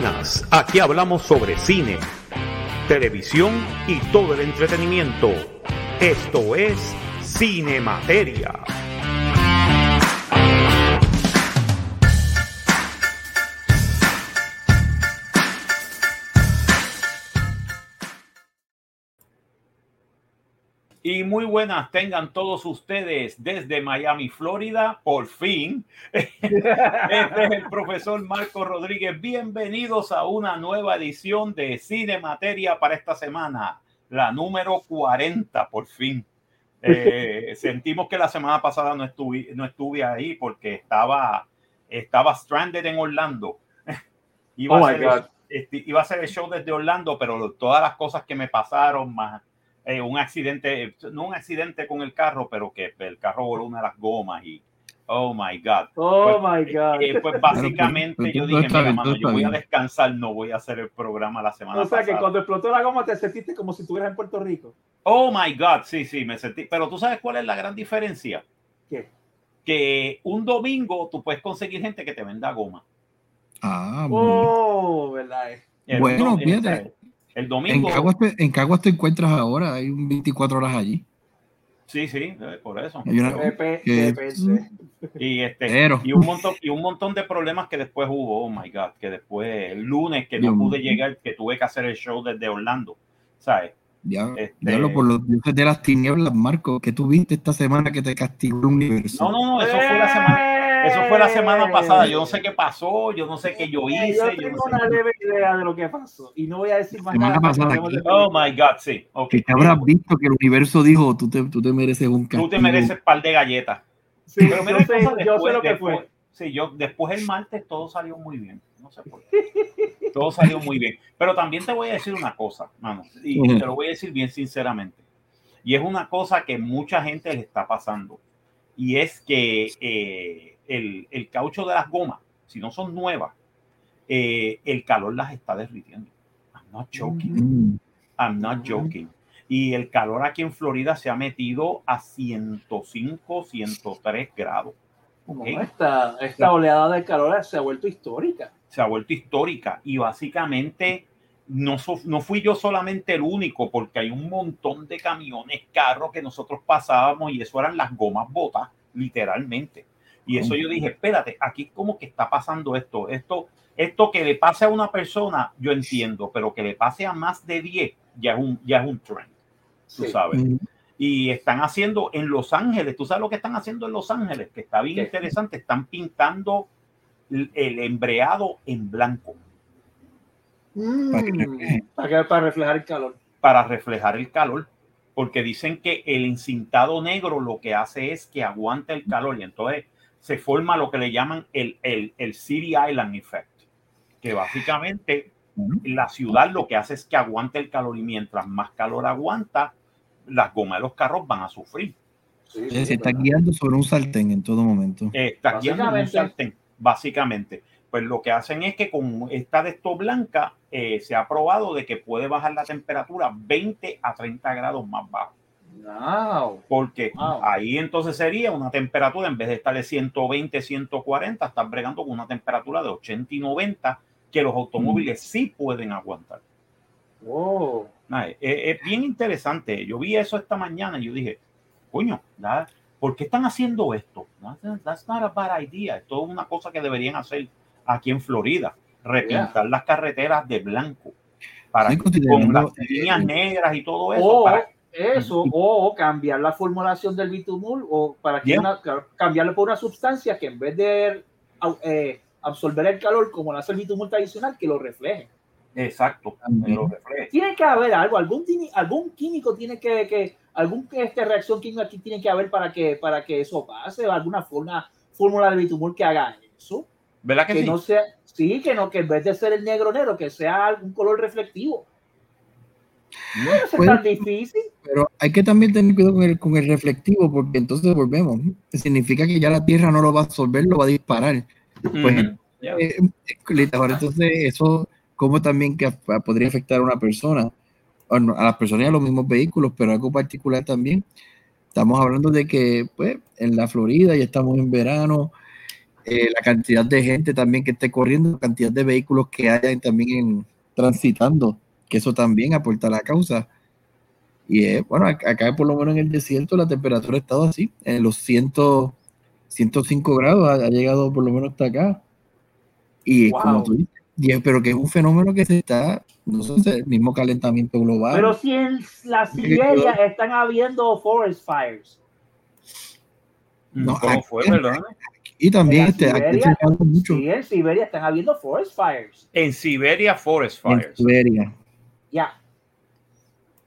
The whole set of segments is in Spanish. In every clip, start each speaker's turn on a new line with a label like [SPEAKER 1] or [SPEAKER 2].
[SPEAKER 1] buenas. Aquí hablamos sobre cine, televisión y todo el entretenimiento. Esto es Cine Materia. Y muy buenas tengan todos ustedes desde Miami, Florida, por fin. Este es el profesor Marco Rodríguez. Bienvenidos a una nueva edición de Cine Materia para esta semana, la número 40, por fin. Eh, sentimos que la semana pasada no estuve, no estuve ahí porque estaba, estaba stranded en Orlando. Iba,
[SPEAKER 2] Oh
[SPEAKER 1] a ser, este, iba a hacer el show desde Orlando, pero todas las cosas que me pasaron, más eh, un accidente, no un accidente con el carro, pero que el carro voló una de las gomas y, oh my God.
[SPEAKER 2] Oh
[SPEAKER 1] Pues,
[SPEAKER 2] my God.
[SPEAKER 1] Eh, pues básicamente
[SPEAKER 3] pero
[SPEAKER 1] yo
[SPEAKER 3] todo
[SPEAKER 1] dije, mira,
[SPEAKER 3] bien,
[SPEAKER 1] mano, yo voy a
[SPEAKER 3] bien".
[SPEAKER 1] descansar, no voy a hacer el programa la semana
[SPEAKER 2] o sea que
[SPEAKER 1] pasada.
[SPEAKER 2] cuando explotó la goma te sentiste como si estuvieras en Puerto Rico.
[SPEAKER 1] Oh my God, sí, sí, me sentí. Pero tú sabes cuál es la gran diferencia?
[SPEAKER 2] ¿Qué?
[SPEAKER 1] Que un domingo tú puedes conseguir gente que te venda goma.
[SPEAKER 3] Ah.
[SPEAKER 2] Oh, verdad. eh.
[SPEAKER 3] Bueno, fíjate.
[SPEAKER 1] El,
[SPEAKER 3] En
[SPEAKER 1] domingo.
[SPEAKER 3] Caguas, te, en Caguas te encuentras ahora, hay un 24 horas allí.
[SPEAKER 1] Sí, sí, eh, por eso.
[SPEAKER 3] Hay una-
[SPEAKER 2] Dep-
[SPEAKER 3] que-
[SPEAKER 2] depende.
[SPEAKER 1] Y este
[SPEAKER 3] Pero-
[SPEAKER 1] y un montón y un montón de problemas que después hubo, oh my god, que después el lunes que no
[SPEAKER 3] Dios
[SPEAKER 1] pude llegar, que tuve que hacer el show desde Orlando, ¿sabes?
[SPEAKER 3] Ya,
[SPEAKER 1] Este-
[SPEAKER 3] diablo, por los dioses de las tinieblas, Marco, que tuviste esta semana que te castigó el universo.
[SPEAKER 1] No, no, no, eso fue la semana, eso fue la semana pasada. Yo no sé qué pasó, yo no sé qué yo hice.
[SPEAKER 2] Yo
[SPEAKER 1] yo
[SPEAKER 2] tengo
[SPEAKER 1] no sé
[SPEAKER 2] una
[SPEAKER 1] qué-
[SPEAKER 2] leve idea de lo que pasó y no voy a decir más
[SPEAKER 3] Semana
[SPEAKER 2] nada.
[SPEAKER 3] pasada aquí.
[SPEAKER 1] Oh my god, sí. ok.
[SPEAKER 3] Que te habrás visto que el universo dijo, tú te, tú te mereces un castigo.
[SPEAKER 1] Tú te mereces par de galletas.
[SPEAKER 2] Sí,
[SPEAKER 1] Pero mira,
[SPEAKER 2] yo sé,
[SPEAKER 1] cosas
[SPEAKER 2] yo sé
[SPEAKER 1] después-
[SPEAKER 2] lo que
[SPEAKER 1] después-
[SPEAKER 2] fue.
[SPEAKER 1] Sí, yo después el martes todo salió muy bien. No sé por qué. Todo salió muy bien. Pero también te voy a decir una cosa, mano, y
[SPEAKER 3] Ujú.
[SPEAKER 1] te lo voy a decir bien sinceramente. Y es una cosa que mucha gente le está pasando. Y es que eh, el, el caucho de las gomas, si no son nuevas, eh, el calor las está derritiendo. I'm not joking.
[SPEAKER 3] Mm,
[SPEAKER 1] I'm not joking. Y el calor aquí en Florida se ha metido a 105, 103 grados.
[SPEAKER 2] No,
[SPEAKER 1] ¿ok?
[SPEAKER 2] esta, esta oleada de calor se ha vuelto histórica.
[SPEAKER 1] Se ha vuelto histórica y básicamente no, so- no fui yo solamente el único, porque hay un montón de camiones, carros que nosotros pasábamos y eso eran las gomas botas, literalmente. Y eso yo dije, espérate, aquí como que está pasando esto, esto, esto que le pase a una persona, yo entiendo, pero que le pase a más de 10, ya es un, ya es un trend, tú
[SPEAKER 2] Sí.
[SPEAKER 1] sabes.
[SPEAKER 3] mm.
[SPEAKER 1] y están haciendo en Los Ángeles, tú sabes lo que están haciendo en Los Ángeles, que está bien
[SPEAKER 2] ¿Qué?
[SPEAKER 1] interesante, están pintando el, el embreado en blanco.
[SPEAKER 2] Mm, para, que- para reflejar el calor.
[SPEAKER 1] para reflejar el calor, porque dicen que el encintado negro lo que hace es que aguanta el calor y entonces se forma lo que le llaman el, el, el City Island Effect, que básicamente la ciudad lo que hace es que aguante el calor y mientras más calor aguanta, las gomas de los carros van a sufrir.
[SPEAKER 2] Sí,
[SPEAKER 3] Se está
[SPEAKER 2] verdad.
[SPEAKER 3] guiando sobre un sartén en todo momento.
[SPEAKER 1] Eh, está guiando en un
[SPEAKER 2] Básicamente.
[SPEAKER 1] sartén, básicamente. Pues lo que hacen es que con esta de esto blanca eh, se ha probado de que puede bajar la temperatura 20 a 30 grados más bajo.
[SPEAKER 2] Wow.
[SPEAKER 1] Porque
[SPEAKER 2] Wow.
[SPEAKER 1] ahí entonces sería una temperatura, en vez de estar de 120, 140, estás bregando con una temperatura de 80 y 90 que los automóviles sí pueden aguantar.
[SPEAKER 2] Wow.
[SPEAKER 1] Nah, es, es bien interesante. Yo vi eso esta mañana y yo dije, coño, ¿da- ¿por qué están haciendo esto? That's, not a bad idea. Esto es una cosa que deberían hacer aquí en Florida. Repintar las carreteras de blanco. Para
[SPEAKER 3] Sí,
[SPEAKER 1] con las
[SPEAKER 3] eh,
[SPEAKER 1] líneas negras y todo eso.
[SPEAKER 2] O
[SPEAKER 1] para-
[SPEAKER 2] eso, o cambiar la formulación del bitumul, o para que
[SPEAKER 1] Yeah.
[SPEAKER 2] una- cambiarlo por una sustancia que en vez de eh, absorber el calor como lo hace el bitumul tradicional, que lo refleje.
[SPEAKER 1] exacto.
[SPEAKER 3] También.
[SPEAKER 1] que lo refleje.
[SPEAKER 2] Tiene que haber algo, algún, algún químico tiene que, que algún este, reacción química aquí tiene que haber para que, para que eso pase, o alguna forma, fórmula de bitumul que haga eso.
[SPEAKER 1] ¿Verdad que,
[SPEAKER 2] Que
[SPEAKER 1] sí?
[SPEAKER 2] no sea, sí, que no, que en vez de ser el negro negro, que sea algún color reflectivo. No es
[SPEAKER 3] Pues-
[SPEAKER 2] tan difícil.
[SPEAKER 3] Pero hay que también tener cuidado con el, con el reflectivo, porque entonces volvemos. Significa que ya la Tierra no lo va a absorber, lo va a disparar. Pues,
[SPEAKER 1] Ujú. Ya.
[SPEAKER 3] Eh, ahora, entonces, eso, ¿cómo también que af- podría afectar a una persona? A las personas y a los mismos vehículos, pero algo particular también. Estamos hablando de que, pues, en la Florida ya estamos en verano eh, la cantidad de gente también que esté corriendo, la cantidad de vehículos que hayan también en, transitando, que eso también aporta a la causa. Y eh, bueno, acá por lo menos en el desierto la temperatura ha estado así, en los 100, 105 grados, ha, llegado por lo menos hasta acá. Y como tú dices, pero que es un fenómeno que se está, no sé, el mismo calentamiento global.
[SPEAKER 2] Pero si en la Siberia están habiendo forest fires.
[SPEAKER 1] No, ¿Cómo fue, verdad?
[SPEAKER 3] Y también este,
[SPEAKER 2] Siberia, mucho. Sí, en Siberia están habiendo forest fires.
[SPEAKER 1] En Siberia, forest fires.
[SPEAKER 3] En Siberia.
[SPEAKER 2] Ya.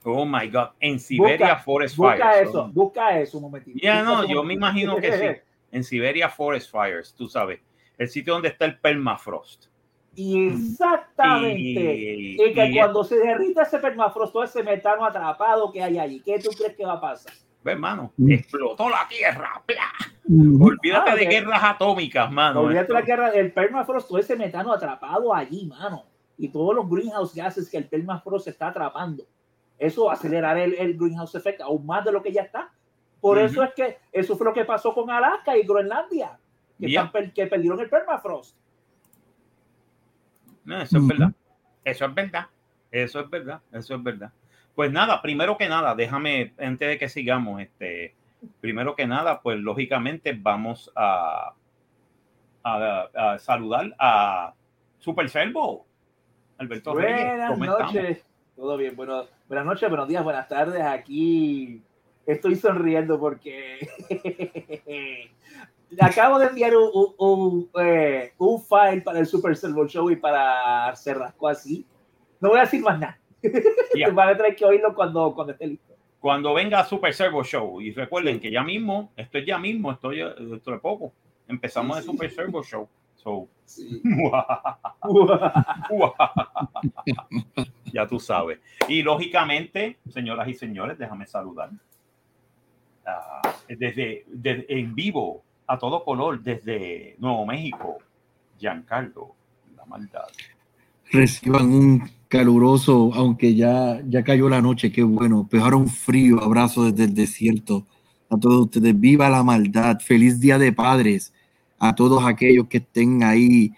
[SPEAKER 1] Oh my God. En Siberia, forest
[SPEAKER 2] busca
[SPEAKER 1] fires.
[SPEAKER 2] Eso, Busca eso un momentito.
[SPEAKER 1] Ya, no, yo me imagino que sí. En Siberia, forest fires, tú sabes. El sitio donde está el permafrost.
[SPEAKER 2] Exactamente. Y, y que cuando se derrita ese permafrost, todo ese metano atrapado que hay allí, ¿qué tú crees que va a pasar?
[SPEAKER 1] hermano, mm. explotó la tierra. Mm. Olvídate ah, de guerras atómicas, mano.
[SPEAKER 2] Olvídate de la guerra, el permafrost, todo ese metano atrapado allí, mano. Y todos los greenhouse gases que el permafrost está atrapando. Eso va a acelerar el, el greenhouse effect aún más de lo que ya está. Por eso es que eso fue lo que pasó con Alaska y Groenlandia, que, que perdieron el permafrost.
[SPEAKER 1] No, eso es verdad. Eso es verdad. Eso es verdad. Eso es verdad. Pues nada, primero que nada, déjame, antes de que sigamos, este, primero que nada, pues lógicamente vamos a, a, saludar a Super Servo.
[SPEAKER 2] Alberto Buenas noches. Todo bien, bueno, buenas noches, buenos días, buenas tardes. Aquí estoy sonriendo porque acabo de enviar un, un, eh, un, file para el Super Servo Show y para Cerrasco así. No voy a decir más nada. Yeah. Van a tener que oírlo cuando, cuando esté listo.
[SPEAKER 1] Cuando venga Super Servo Show. Y recuerden que ya mismo, esto es ya mismo, esto, ya, esto de poco. Empezamos sí, el Super Servo Show. So, sí. ya tú sabes. Y lógicamente, señoras y señores, déjame saludar. Uh, desde, desde, en vivo, a todo color, desde Nuevo México, Giancarlo, la maldad.
[SPEAKER 3] Reciban un caluroso, aunque ya, ya cayó la noche, qué bueno. Ahora un frío abrazo desde el desierto a todos ustedes. Viva la maldad, feliz día de padres a todos aquellos que estén ahí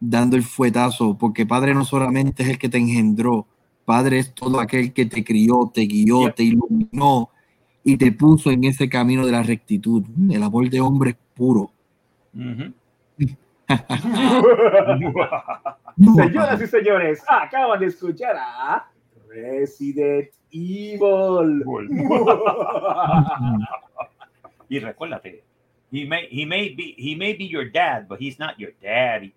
[SPEAKER 3] dando el fuetazo, porque padre no solamente es el que te engendró, padre es todo aquel que te crió, te guió, te iluminó y te puso en ese camino de la rectitud. El amor de hombre es puro.
[SPEAKER 2] Señoras y señores, acaban de escuchar a Resident Evil.
[SPEAKER 1] y recuérdate, he may, he may be he may be your dad, but he's not your daddy.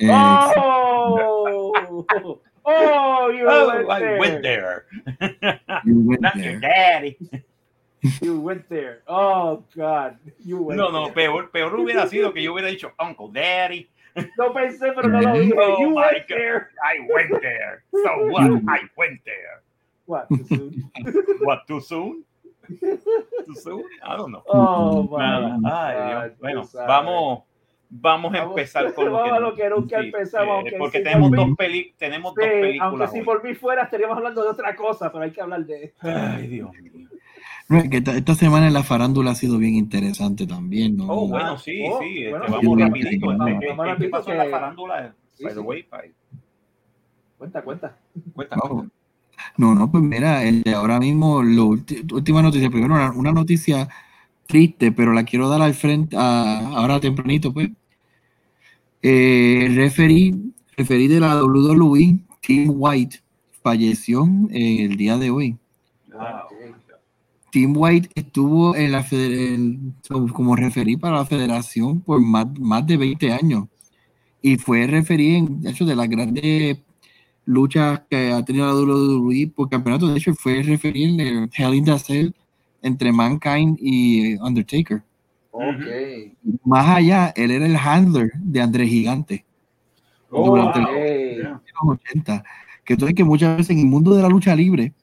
[SPEAKER 1] Mm.
[SPEAKER 2] Oh, oh, you oh, went I
[SPEAKER 1] there. went there.
[SPEAKER 3] You went
[SPEAKER 1] not
[SPEAKER 3] there.
[SPEAKER 1] your daddy.
[SPEAKER 2] You went there. Oh, God. You went
[SPEAKER 1] no, no, peor, peor hubiera sido que yo hubiera dicho Uncle Daddy.
[SPEAKER 2] No pensé, pero no lo dije. Oh you went God. there.
[SPEAKER 1] I went there. So what? I went there.
[SPEAKER 2] What? Too soon?
[SPEAKER 1] what? Too soon? Too soon? I don't know.
[SPEAKER 2] Oh,
[SPEAKER 1] Nada. Ay, Dios. Bueno, vamos. Vamos a empezar con
[SPEAKER 2] lo que, lo que nunca
[SPEAKER 1] sí,
[SPEAKER 2] empezamos.
[SPEAKER 1] Eh, porque si tenemos, dos, peli tenemos
[SPEAKER 2] sí,
[SPEAKER 1] dos películas.
[SPEAKER 2] Aunque si por mí fuera estaríamos hablando de otra cosa, pero hay que hablar de esto.
[SPEAKER 1] Ay, Dios mío.
[SPEAKER 3] Esta, esta, semana en la farándula ha sido bien interesante también, ¿no?
[SPEAKER 1] Oh, bueno, sí, oh, sí. Bueno, este, vamos rapidito. ¿Qué, ¿Qué pasó en la farándula? Sí, by the way, by...
[SPEAKER 2] Cuenta, cuenta.
[SPEAKER 1] Cuenta.
[SPEAKER 3] Oh. No, no, pues mira, el, ahora mismo, la última noticia, primero una, noticia triste, pero la quiero dar al frente, a, ahora tempranito, pues. Eh, el referee, referee de la WWE, Tim White, falleció el día de hoy. Tim White estuvo en la en, como referí para la federación por más, más de 20 años y fue referí en de hecho de las grandes luchas que ha tenido la WWE por campeonato. De hecho, fue referí en el Hell in the Cell entre Mankind y Undertaker.
[SPEAKER 2] Okay.
[SPEAKER 3] Más allá, él era el handler de André Gigante.
[SPEAKER 2] Oh,
[SPEAKER 3] durante okay. los 80. Que entonces que muchas veces en el mundo de la lucha libre,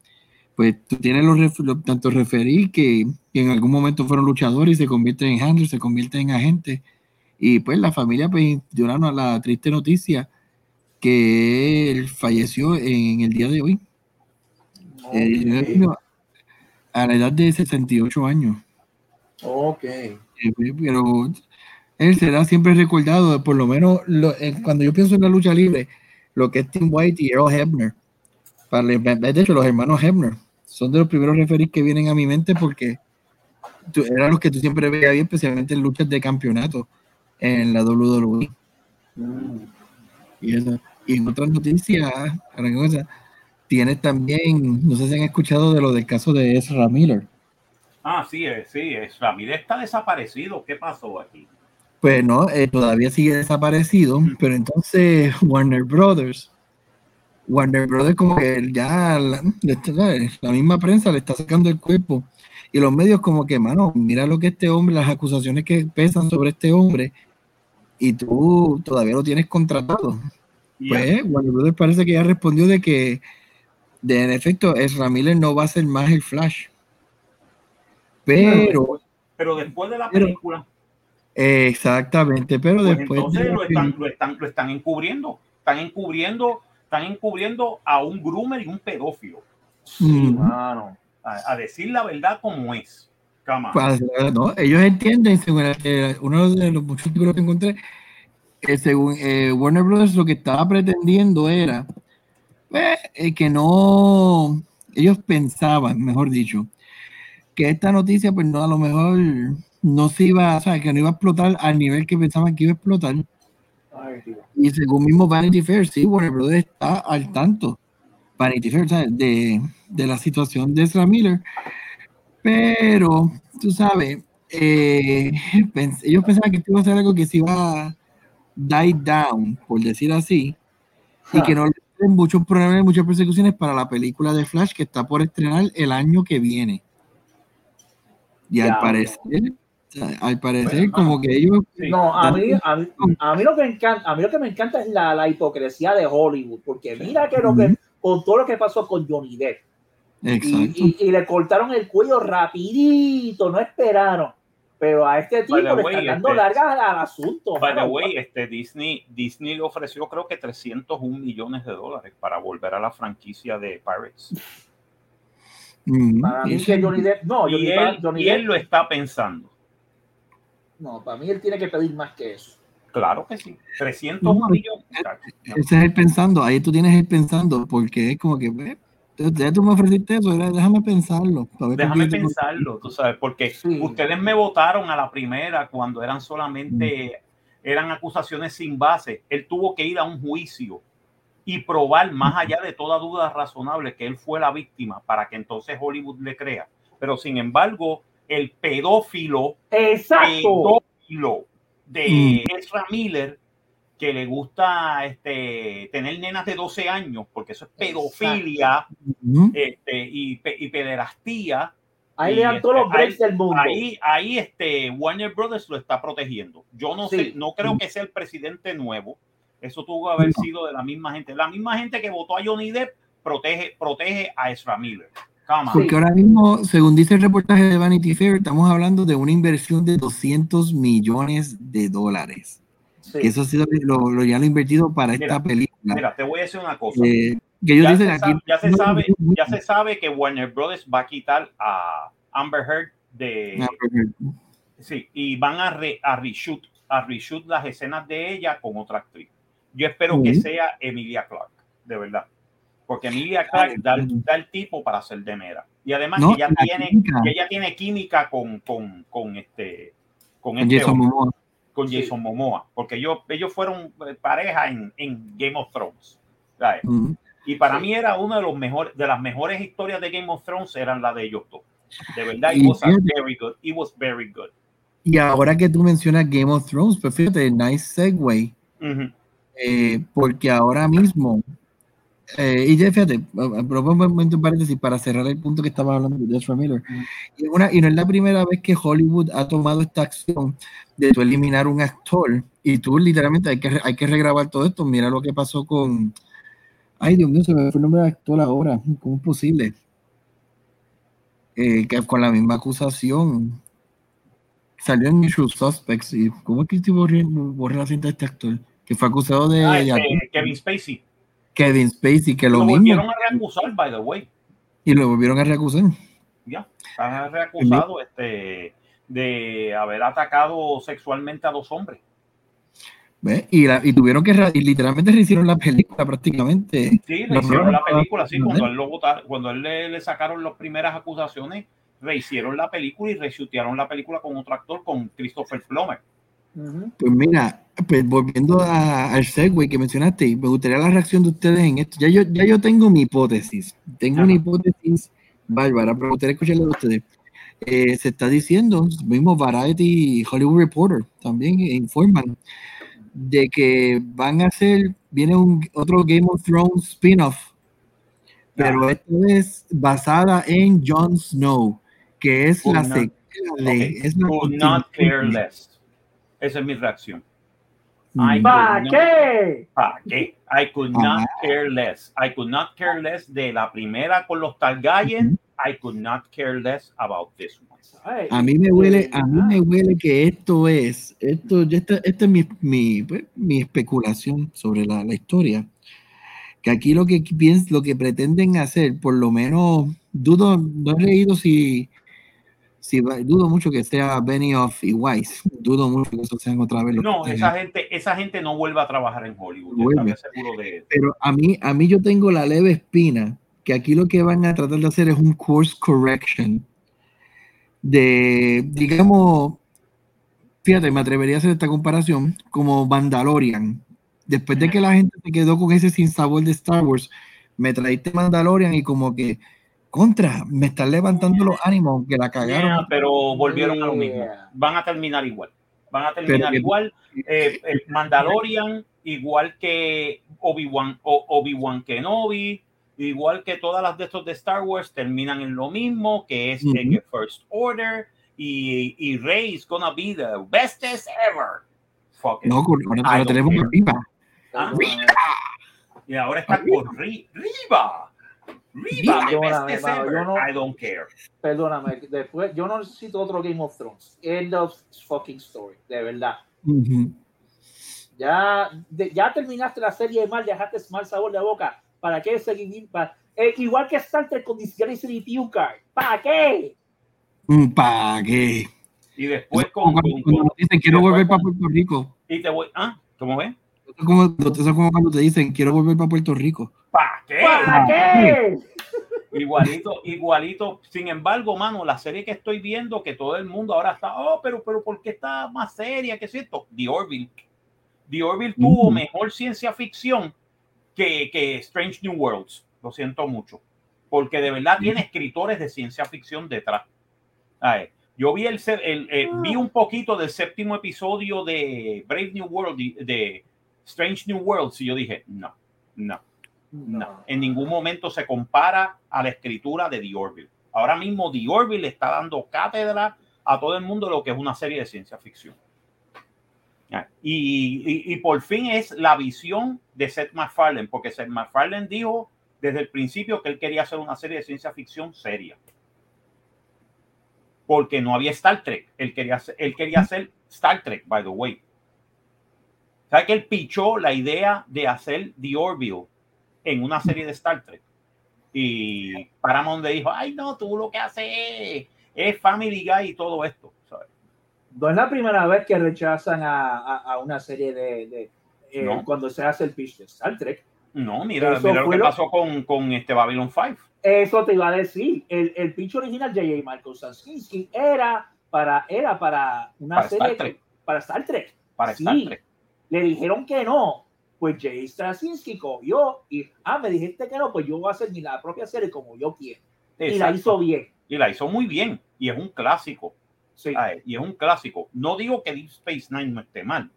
[SPEAKER 3] pues tú tienes los, los tantos referí que, que, en algún momento fueron luchadores y se convierten en handlers, se convierten en agentes. Y pues la familia pues lloraron a la triste noticia que él falleció en el día de hoy. Okay. Eh, a la edad de 68 años.
[SPEAKER 2] Ok.
[SPEAKER 3] Pero él será siempre recordado, por lo menos lo, eh, cuando yo pienso en la lucha libre, lo que es Tim White y Earl Hebner. Para, de hecho, los hermanos Hebner son de los primeros referees que vienen a mi mente porque eran los que tú siempre veías bien, especialmente en luchas de campeonato en la WWE. Y, eso. Y en otras noticias, tienes también, no sé si han escuchado de lo del caso de Ezra Miller.
[SPEAKER 1] Ah, sí, eh, sí, Ezra Miller está desaparecido. ¿Qué pasó aquí?
[SPEAKER 3] Pues no, eh, todavía sigue desaparecido, pero entonces Warner Brothers, Warner Brothers como que ya la, la, misma prensa le está sacando el cuerpo y los medios como que, mano, mira lo que este hombre, las acusaciones que pesan sobre este hombre y tú todavía lo tienes contratado. Pues Warner Brothers parece que ya respondió de que de, en efecto Ezra Miller no va a ser más el Flash. Pero...
[SPEAKER 1] Pero después de la película
[SPEAKER 3] exactamente, pero pues después.
[SPEAKER 1] Entonces lo están, lo, están, lo están encubriendo. Están encubriendo, están encubriendo a un groomer y un pedófilo. a, decir la verdad como es.
[SPEAKER 3] Pues, no, ellos entienden, según uno de los muchos que encontré, que según eh, Warner Brothers lo que estaba pretendiendo era pues, eh, que no, ellos pensaban, mejor dicho, que esta noticia, pues no, a lo mejor no se iba, o sea, que no iba a explotar al nivel que pensaban que iba a explotar. y según mismo Vanity Fair, sí, Warner Brothers está al tanto. Vanity Fair, ¿sabes? De, de la situación de Ezra Miller. Pero, tú sabes, eh, ellos pensaban que esto iba a ser algo que se iba a die down, por decir así, y que no le muchos problemas, muchas persecuciones para la película de Flash que está por estrenar el año que viene. Y al parecer, al parecer, como que ellos.
[SPEAKER 2] No, a mí, a mí, a mí, lo que me encanta, a mí lo que me encanta es la, la hipocresía de Hollywood, porque mira que lo que, con todo lo que pasó con Johnny Depp. Y, y, le cortaron el cuello rapidito, no esperaron. Pero a este tipo le están dando este, largas al asunto.
[SPEAKER 1] By the way, este Disney, Disney le ofreció creo que 301 millones de dólares para volver a la franquicia de Pirates.
[SPEAKER 2] Para mí que Johnny Depp, no,
[SPEAKER 1] y, él, y él lo está pensando.
[SPEAKER 2] No, para mí él tiene que pedir más que eso.
[SPEAKER 1] Claro que sí. 300 millones.
[SPEAKER 3] Ese es el pensando. Ahí tú tienes el pensando, porque es como que, ya tú me ofreciste eso, déjame pensarlo.
[SPEAKER 1] Déjame pensarlo, tú sabes, porque ustedes me votaron a la primera cuando eran solamente, eran acusaciones sin base. Él tuvo que ir a un juicio y probar más allá de toda duda razonable que él fue la víctima para que entonces Hollywood le crea. Pero sin embargo, el pedófilo,
[SPEAKER 2] Exacto.
[SPEAKER 1] pedófilo de mm. Ezra Miller, que le gusta este, tener nenas de 12 años, porque eso es pedofilia este, y, y, pederastía.
[SPEAKER 2] Ahí le dan todos los este, breaks del mundo.
[SPEAKER 1] Ahí, ahí este, Warner Brothers lo está protegiendo. Yo no sé, no creo que sea el presidente nuevo. Eso tuvo que haber sido de la misma gente. La misma gente que votó a Johnny Depp protege, protege a Ezra Miller.
[SPEAKER 3] Porque ahora mismo, según dice el reportaje de Vanity Fair, estamos hablando de una inversión de 200 millones de dólares. Eso ha sido lo, ya lo invertido para esta película.
[SPEAKER 1] Mira, te voy a decir una cosa. Eh, ya, se sabe, ya, se sabe, ya se sabe que Warner Brothers va a quitar a Amber Heard de... Sí, y van a, a reshoot, a reshoot las escenas de ella con otra actriz. Yo espero que sea Emilia Clark, de verdad porque Emilia Clark da, el tipo para ser de Mera. Y además que, ella tiene, que ella tiene química con, con, con este con, este Jason Momoa. Con Jason Momoa, porque ellos, ellos fueron eh, pareja en, en Game of Thrones. Y para mí era una de los mejores, de las mejores historias de Game of Thrones eran la de ellos dos. De verdad, it was very good. It was very good.
[SPEAKER 3] Y ahora que tú mencionas Game of Thrones, pues fíjate, nice segue. Eh, porque ahora mismo eh, y ya fíjate, probablemente un paréntesis para cerrar el punto que estaba hablando de Ezra Miller. Y, una, y no es la primera vez que Hollywood ha tomado esta acción de tú eliminar un actor y tú literalmente hay que, hay que regrabar todo esto. Mira lo que pasó con. Ay, Dios mío, se me fue el nombre del actor ahora. ¿Cómo es posible? Eh, que con la misma acusación salió en Issue Suspects. ¿Y ¿Cómo es que se borró la cinta de este actor? Que fue acusado de.
[SPEAKER 1] Ah, este, Kevin Spacey.
[SPEAKER 3] Kevin Spacey, que lo,
[SPEAKER 1] lo
[SPEAKER 3] mismo.
[SPEAKER 1] volvieron a reacusar, by the way.
[SPEAKER 3] Y lo volvieron a reacusar.
[SPEAKER 1] Ya, está reacusado. Este, de haber atacado sexualmente a dos hombres.
[SPEAKER 3] Y, y, tuvieron que y literalmente rehicieron la película prácticamente.
[SPEAKER 1] Sí, rehicieron la película, sí, cuando él, lo cuando él le, sacaron las primeras acusaciones, rehicieron la película y reshutearon la película con otro actor, con Christopher Plummer.
[SPEAKER 3] Pues mira, pues volviendo al segue que mencionaste, me gustaría la reacción de ustedes en esto. Ya yo, ya yo tengo mi hipótesis, tengo una hipótesis bárbara, pero me gustaría escucharla de ustedes. Eh, se está diciendo, mismo Variety y Hollywood Reporter también informan de que van a hacer, viene un otro Game of Thrones spin-off, pero esta es basada en Jon Snow, que es la secuela
[SPEAKER 1] de... Es not less. Esa es mi reacción.
[SPEAKER 2] ¿Para qué?
[SPEAKER 1] ¿Para qué? I could not care less. I could not care less de la primera con los Targaryen. I could not care less about this one.
[SPEAKER 3] A mí me huele, a mí me huele que esto es, esto, esta, esta es mi, mi, pues, mi especulación sobre la, la, historia. Que aquí lo que pienso, lo que pretenden hacer, por lo menos, dudo, no he leído si, si dudo mucho que sea Benioff y Weiss, dudo mucho que eso sean otra vez.
[SPEAKER 1] No, esa gente, esa gente no vuelve a trabajar en Hollywood. de
[SPEAKER 3] Pero a mí, a mí yo tengo la leve espina que aquí lo que van a tratar de hacer es un course correction de, digamos, fíjate, me atrevería a hacer esta comparación como Mandalorian. Después de que la gente se quedó con ese sin sabor de Star Wars, me traíste Mandalorian y como que contra, me están levantando los ánimos, que la cagaron.
[SPEAKER 1] pero volvieron a lo mismo. Van a terminar igual. Van a terminar igual. Eh, Mandalorian, igual que Obi-Wan Obi -Wan Kenobi, igual que todas las de estos de Star Wars, terminan en lo mismo, que es en First Order y, y Rey is gonna be the bestest ever.
[SPEAKER 3] no, ahora, tenemos arriba.
[SPEAKER 1] ¿Ah? Y ahora está con Riva. Riva, bestest ever. I don't care.
[SPEAKER 2] Perdóname, después yo no necesito otro Game of Thrones. End of fucking story, de verdad. Ya, ya terminaste la serie de mal, dejaste mal sabor de boca ¿Para qué seguir? Para, eh, igual que Star Trek con Discovery View Card. ¿Para qué?
[SPEAKER 3] Mm, ¿Para qué?
[SPEAKER 1] Y después con,
[SPEAKER 3] cuando, dicen quiero volver para Puerto Rico.
[SPEAKER 1] Y te voy, ¿ah? ¿Cómo ves?
[SPEAKER 3] Como, eso es como cuando te dicen quiero volver para Puerto Rico.
[SPEAKER 1] ¿Para qué?
[SPEAKER 2] ¿Para qué?
[SPEAKER 1] Igualito, igualito. Sin embargo, mano, la serie que estoy viendo, que todo el mundo ahora está, oh, pero, pero, ¿por qué está más seria? ¿Qué es esto? The Orville. The Orville tuvo mejor ciencia ficción que, Strange New Worlds. Lo siento mucho. Porque de verdad tiene escritores de ciencia ficción detrás. yo vi, el, eh, vi un poquito del séptimo episodio de Brave New World, de Strange New Worlds, y yo dije, no, no, no. En ningún momento se compara a la escritura de The Orville. Ahora mismo The Orville está dando cátedra a todo el mundo lo que es una serie de ciencia ficción. Y, por fin es la visión de Seth MacFarlane, porque Seth MacFarlane dijo desde el principio que él quería hacer una serie de ciencia ficción seria. Porque no había Star Trek. Él quería, él quería hacer Star Trek, by the way. ¿Sabe que él pichó la idea de hacer The Orville en una serie de Star Trek? Y Paramount le dijo, ay no, tú lo que haces es Family Guy y todo esto
[SPEAKER 2] no es la primera vez que rechazan a, a, una serie de, de eh, cuando se hace el pitch de Star Trek.
[SPEAKER 1] No, mira, mira lo que pasó con, con, este Babylon 5.
[SPEAKER 2] Eso te iba a decir. El, el pitch original de J.J. Michael Straczynski era para, era para una serie para Star Trek.
[SPEAKER 1] Para Star Trek.
[SPEAKER 2] Le dijeron que no. Pues J.J. Straczynski cogió y, ah, me dijiste que no, pues yo voy a hacer mi la propia serie como yo quiero. Y la hizo bien.
[SPEAKER 1] Y la hizo muy bien. Y es un clásico. Y es un clásico. No digo que Deep Space Nine no esté mal.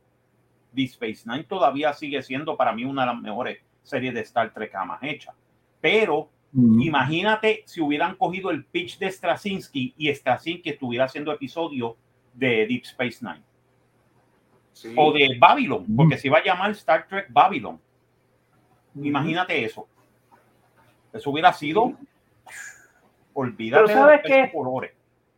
[SPEAKER 1] Deep Space Nine todavía sigue siendo para mí una de las mejores series de Star Trek jamás hecha. Pero imagínate si hubieran cogido el pitch de Straczynski y Straczynski estuviera haciendo episodio de Deep Space Nine. O de Babylon, porque se iba a llamar Star Trek Babylon. Imagínate eso. Eso hubiera sido. Olvídate
[SPEAKER 2] Pero ¿sabes de qué?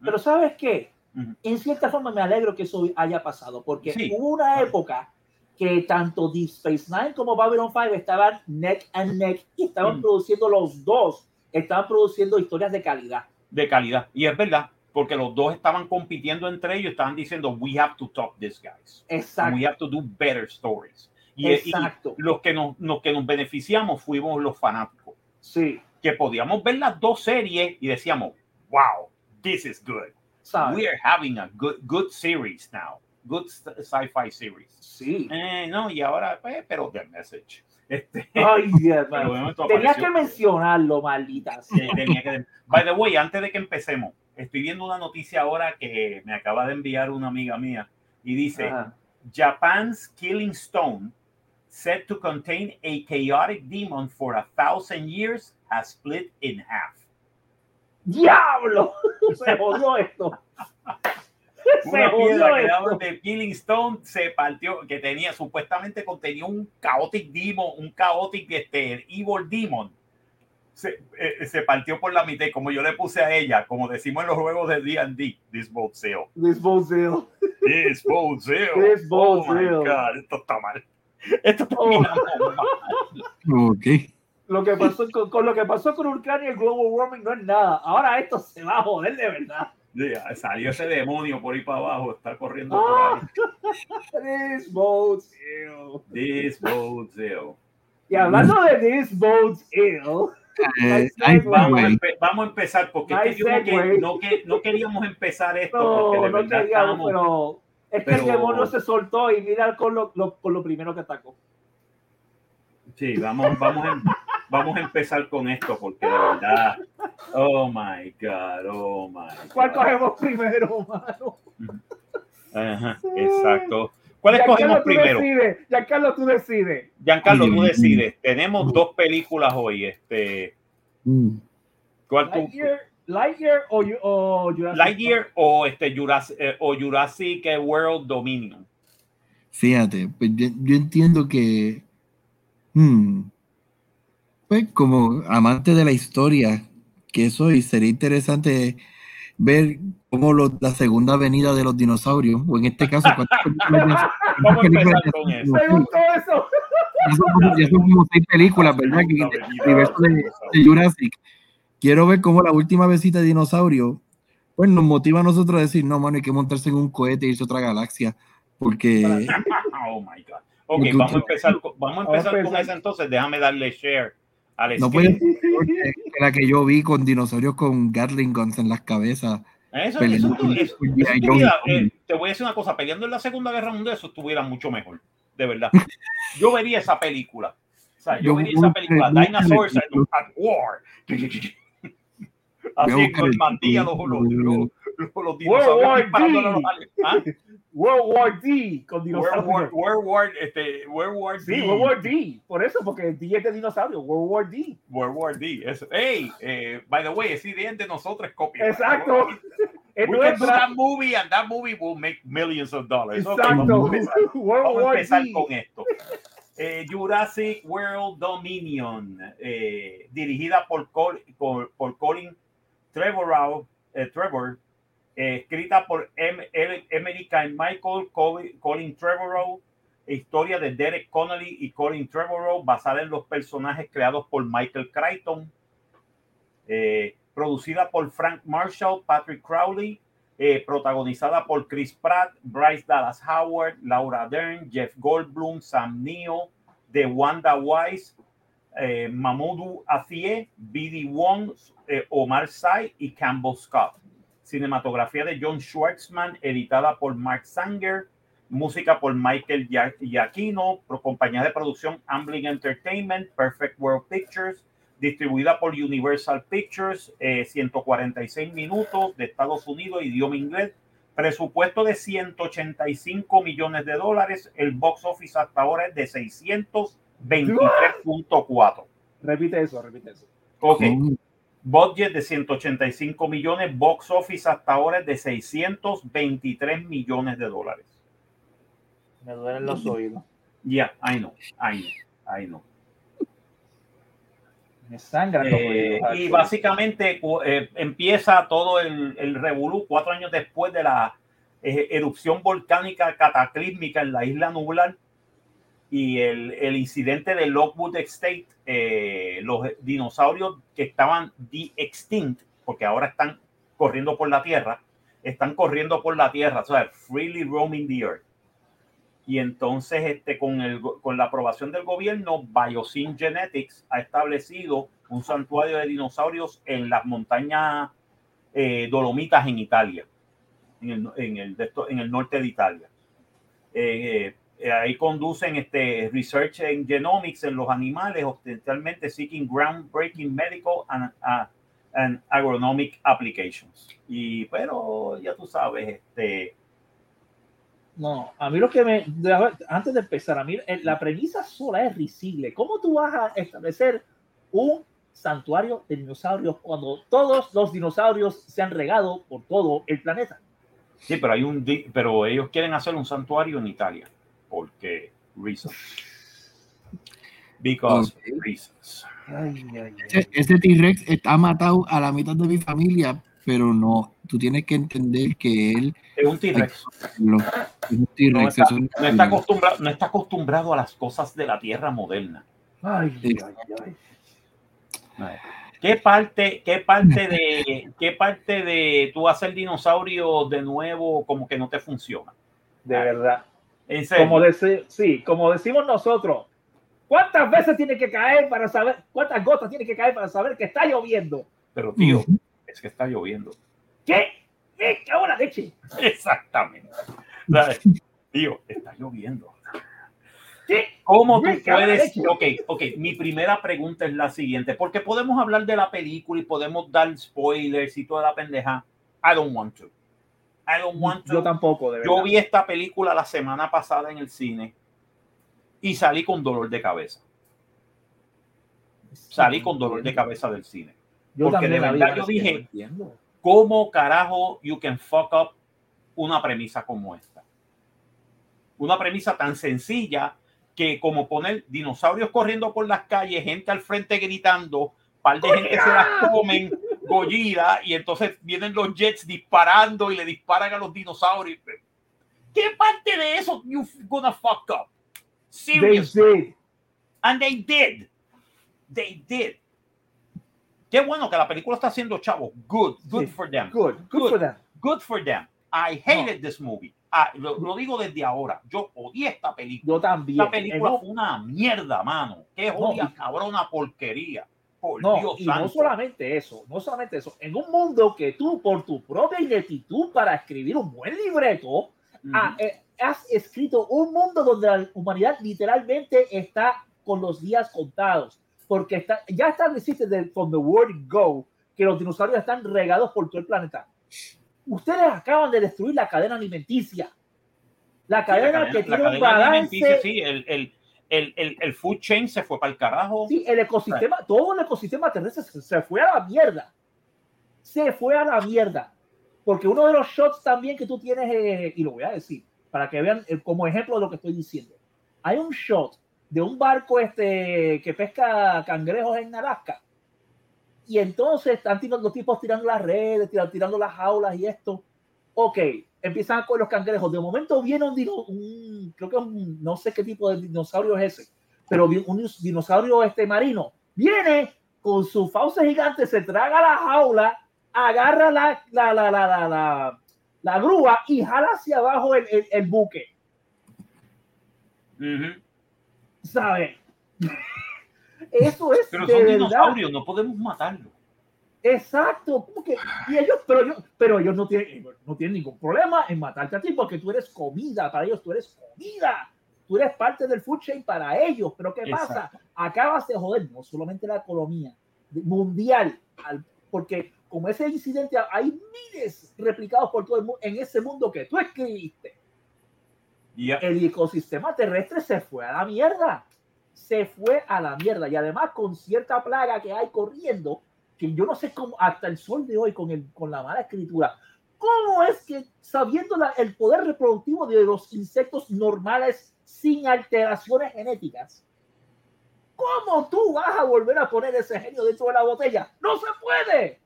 [SPEAKER 2] Pero ¿sabes qué? En cierta forma me alegro que eso haya pasado, porque hubo una época que tanto Deep Space Nine como Babylon 5 estaban neck and neck y estaban produciendo los dos, estaban produciendo historias de calidad.
[SPEAKER 1] De calidad, y es verdad. porque los dos estaban compitiendo entre ellos, estaban diciendo, we have to top these guys.
[SPEAKER 2] Exacto.
[SPEAKER 1] We have to do better stories. Y,
[SPEAKER 2] Exacto.
[SPEAKER 1] y los que nos, los que nos beneficiamos fuimos los fanáticos,
[SPEAKER 2] Sí,
[SPEAKER 1] que podíamos ver las dos series y decíamos, wow, this is good.
[SPEAKER 2] ¿Sabes?
[SPEAKER 1] We are having a good, good series now, good sci-fi series.
[SPEAKER 2] Sí.
[SPEAKER 1] Eh, no, y ahora, pues, pero the message. Este,
[SPEAKER 2] Ay, Dios Tenías que mencionarlo, maldita. sea.
[SPEAKER 1] Tenía que- By the way, antes de que empecemos, estoy viendo una noticia ahora que me acaba de enviar una amiga mía y dice,
[SPEAKER 2] Ajá.
[SPEAKER 1] Japan's Killing Stone, said to contain a chaotic demon for a thousand years, has split in half.
[SPEAKER 2] ¡Diablo! Se jodió esto. Se
[SPEAKER 1] Una
[SPEAKER 2] jodió
[SPEAKER 1] piedra que
[SPEAKER 2] esto.
[SPEAKER 1] de Killing Stone se partió, que tenía supuestamente contenía un chaotic demon, un chaotic este, evil demon. Se, eh, se partió por la mitad, como yo le puse a ella, como decimos en los juegos de D&D, this boat sail.
[SPEAKER 2] This Bozil.
[SPEAKER 1] This boat sail.
[SPEAKER 2] This boat
[SPEAKER 1] oh my. God, esto está mal. Esto está
[SPEAKER 2] Oh.
[SPEAKER 1] mal.
[SPEAKER 3] Ok.
[SPEAKER 2] Lo que pasó con, con lo que pasó con Ucrania y el global warming no es nada. Ahora esto se va a joder de verdad.
[SPEAKER 1] Salió ese demonio por ahí para abajo, está corriendo por
[SPEAKER 2] Ah.
[SPEAKER 1] ahí.
[SPEAKER 2] This Bozil.
[SPEAKER 1] This boat sail.
[SPEAKER 2] Y hablando de This
[SPEAKER 3] Eh,
[SPEAKER 2] Nice
[SPEAKER 3] ay,
[SPEAKER 2] segue.
[SPEAKER 1] Vamos a, vamos empezar porque es que no, que-
[SPEAKER 2] segue.
[SPEAKER 1] no, que- no queríamos empezar esto
[SPEAKER 2] no, no queríamos, pero es que
[SPEAKER 1] pero-
[SPEAKER 2] el demonio se soltó y mira con lo, lo- con lo primero que atacó.
[SPEAKER 1] Sí, vamos, vamos, a, vamos a empezar con esto porque de verdad. Oh my God, oh my
[SPEAKER 2] ¿Cuál
[SPEAKER 1] God.
[SPEAKER 2] cogemos primero, mano?
[SPEAKER 1] Ajá, exacto. ¿Cuál escogemos primero?
[SPEAKER 2] decides. Giancarlo, tú decides.
[SPEAKER 1] Giancarlo, tú decides. Tenemos dos películas hoy. Este,
[SPEAKER 3] Mm.
[SPEAKER 1] ¿Cuál tú?
[SPEAKER 2] Lightyear, Lightyear o, Ju- o Jurassic
[SPEAKER 1] Lightyear o este Jurassic, eh, o Jurassic World Dominion.
[SPEAKER 3] Fíjate, pues yo, yo entiendo que, hmm, pues como amante de la historia que soy, sería interesante ver cómo lo- la segunda venida de los dinosaurios, o en este caso, cuántas películas
[SPEAKER 1] Vamos a empezar con
[SPEAKER 3] son
[SPEAKER 1] eso.
[SPEAKER 2] Me
[SPEAKER 3] como-
[SPEAKER 2] gustó eso.
[SPEAKER 3] ya son como- ya son como seis películas, ¿verdad? Que
[SPEAKER 1] venida
[SPEAKER 3] universo
[SPEAKER 1] de
[SPEAKER 3] de, Jurassic. Quiero ver cómo la última visita de dinosaurio, pues nos motiva a nosotros a decir, no, mano, hay que montarse en un cohete y irse a otra galaxia, porque
[SPEAKER 1] Oh my God. Ok, vamos a empezar, con- vamos a
[SPEAKER 2] Vamos a
[SPEAKER 1] empezar con
[SPEAKER 2] empezar.
[SPEAKER 1] esa entonces. Déjame darle share al
[SPEAKER 3] no puede ser que la que yo vi con dinosaurios con Gatling guns en las cabezas.
[SPEAKER 1] Eso, eso, eso- eh, te voy a decir una cosa, peleando en la Segunda Guerra Mundial, eso estuviera mucho mejor, de verdad. Yo vería esa película. O sea, yo
[SPEAKER 3] Yo
[SPEAKER 1] vería esa película, Dinosaurs at, War. Así
[SPEAKER 3] buscar
[SPEAKER 1] con
[SPEAKER 3] el
[SPEAKER 1] mantilla los, los, los,
[SPEAKER 2] World
[SPEAKER 1] dinosaurios
[SPEAKER 2] War
[SPEAKER 1] disparándole a
[SPEAKER 2] D.
[SPEAKER 1] los aliens. ¿Ah?
[SPEAKER 2] World War D con
[SPEAKER 1] World
[SPEAKER 2] dinosaurios.
[SPEAKER 1] War, World War, este, World War
[SPEAKER 2] Sí,
[SPEAKER 1] D.
[SPEAKER 2] World War D. Por eso, porque D es de dinosaurio. World War D.
[SPEAKER 1] World War D. Es, hey, eh, by the way, ese idea de nosotros es copia.
[SPEAKER 2] Exacto. Es
[SPEAKER 1] We can do
[SPEAKER 2] nuestra.
[SPEAKER 1] that movie and that movie will make millions of dollars.
[SPEAKER 2] Exacto.
[SPEAKER 1] vamos a empezar,
[SPEAKER 2] World
[SPEAKER 1] vamos a empezar
[SPEAKER 2] D.
[SPEAKER 1] con esto. Eh, Jurassic World Dominion, eh, dirigida por, Col- por, por Colin Trevorrow, eh, Trevor, eh, escrita por M. Y Michael Colin, Colin Trevorrow, historia de Derek Connolly y Colin Trevorrow, basada en los personajes creados por Michael Crichton, eh, producida por Frank Marshall, Patrick Crowley, eh, protagonizada por Chris Pratt, Bryce Dallas Howard, Laura Dern, Jeff Goldblum, Sam Neill, de Wanda Wise, eh, Mamoudou Athie, B.D. Wong, Omar Sy y Campbell Scott. Cinematografía de John Schwartzman, editada por Mark Sanger. Música por Michael Giacchino, compañía de producción Ambling Entertainment, Perfect World Pictures, distribuida por Universal Pictures, eh, 146 minutos de Estados Unidos, idioma inglés, presupuesto de 185 millones de dólares, el box office hasta ahora es de 623.4.
[SPEAKER 2] Repite eso, repite eso.
[SPEAKER 1] Ok,
[SPEAKER 3] Con-
[SPEAKER 1] budget de 185 millones, box office hasta ahora es de 623 millones de dólares.
[SPEAKER 2] Me duelen los oídos.
[SPEAKER 1] Yeah, I know, I know, I know.
[SPEAKER 2] Me sangran los
[SPEAKER 1] Eh,
[SPEAKER 2] oídos.
[SPEAKER 1] y básicamente eh, empieza todo el, el revolú cuatro años después de la eh, erupción volcánica cataclísmica en la isla nublar y el, el incidente de Lockwood Estate, eh, los dinosaurios que estaban de extinct, porque ahora están corriendo por la tierra, están corriendo por la tierra, o sea, freely roaming the earth. Y entonces, este, con, el, con la aprobación del gobierno, Biosyn Genetics ha establecido un santuario de dinosaurios en las montañas eh, Dolomitas en Italia, en el, en el, en el norte de Italia. Eh, eh, ahí conducen este research en genomics en los animales, ostensiblemente seeking groundbreaking medical and, uh, and agronomic applications. Y pero ya tú sabes, este
[SPEAKER 2] no, a mí lo que me. Antes de empezar, a mí eh, la premisa sola es risible. ¿Cómo tú vas a establecer un santuario de dinosaurios cuando todos los dinosaurios se han regado por todo el planeta?
[SPEAKER 1] Sí, pero hay un. Pero ellos quieren hacer un santuario en Italia. Porque. Reasons.
[SPEAKER 3] Because reasons. Ese T-Rex está matado a la mitad de mi familia pero no, tú tienes que entender que él
[SPEAKER 1] es un T-Rex. No, está, acostumbrado, no está acostumbrado a las cosas de la tierra moderna. Ay, ay, ay. ¿Qué parte, qué parte de, qué parte de tú hacer dinosaurio de nuevo como que no te funciona?
[SPEAKER 2] De verdad. Como sí, como decimos nosotros, ¿cuántas veces tiene que caer para saber, cuántas gotas tiene que caer para saber que está lloviendo?
[SPEAKER 1] Pero tío, es que está lloviendo.
[SPEAKER 2] ¿Qué? ¿Qué? ¿Qué hora leche?
[SPEAKER 1] Exactamente. Tío, está lloviendo. ¿Qué? ¿Cómo tú puedes? Ok, ok. Mi primera pregunta es la siguiente, porque podemos hablar de la película y podemos dar spoilers y toda la pendeja. I don't want to. I don't want to.
[SPEAKER 2] Yo tampoco, de
[SPEAKER 1] verdad. Yo vi esta película la semana pasada en el cine y salí con dolor de cabeza. Salí con dolor de cabeza del cine. Yo Porque de verdad yo dije, ¿cómo carajo you can fuck up una premisa como esta? Una premisa tan sencilla que como poner dinosaurios corriendo por las calles, gente al frente gritando, par de gente se las comen, gollida, y entonces vienen los jets disparando y le disparan a los dinosaurios. ¿Qué parte de eso you gonna fuck up? Seriously. And they did. They did. Qué bueno que la película está haciendo chavo. Good, good for them.
[SPEAKER 2] Good, good, for them.
[SPEAKER 1] Good for them. I hated this movie. Ah, lo, digo desde ahora. Yo odié esta película.
[SPEAKER 2] Yo también.
[SPEAKER 1] La película fue una mierda, mano. Qué jodida, cabrón, una porquería. Por
[SPEAKER 2] no, y no solamente eso, no solamente eso. En un mundo que tú, por tu propia ineptitud para escribir un buen libreto, ah, eh, has escrito un mundo donde la humanidad literalmente está con los días contados porque está, ya estableciste desde from the word go que los dinosaurios están regados por todo el planeta. Ustedes acaban de destruir la cadena alimenticia. La cadena, que tiene un balance.
[SPEAKER 1] Sí, el, el, el, el, food chain se fue para el carajo.
[SPEAKER 2] Sí, el ecosistema, todo el ecosistema terrestre se, fue a la mierda. Se fue a la mierda. Porque uno de los shots también que tú tienes, eh, y lo voy a decir, para que vean eh, como ejemplo de lo que estoy diciendo. Hay un shot de un barco este, que pesca cangrejos en Alaska. Y entonces están los tipos tirando las redes, tirando, las jaulas y esto. Ok, empiezan con los cangrejos. De momento viene un, un creo que un, no sé qué tipo de dinosaurio es ese, pero un dinosaurio este marino. Viene con su fauce gigante, se traga la jaula, agarra la, la, la, la, la, la, grúa y jala hacia abajo el, el, buque. ¿sabes? Eso es.
[SPEAKER 1] Pero son dinosaurios, no podemos matarlo.
[SPEAKER 2] Exacto, porque, y ellos, pero, ellos, pero ellos no tienen, no tienen ningún problema en matarte a ti porque tú eres comida, para ellos tú eres comida, tú eres parte del food chain para ellos, pero ¿qué pasa? Acabas de joder no solamente la economía mundial, porque como ese incidente hay miles replicados por todo el mundo en ese mundo que tú escribiste. El ecosistema terrestre se fue a la mierda. Se fue a la mierda. Y además con cierta plaga que hay corriendo, que yo no sé cómo, hasta el sol de hoy, con, el, con la mala escritura, ¿cómo es que sabiendo el poder reproductivo de los insectos normales sin alteraciones genéticas, ¿cómo tú vas a volver a poner ese genio dentro de la botella? No se puede.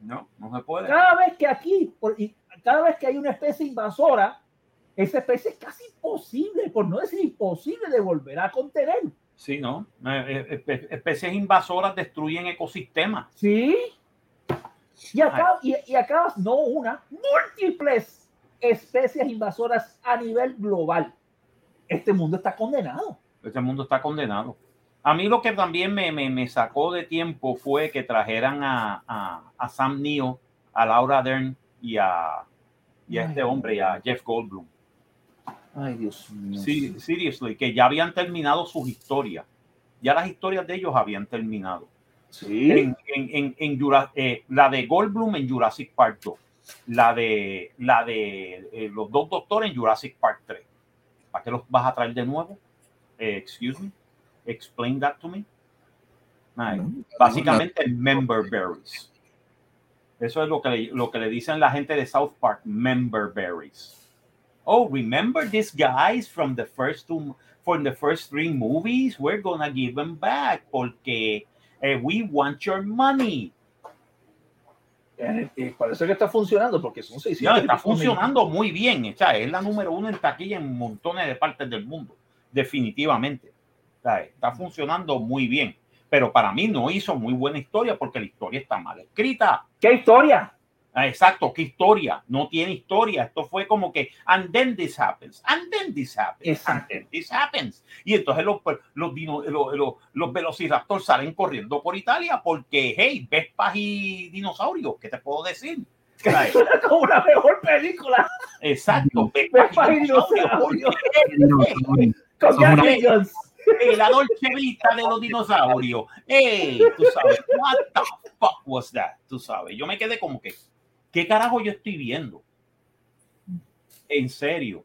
[SPEAKER 1] No, no se puede.
[SPEAKER 2] Cada vez que aquí, cada vez que hay una especie invasora, esa especie es casi imposible, por no decir imposible, de volver a contener.
[SPEAKER 1] Sí, ¿no? Eh, eh, especies invasoras destruyen ecosistemas.
[SPEAKER 2] Sí. Y acabas, y, y acabas no una, múltiples especies invasoras a nivel global. Este mundo está condenado.
[SPEAKER 1] Este mundo está condenado. A mí lo que también me, me, me sacó de tiempo fue que trajeran a, a, a Sam Neill, a Laura Dern y a, y a este hombre, a Jeff Goldblum.
[SPEAKER 2] Ay, Dios mío.
[SPEAKER 1] Sí, seriously, que ya habían terminado sus historias. Ya las historias de ellos habían terminado.
[SPEAKER 2] Sí.
[SPEAKER 1] En, en, en, en Jura- eh, la de Goldblum en Jurassic Park 2. La de, la de eh, los dos doctores en Jurassic Park 3. ¿Para qué los vas a traer de nuevo? Eh, excuse me. Explain that to me. Ay, básicamente member berries. Eso es lo que, le, lo que le dicen la gente de South Park, member berries. Oh, remember these guys from the first two, from the first three movies? We're gonna give them back porque eh, we want your money.
[SPEAKER 2] Eh, eh, parece que está funcionando porque son 600.
[SPEAKER 1] Ya, está funcionando muy bien. o sea, es la número uno en taquilla en montones de partes del mundo. Definitivamente. O sea, está funcionando muy bien. Pero para mí no hizo muy buena historia porque la historia está mal escrita.
[SPEAKER 2] ¿Qué historia?
[SPEAKER 1] Ah, Exacto, qué historia. No tiene historia. Esto fue como que, and then this happens, and then this happens, and then this happens. Y entonces los, los, dino- los, los, los velociraptors salen corriendo por Italia porque, hey, vespas y dinosaurios, ¿qué te puedo decir?
[SPEAKER 2] Como una mejor película.
[SPEAKER 1] Exacto,
[SPEAKER 2] Vespas y dinosaurios.
[SPEAKER 3] Dinosaurio.
[SPEAKER 2] Con
[SPEAKER 1] Dolce Vita de los dinosaurios. Hey, tú sabes, what the fuck was that? Tú sabes, yo me quedé como que, ¿qué carajo yo estoy viendo? En serio,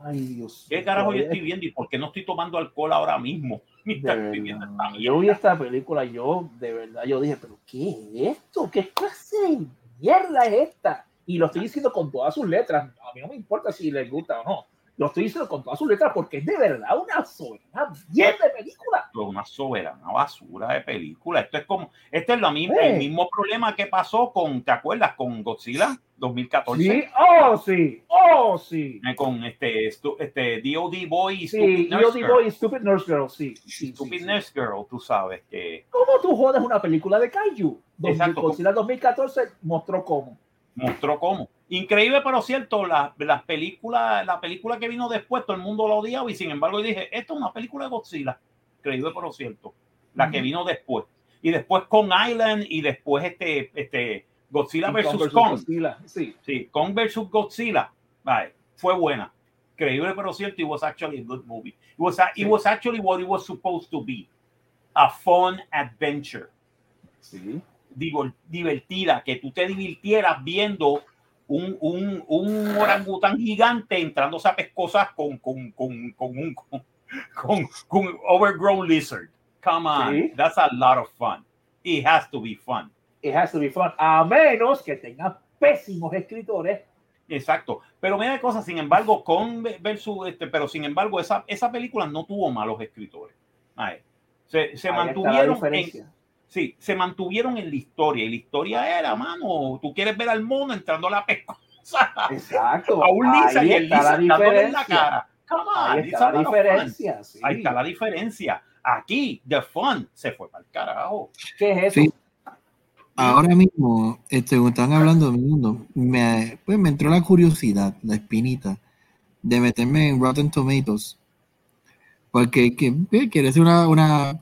[SPEAKER 2] Ay, Dios.
[SPEAKER 1] ¿qué carajo yo estoy viendo y por qué no estoy tomando alcohol ahora mismo?
[SPEAKER 2] Yo vi esta película, yo de verdad, yo dije, pero ¿qué es esto? ¿Qué clase de mierda es esta? Y lo estoy diciendo con todas sus letras. A mí no me importa si les gusta o no. Lo estoy diciendo con todas sus letras porque es de verdad una soberana bien de película.
[SPEAKER 1] Una soberana basura de película. Esto es como, este es lo mismo, el mismo problema que pasó con, ¿te acuerdas? Con Godzilla 2014.
[SPEAKER 2] Sí, oh sí, oh sí.
[SPEAKER 1] eh, Con este, este DOD Boy
[SPEAKER 2] Sí,
[SPEAKER 1] Stupid
[SPEAKER 2] yo
[SPEAKER 1] Nurse
[SPEAKER 2] digo
[SPEAKER 1] Girl.
[SPEAKER 2] y Stupid Nurse Girl, sí.
[SPEAKER 1] Stupid. Nurse Girl, tú sabes que
[SPEAKER 2] ¿Cómo tú jodes una película de Kaiju?
[SPEAKER 1] Exacto.
[SPEAKER 2] Godzilla 2014 mostró cómo.
[SPEAKER 1] mostró cómo. Increíble, pero cierto, la- las películas, la película que vino después, todo el mundo la odiaba y sin embargo yo dije, esto es una película de Godzilla. Increíble, pero cierto. La que vino después. Y después Kong Island y después este, este Godzilla
[SPEAKER 2] Y
[SPEAKER 1] versus
[SPEAKER 2] Kong
[SPEAKER 1] Kong.
[SPEAKER 2] Godzilla, Sí.
[SPEAKER 1] Sí, Kong versus Godzilla. Vale, fue buena. Increíble, pero cierto. It was actually a good movie. It was, a- it
[SPEAKER 2] Sí.
[SPEAKER 1] was actually what it was supposed to be. A fun adventure.
[SPEAKER 2] Sí.
[SPEAKER 1] digo, divertida, que tú te divirtieras viendo un, un, un orangután gigante entrándose a pescosas con, con, con, con un con, con, overgrown lizard. Come on,
[SPEAKER 2] Sí.
[SPEAKER 1] that's a lot of fun. It has to be fun.
[SPEAKER 2] It has to be fun. A menos que tenga pésimos escritores.
[SPEAKER 1] Exacto. Pero mira cosas, sin embargo, con versus este, pero sin embargo, esa, esa película no tuvo malos escritores. Ay, se, se
[SPEAKER 2] Ahí
[SPEAKER 1] mantuvieron en. Sí, se mantuvieron en la historia. Y la historia era, mano, tú quieres ver al mono entrando a la pescosa
[SPEAKER 2] Exacto.
[SPEAKER 1] a un lisa
[SPEAKER 2] Ahí
[SPEAKER 1] y el lisa dándole en la cara. Come on,
[SPEAKER 2] Ahí está
[SPEAKER 1] a
[SPEAKER 2] la diferencia. sí.
[SPEAKER 1] Ahí está la diferencia. Aquí, the fun se fue para el carajo.
[SPEAKER 2] ¿Qué es eso?
[SPEAKER 3] Sí. Ahora mismo, este, como están hablando del mundo, me, pues me entró la curiosidad, la espinita, de meterme en Rotten Tomatoes. Porque que, que- quiere hacer una, una,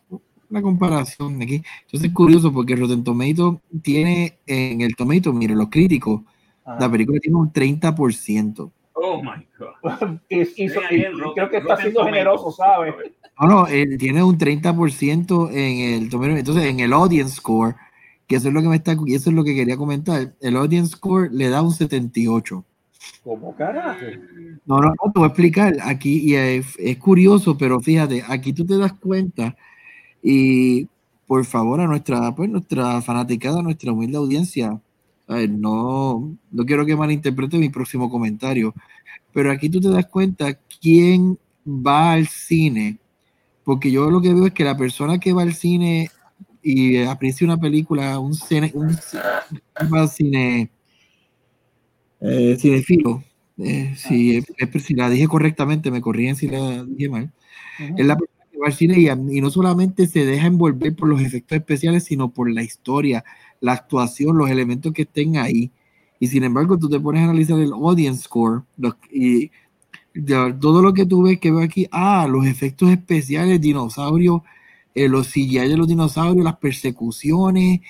[SPEAKER 3] una comparación aquí. Entonces es curioso porque Rotten Tomatoes tiene en el Tomato, mire, los críticos,
[SPEAKER 2] Ah.
[SPEAKER 3] la película tiene un 30%.
[SPEAKER 1] Oh my God.
[SPEAKER 2] Y, y- y- creo que está siendo generoso, ¿sabes?
[SPEAKER 3] No, no, él tiene un 30% en el Tomato. Entonces, en el audience score, que eso es lo que me está, y eso es lo que quería comentar, el audience score le da un 78.
[SPEAKER 2] ¿Cómo carajo?
[SPEAKER 3] No, no, no, te voy a explicar aquí, y es, es curioso, pero fíjate, aquí tú te das cuenta, y por favor, a nuestra, pues, nuestra fanaticada, a nuestra humilde audiencia, a ver, no, no quiero que malinterprete mi próximo comentario, pero aquí tú te das cuenta quién va al cine, porque yo lo que veo es que la persona que va al cine y aprecia una película, un cine, un, cine, eh, cinefilo, eh, si, es- si la dije correctamente, me corrían si la dije mal. Es la persona cine y, no solamente se deja envolver por los efectos especiales, sino por la historia, la actuación, los elementos que estén ahí. Y sin embargo, tú te pones a analizar el audience score y todo lo que tú ves que veo aquí, ah, los efectos especiales, dinosaurios, eh, los CGI de los dinosaurios, las persecuciones,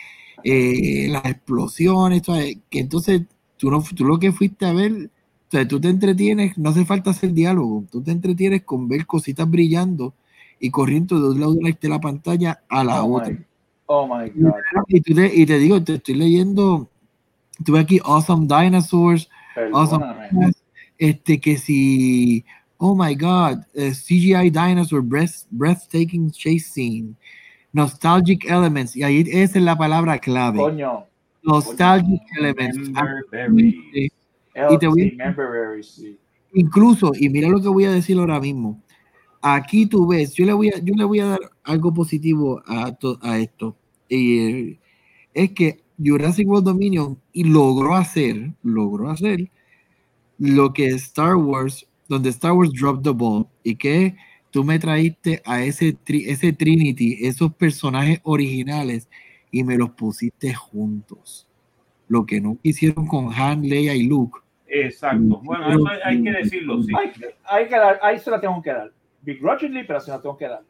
[SPEAKER 3] eh, las explosiones, que entonces tú, no, tú lo que fuiste a ver, o sea, tú te entretienes, no hace falta hacer diálogo, tú te entretienes con ver cositas brillando y corriendo de un lado de la pantalla a la
[SPEAKER 2] Oh
[SPEAKER 3] otra.
[SPEAKER 2] my, oh my God.
[SPEAKER 3] Y, te- y te digo, te estoy leyendo, tuve aquí Awesome Dinosaurs, Awesome este que si, oh my God, eh, CGI Dinosaur breath, Breathtaking Chase Scene, Nostalgic Elements, y ahí esa es la palabra clave.
[SPEAKER 2] Coño.
[SPEAKER 3] Nostalgic Elements.
[SPEAKER 1] Member berries.
[SPEAKER 3] Eh,
[SPEAKER 2] El,
[SPEAKER 3] te voy. Incluso, y mira lo que voy a decir ahora mismo. Aquí tú ves, yo le voy a, yo le voy a dar algo positivo a, to- a esto. Y, eh, es que Jurassic World Dominion y logró hacer, logró hacer lo que Star Wars, donde Star Wars dropped the ball y que tú me traíste a ese, tri- ese Trinity, esos personajes originales y me los pusiste juntos. Lo que no hicieron con Han, Leia y Luke.
[SPEAKER 1] Exacto. Bueno, eso hay- hay que decirlo, sí.
[SPEAKER 2] Hay, hay que dar, ahí se la tengo que dar. Begrudgingly, pero se la tengo que dar.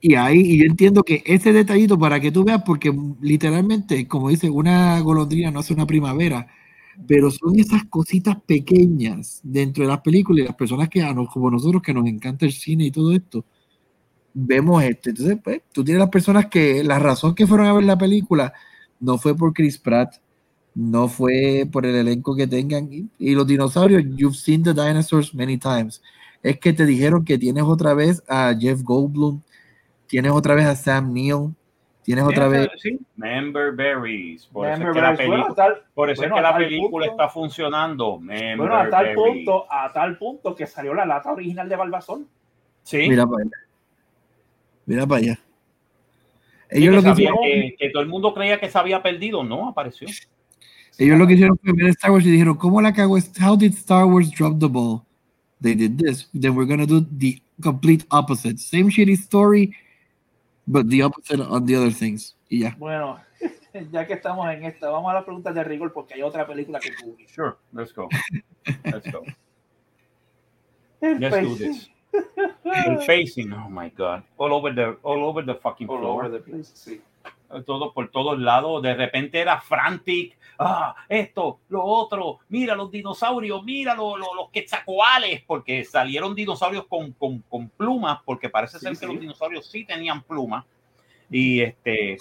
[SPEAKER 3] Y ahí, y yo entiendo que ese detallito para que tú veas, porque literalmente, como dice, una golondrina no hace una primavera, pero son esas cositas pequeñas dentro de las películas y las personas que a nos- como nosotros que nos encanta el cine y todo esto, vemos esto. Entonces, pues, tú tienes las personas que la razón que fueron a ver la película no fue por Chris Pratt, no fue por el elenco que tengan. Y, y los dinosaurios, you've seen the dinosaurs many times. Es que te dijeron que tienes otra vez a Jeff Goldblum, tienes otra vez a Sam Neill, tienes otra vez.
[SPEAKER 1] Sí, Member berries. Por eso es que la.
[SPEAKER 2] Bueno,
[SPEAKER 1] película,
[SPEAKER 2] a tal,
[SPEAKER 1] por eso es
[SPEAKER 2] bueno,
[SPEAKER 1] que
[SPEAKER 2] a
[SPEAKER 1] la
[SPEAKER 2] tal
[SPEAKER 1] película
[SPEAKER 2] punto-
[SPEAKER 1] está funcionando. Member
[SPEAKER 2] bueno, a tal
[SPEAKER 1] berries.
[SPEAKER 2] punto, a tal punto que salió la lata original de Balbazón.
[SPEAKER 1] Sí.
[SPEAKER 3] Mira para allá. Mira para allá.
[SPEAKER 1] Sí,
[SPEAKER 3] Ellos
[SPEAKER 1] que,
[SPEAKER 3] lo que
[SPEAKER 1] sabía
[SPEAKER 3] hicieron,
[SPEAKER 1] que- que todo el mundo creía que se había perdido, no apareció.
[SPEAKER 3] ellos lo que hicieron fue ver Star Wars y dijeron, ¿cómo la cagó? How did Star Wars drop the ball? They did this. Then we're gonna do the complete opposite. Same shitty story, but the opposite on the other things. Y ya.
[SPEAKER 2] Bueno, ya que estamos en esta, vamos a las preguntas de rigor porque hay otra película que.
[SPEAKER 1] Sure, let's go. Let's go.
[SPEAKER 2] El
[SPEAKER 1] Let's do
[SPEAKER 2] pacing,
[SPEAKER 1] this. El facing, oh my god. All over the, all over the fucking
[SPEAKER 2] all
[SPEAKER 1] floor.
[SPEAKER 2] over the place, sí.
[SPEAKER 1] todo por todos lados, de repente era frantic, ah, esto, lo otro, mira los dinosaurios, mira lo- lo- los quetzalcoales, porque salieron dinosaurios con, con, con plumas, porque parece
[SPEAKER 2] Sí,
[SPEAKER 1] ser que los dinosaurios sí tenían plumas, y este,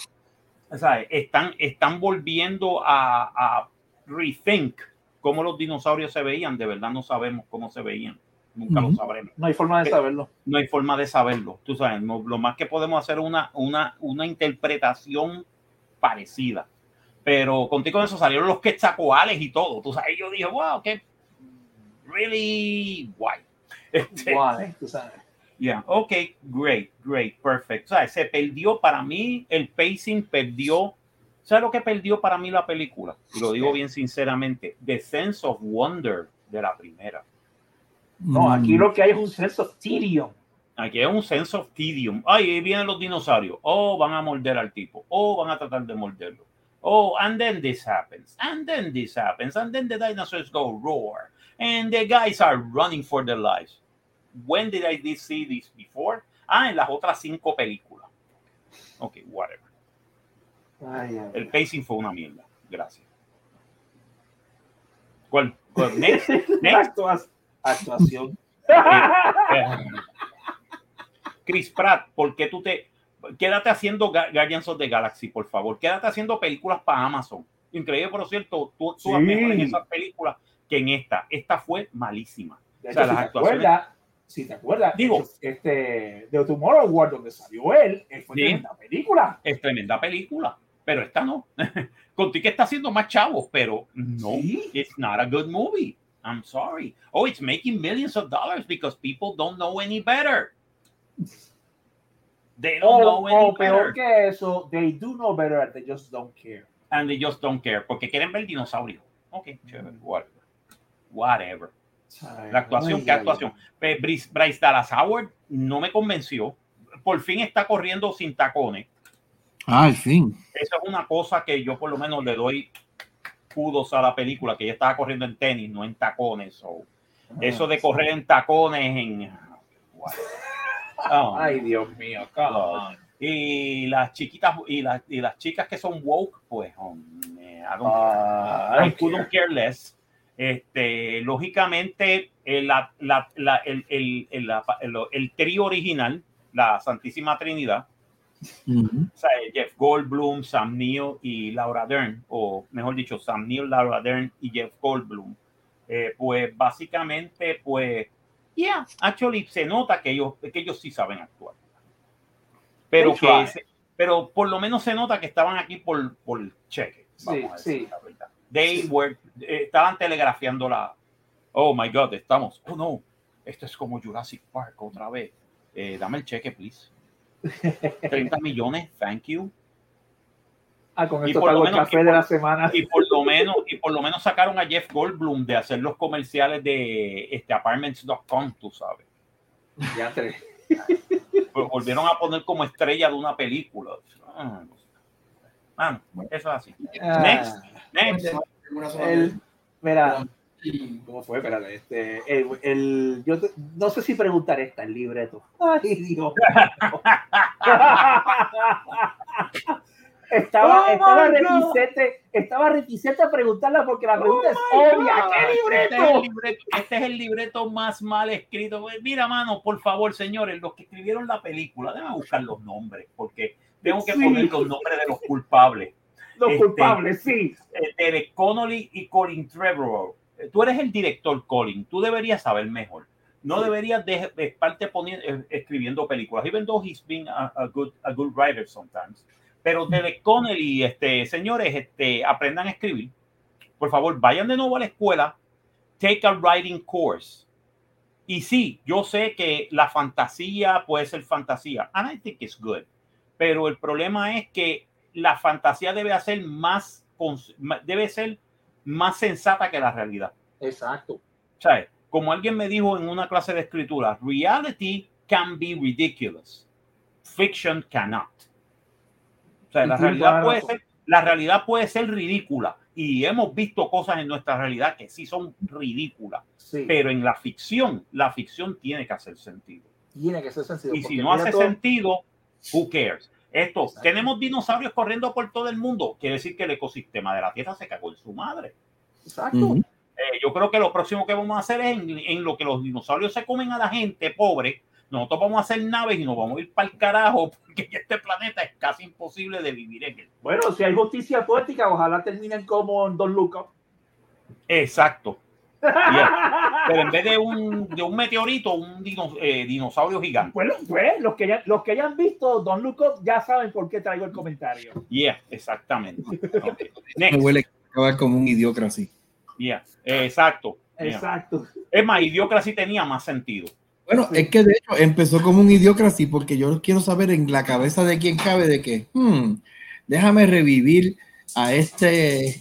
[SPEAKER 1] sea, están, están volviendo a, a rethink cómo los dinosaurios se veían, de verdad no sabemos cómo se veían, nunca lo sabremos
[SPEAKER 2] No hay forma de
[SPEAKER 1] Eh,
[SPEAKER 2] saberlo.
[SPEAKER 1] no hay forma de saberlo. Tú sabes, no- lo más que podemos hacer es una, una, una interpretación parecida. Pero contigo con eso salieron los quetzalcoales y todo. Tú sabes, yo dije, wow, qué really guay. Este,
[SPEAKER 2] Guay, tú sabes.
[SPEAKER 1] Yeah, ok, great, great, perfect. O sea, se perdió para mí, el pacing perdió. ¿Sabes lo que perdió para mí la película? Y lo digo bien sinceramente, the sense of wonder de la primera.
[SPEAKER 2] No, aquí
[SPEAKER 3] Mm.
[SPEAKER 2] lo que hay es un sense of tedium.
[SPEAKER 1] Aquí hay un sense of tedium. Ay, ahí vienen los dinosaurios. Oh, van a morder al tipo. Oh, van a tratar de morderlo. Oh, and then this happens. And then this happens. And then the dinosaurs go roar. And the guys are running for their lives. When did I see this before? Ah, en las otras cinco películas. Ok, whatever.
[SPEAKER 2] Ay, ay,
[SPEAKER 1] El pacing fue una mierda. Gracias. ¿Cuál? cuál? Next. Next.
[SPEAKER 2] Actua- actuación.
[SPEAKER 1] Eh, Chris Pratt, ¿por qué tú te quédate haciendo Guardians of the Galaxy, por favor? Quédate haciendo películas para Amazon. Increíble, por cierto, tú, tú
[SPEAKER 2] Sí.
[SPEAKER 1] mejor en esas películas que en esta. Esta fue malísima.
[SPEAKER 2] De
[SPEAKER 1] O sea,
[SPEAKER 2] hecho,
[SPEAKER 1] las
[SPEAKER 2] si te acuerdas, si te acuerdas,
[SPEAKER 1] Digo-
[SPEAKER 2] este, de Tomorrow War, donde salió él, él fue
[SPEAKER 1] Sí.
[SPEAKER 2] tremenda película.
[SPEAKER 1] Es tremenda película, pero esta no. Contigo está haciendo más chavos, pero no.
[SPEAKER 2] Sí.
[SPEAKER 1] It's not a good movie. I'm sorry. Oh, it's making millions of dollars because people don't know any better. They don't
[SPEAKER 2] O,
[SPEAKER 1] know any
[SPEAKER 2] o peor
[SPEAKER 1] better.
[SPEAKER 2] que eso, they do know better, they just don't care.
[SPEAKER 1] and they just don't care porque quieren ver dinosaurios. Ok, chévere, whatever. Whatever. La actuación,
[SPEAKER 2] Ay,
[SPEAKER 1] ¿qué
[SPEAKER 2] ay,
[SPEAKER 1] actuación? Bryce, Bryce Dallas Howard no me convenció. Por fin está corriendo sin tacones.
[SPEAKER 3] Ah, al fin.
[SPEAKER 1] Eso es una cosa que yo por lo menos le doy kudos a la película, que ella estaba corriendo en tenis, no en tacones. o eso de correr en tacones en...
[SPEAKER 2] Oh, Ay, Dios mío.
[SPEAKER 1] Y las chiquitas y las, y las chicas que son woke, pues, um, I don't, uh, I couldn't care less. Este, lógicamente, el, la, la, el, el, el, el, trío original, la Santísima Trinidad, uh -huh. o sea, Jeff Goldblum, Sam Neill y Laura Dern, o mejor dicho, Sam Neill, Laura Dern y Jeff Goldblum, eh, pues básicamente, pues, yeah, actually se nota que ellos, que ellos sí saben actuar. Pero, que, pero por lo menos se nota que estaban aquí por, por cheque.
[SPEAKER 2] Sí, sí.
[SPEAKER 1] La verdad. They were, eh, estaban telegrafiando la. Oh my God, estamos. Oh no, esto es como Jurassic Park otra vez. Eh, dame el cheque, please. 30 millones, thank you.
[SPEAKER 2] Ah, con esto pago el café de la semana.
[SPEAKER 1] Y por menos, y por lo menos sacaron a Jeff Goldblum de hacer los comerciales de este apartments.com, tú sabes.
[SPEAKER 2] Ya te
[SPEAKER 1] volvieron a poner como estrella de una película. Ah, ah eso es así. Next, next.
[SPEAKER 2] El, mira, ¿cómo fue? Espérate, este, el, el, yo te, no sé si preguntar esta, el libreto. Ay, Dios. estaba, oh estaba reticente, estaba reticente a preguntarla porque la pregunta oh es obvia. ¿Qué libreto?
[SPEAKER 1] Este es, el libreto? este es el libreto más mal escrito. Mira, mano, por favor, señores, los que escribieron la película, déjame buscar los nombres, porque tengo que sí. poner los nombres de los culpables.
[SPEAKER 2] Los este, culpables, sí.
[SPEAKER 1] Derek Connolly y Colin Trevorrow. Tú eres el director, Colin. Tú deberías saber mejor. No sí. deberías de, de estarte poniendo, escribiendo películas. Even though he's been a, a, good, a good writer sometimes pero Derek Connelly, este, señores, este, aprendan a escribir. Por favor, vayan de nuevo a la escuela, take a writing course. Y sí, yo sé que la fantasía puede ser fantasía, and I think it's good. Pero el problema es que la fantasía debe ser más, debe ser más sensata que la realidad.
[SPEAKER 2] Exacto.
[SPEAKER 1] ¿Sabes? Como alguien me dijo en una clase de escritura, reality can be ridiculous. Fiction cannot. O sea, la realidad, puede ser, la realidad puede ser ridícula y hemos visto cosas en nuestra realidad que sí son ridículas, sí. pero en la ficción, la ficción tiene que hacer sentido.
[SPEAKER 2] Tiene que hacer sentido.
[SPEAKER 1] Y si no hace todo... sentido, who cares? Esto, Exacto. tenemos dinosaurios corriendo por todo el mundo, quiere decir que el ecosistema de la Tierra se cagó en su madre.
[SPEAKER 2] Exacto. Uh -huh.
[SPEAKER 1] eh, yo creo que lo próximo que vamos a hacer es en, en lo que los dinosaurios se comen a la gente pobre, nosotros vamos a hacer naves y nos vamos a ir para el carajo porque este planeta es casi imposible de vivir en él.
[SPEAKER 2] Bueno, si hay justicia poética, ojalá terminen como en Don Luca.
[SPEAKER 1] Exacto. Yeah. Pero en vez de un, de un meteorito, un dino, eh, dinosaurio gigante.
[SPEAKER 2] Bueno, pues los que, ya, los que hayan visto Don Luca ya saben por qué traigo el comentario.
[SPEAKER 1] Yeah, exactamente.
[SPEAKER 3] Okay. Me huele como un idiocracia.
[SPEAKER 1] Yeah, exacto.
[SPEAKER 2] Exacto.
[SPEAKER 1] Es más, idiocracia tenía más sentido.
[SPEAKER 3] Bueno, es que de hecho empezó como un idiocracia porque yo quiero saber en la cabeza de quién cabe de que, hmm, déjame revivir a este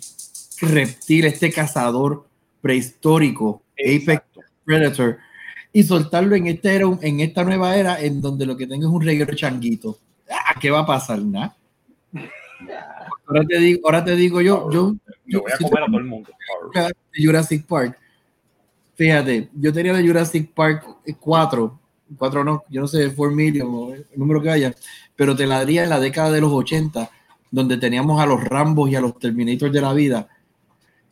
[SPEAKER 3] reptil, este cazador prehistórico, Exacto. Apex Predator, y soltarlo en, este era, en esta nueva era en donde lo que tengo es un reguero changuito. Ah, ¿Qué va a pasar? ¿Nah? Ahora te digo, ahora te digo yo, yo,
[SPEAKER 1] yo voy a comer a todo el mundo.
[SPEAKER 3] Jurassic Park Fíjate, yo tenía la Jurassic Park 4, 4 no, yo no sé, 4 million, el número que haya, pero te la daría en la década de los 80, donde teníamos a los Rambos y a los Terminators de la vida.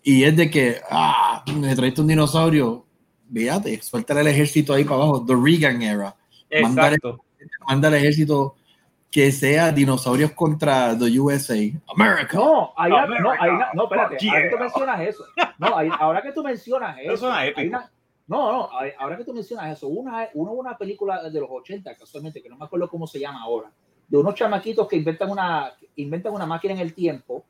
[SPEAKER 3] Y es de que, ah, me traiste un dinosaurio, fíjate, suelta el ejército ahí para abajo, The Reagan era.
[SPEAKER 1] Exacto.
[SPEAKER 3] Manda el ejército que sea dinosaurios contra the USA.
[SPEAKER 2] America. No, ahí, America. no, ahí, no, espérate, yeah. ahora que tú mencionas eso. No, ahí, ahora que tú mencionas eso.
[SPEAKER 1] Eso es
[SPEAKER 2] una, no, no, ahora que tú mencionas eso, una, una, una película de los 80, casualmente, que no me acuerdo cómo se llama ahora, de unos chamaquitos que inventan una, inventan una máquina en el tiempo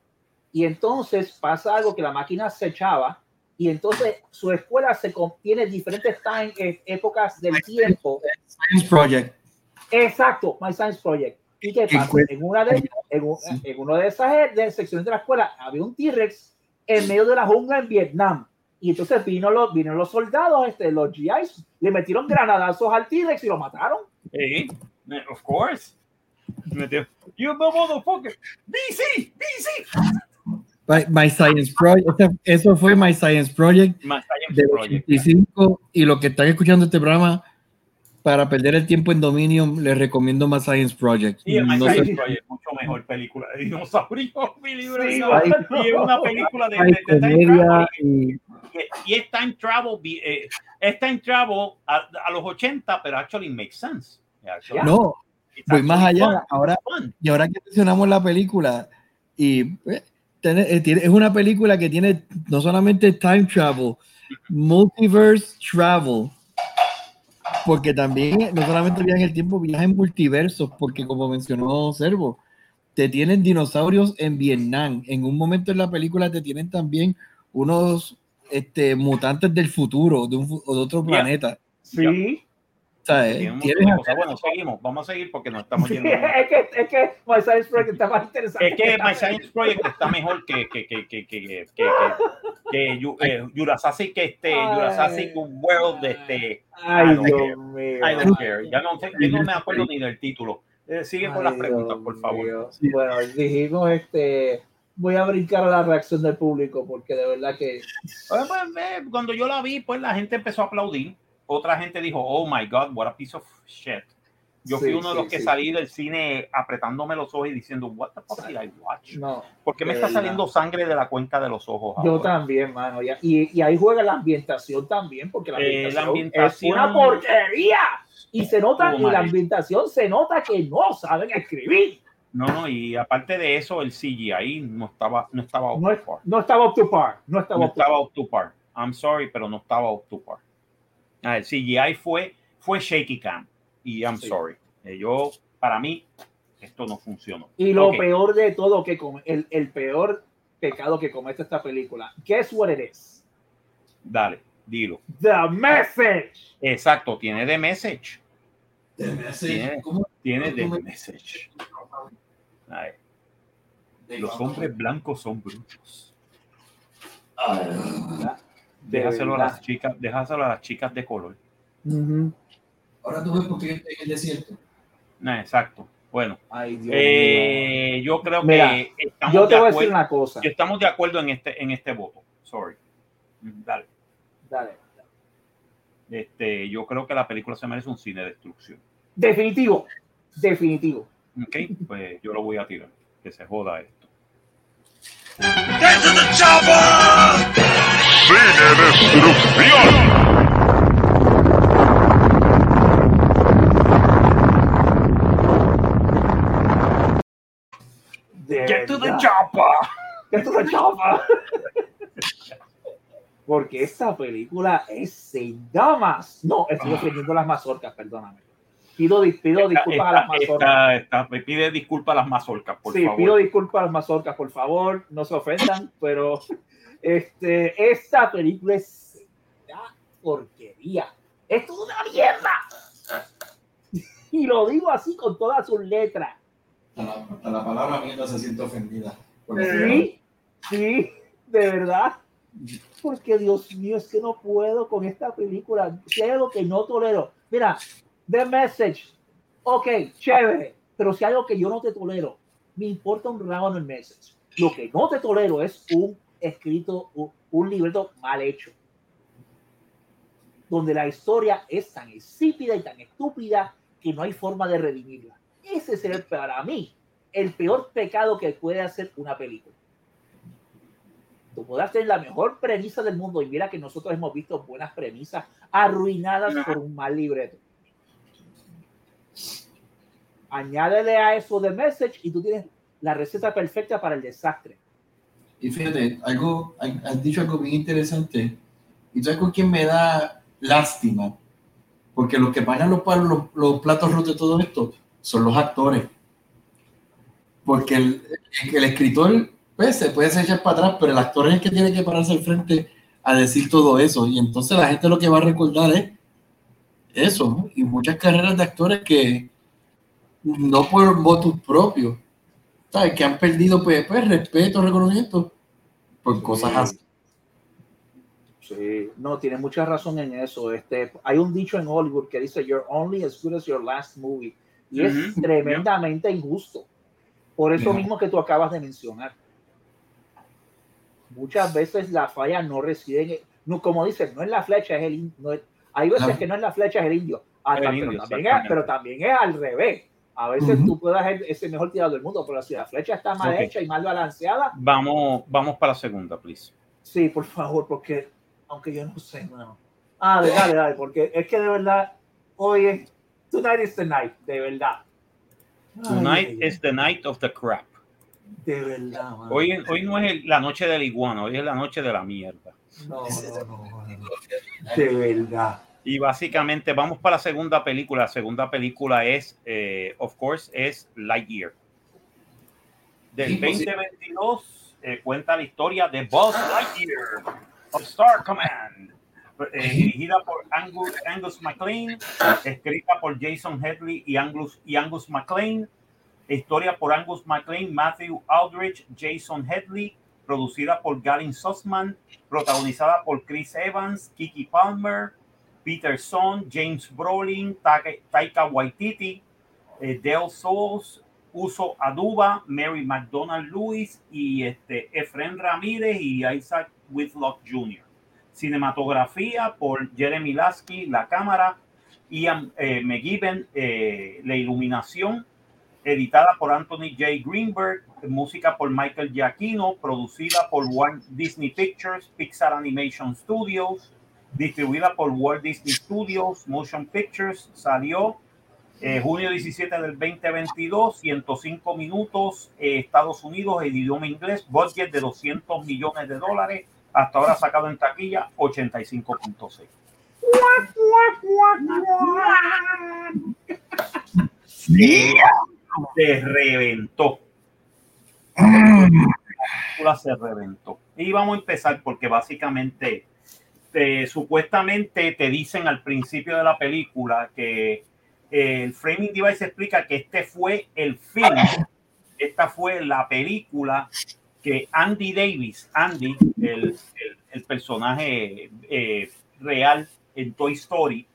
[SPEAKER 2] y entonces pasa algo que la máquina se echaba y entonces su escuela se tiene diferentes time, eh, épocas del tiempo.
[SPEAKER 3] Science Project.
[SPEAKER 2] Exacto, My Science Project. ¿Y qué pasa? En una de, en, en una de esas de secciones de la escuela había un T-Rex en medio de la jungla en Vietnam. Y entonces vino los, vino los soldados, este, los GIs, le metieron granadazos al T-Rex y lo mataron.
[SPEAKER 1] Sí, of course. You motherfucker. DC, DC.
[SPEAKER 3] My, my Science Project, eso fue My Science Project
[SPEAKER 1] My Science
[SPEAKER 3] del
[SPEAKER 1] Project.
[SPEAKER 3] 85 y los que están escuchando este programa para perder el tiempo en Dominion les recomiendo My Science Project.
[SPEAKER 1] My
[SPEAKER 3] No
[SPEAKER 1] Science Project, mucho mejor película de dinosaurios, mi libro
[SPEAKER 2] Sí.
[SPEAKER 1] Y es una película de, de-
[SPEAKER 3] hay
[SPEAKER 1] de time
[SPEAKER 3] comedia
[SPEAKER 1] travel.
[SPEAKER 3] y
[SPEAKER 1] Y es time travel, eh, es time travel a, a los 80, pero actually makes sense. Actually,
[SPEAKER 3] no, voy más allá.
[SPEAKER 1] fun.
[SPEAKER 3] Ahora. Y ahora que mencionamos la película, y eh, tiene- es una película que tiene no solamente time travel, multiverse travel, porque también no solamente viaja en el tiempo, viaja en multiversos, porque como mencionó Servo, te tienen dinosaurios en Vietnam. En un momento en la película te tienen también unos este, mutantes del futuro, de, un de otro planeta.
[SPEAKER 2] Sí.
[SPEAKER 1] Tiene. Bueno, seguimos, vamos a seguir porque nos estamos
[SPEAKER 2] es
[SPEAKER 1] yendo.
[SPEAKER 2] que, es que My Science Project está más interesante.
[SPEAKER 1] Es que My Science Project está mejor que que que que que que, que, Jurassic este. Jurassic World este I
[SPEAKER 2] Ay,
[SPEAKER 1] don't
[SPEAKER 2] Dios
[SPEAKER 1] care.
[SPEAKER 2] mío.
[SPEAKER 1] I don't care. Ya no, sé- yo no me acuerdo ni del título. Eh, sigue con las preguntas,
[SPEAKER 2] Dios
[SPEAKER 1] por favor.
[SPEAKER 2] mío. Bueno, dijimos este. Voy a brincar a la reacción del público porque de verdad que.
[SPEAKER 1] Pues, cuando yo la vi, pues la gente empezó a aplaudir. Otra gente dijo, oh my God, what a piece of shit. Yo fui
[SPEAKER 2] Sí,
[SPEAKER 1] uno de
[SPEAKER 2] sí,
[SPEAKER 1] los que
[SPEAKER 2] sí.
[SPEAKER 1] salí del cine apretándome los ojos y diciendo, what the fuck did I watch?
[SPEAKER 2] No,
[SPEAKER 1] ¿Por qué me está
[SPEAKER 2] verdad.
[SPEAKER 1] saliendo sangre de la cuenca de los ojos?
[SPEAKER 2] yo
[SPEAKER 1] ahora?
[SPEAKER 2] también, mano. Y, y ahí juega la ambientación también, porque la
[SPEAKER 1] Eh, la
[SPEAKER 2] ambientación, es una porquería. Y se nota,
[SPEAKER 1] Oh,
[SPEAKER 2] y la ambientación se nota que no saben escribir.
[SPEAKER 1] No, no, y aparte de eso, el CGI no estaba, no estaba up
[SPEAKER 2] No,
[SPEAKER 1] to par.
[SPEAKER 2] no estaba up to par. No estaba
[SPEAKER 1] No
[SPEAKER 2] up to par.
[SPEAKER 1] estaba up to par. I'm sorry, pero no estaba up to par. Ah, el CGI fue, fue shaky cam. Y I'm
[SPEAKER 2] Sí.
[SPEAKER 1] sorry. Eh, yo, para mí, esto no funcionó.
[SPEAKER 2] Y lo
[SPEAKER 1] Ok.
[SPEAKER 2] peor de todo, que come- el, el peor pecado que comete esta película, guess what it is?
[SPEAKER 1] Dale, dilo.
[SPEAKER 2] The message.
[SPEAKER 1] Exacto, tiene the message. Tiene,
[SPEAKER 3] ¿Cómo?
[SPEAKER 1] tiene the
[SPEAKER 3] ¿Cómo me-
[SPEAKER 1] message. Ay, los hombres blancos son brutos.
[SPEAKER 2] De
[SPEAKER 1] Déjaselo a las chicas, déjaselo a las chicas de color.
[SPEAKER 3] Ahora tú ves por qué en el desierto.
[SPEAKER 1] Ah, exacto. Bueno,
[SPEAKER 2] Ay, Dios mío.
[SPEAKER 1] eh, yo creo
[SPEAKER 2] Mira,
[SPEAKER 1] que estamos
[SPEAKER 2] Yo te
[SPEAKER 1] de
[SPEAKER 2] voy a decir una cosa.
[SPEAKER 1] estamos de acuerdo en este, en este voto. Sorry. Mm, Dale.
[SPEAKER 2] Dale.
[SPEAKER 1] Este, yo creo que la película se merece un cine de destrucción.
[SPEAKER 2] Definitivo. Definitivo.
[SPEAKER 1] Ok, pues yo lo voy a tirar. Que se joda esto.
[SPEAKER 4] Cine Destrucción.
[SPEAKER 2] De
[SPEAKER 1] Get to the chopper.
[SPEAKER 2] Get to the chopper. Porque esta película es sin damas. No, estoy ofendiendo las mazorcas, perdóname. Pido, pido disculpas a las mazorcas.
[SPEAKER 1] esta- esta- me pide disculpas a las mazorcas, por
[SPEAKER 2] sí,
[SPEAKER 1] favor.
[SPEAKER 2] pido disculpas a las mazorcas, por favor, no se ofendan, pero este, esta película es una porquería. Esto es una mierda. Y lo digo así con todas sus letras.
[SPEAKER 3] Hasta la, palabra mierda se siente ofendida.
[SPEAKER 2] Sí, sí, de verdad. Porque Dios mío, es que no puedo con esta película. Si hay algo que no tolero, mira, The Message, ok, chévere, pero si hay algo que yo no te tolero, me importa un rábano el Message. Lo que no te tolero es un escrito, un, un libreto mal hecho. Donde la historia es tan insípida y tan estúpida que no hay forma de redimirla. Ese es el, para mí el peor pecado que puede hacer una película. Tú podrás tener la mejor premisa del mundo y mira que nosotros hemos visto buenas premisas arruinadas por un mal libreto. Añádele a eso de message y tú tienes la receta perfecta para el desastre.
[SPEAKER 3] Y fíjate, algo, has dicho algo bien interesante. ¿Y sabes con quién me da lástima? Porque los que pagan los, los, los platos rotos de todo esto son los actores. Porque el, el escritor pues, se puede echar para atrás, pero el actor es el que tiene que pararse al frente a decir todo eso. Y entonces la gente lo que va a recordar es eso. Y muchas carreras de actores que no por votos propios, ¿sabes? Que han perdido pues, pues, respeto, reconocimiento por cosas así.
[SPEAKER 2] Sí, no, tienes mucha razón en eso. Este, hay un dicho en Hollywood que dice, You're only as good as your last movie. Y es
[SPEAKER 1] Ujú,
[SPEAKER 2] tremendamente injusto. Por eso
[SPEAKER 3] Ya.
[SPEAKER 2] mismo que tú acabas de mencionar. Muchas veces la falla no reside en, no, como dicen, no es la flecha, es el no es- hay veces
[SPEAKER 3] La-
[SPEAKER 2] que no es la flecha, es el indio. Ah,
[SPEAKER 1] El
[SPEAKER 2] pero,
[SPEAKER 1] indio,
[SPEAKER 2] también es, pero también es al revés. A veces tú puedes ser ese mejor tirador del mundo, pero si la flecha está mal hecha y mal balanceada,
[SPEAKER 1] Vamos, vamos para la segunda, please.
[SPEAKER 2] sí, por favor, porque aunque yo no sé, mano. Ah, dale, dale, dale, porque es que de verdad, hoy es, tonight is the night, de verdad. Ay,
[SPEAKER 1] Tonight
[SPEAKER 2] ay,
[SPEAKER 1] is the night of the crap.
[SPEAKER 2] de verdad, mano.
[SPEAKER 1] Hoy, hoy no es el- la noche de la iguana, hoy es la noche de la mierda.
[SPEAKER 2] No, no, no, no. De verdad.
[SPEAKER 1] Y básicamente vamos para la segunda película. La segunda película es, eh, of course, es Lightyear. Del
[SPEAKER 3] Sí, pues sí.
[SPEAKER 1] 2022 eh, cuenta la historia de Buzz Lightyear of Star Command. eh, dirigida por Angus, Angus MacLean, escrita por Jason Headley y Angus, y Angus MacLean, historia por Angus MacLean, Matthew Aldrich, Jason Headley, producida por Galen Sussman, protagonizada por Chris Evans, Kiki Palmer, Peter Son, James Brolin, Taika, Waititi, eh, Souls, Uso Aduba, Mary McDonald Lewis y este, Efren Ramírez y Isaac Whitlock Jr. Cinematografía por Jeremy Lasky, la cámara, Ian eh, McGibbon, eh, la iluminación, editada por Anthony J. Greenberg, música por Michael Giacchino, producida por Walt Disney Pictures, Pixar Animation Studios, distribuida por Walt Disney Studios, Motion Pictures, salió eh, junio 17 del 2022, 105 minutos, eh, Estados Unidos, el idioma inglés, budget de 200 millones de dólares, hasta ahora sacado en taquilla 85.6. Se, se reventó. La película se reventó. Y vamos a empezar porque básicamente te- supuestamente te dicen al principio de la película que eh, el framing device explica que este fue el film, esta fue la película que Andy Davis, Andy, el, el- el personaje eh, real en Toy Story,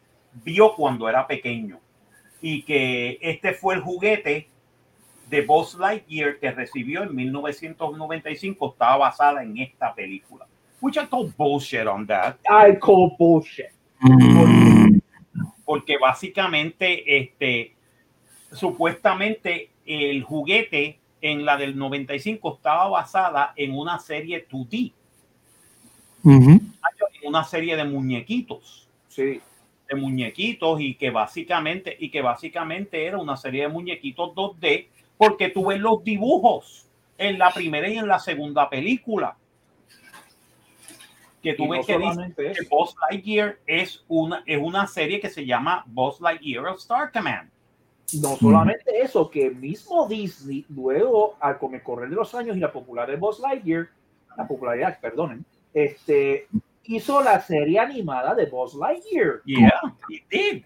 [SPEAKER 1] vio cuando era pequeño y que este fue el juguete de Buzz Lightyear que recibió en 1995 estaba basada en esta película. Which I call bullshit on that,
[SPEAKER 2] I call bullshit.
[SPEAKER 1] Porque básicamente, este, supuestamente el juguete en la del 95 estaba basada en una serie 2D,
[SPEAKER 3] ujú.
[SPEAKER 1] en una serie de muñequitos.
[SPEAKER 2] Sí.
[SPEAKER 1] de muñequitos y que básicamente y que básicamente era una serie de muñequitos 2D porque tú ves los dibujos en la primera y en la segunda película que tú
[SPEAKER 2] Y
[SPEAKER 1] ves
[SPEAKER 2] no
[SPEAKER 1] que dice
[SPEAKER 2] solamente
[SPEAKER 1] que. Buzz Lightyear es una es una serie que se llama Buzz Lightyear of Star Command
[SPEAKER 2] No solamente eso, que mismo Disney, luego, al con el correr de los años y la popularidad de Buzz Lightyear, la popularidad, perdonen, este, hizo la serie animada de Buzz Lightyear.
[SPEAKER 1] yeah it did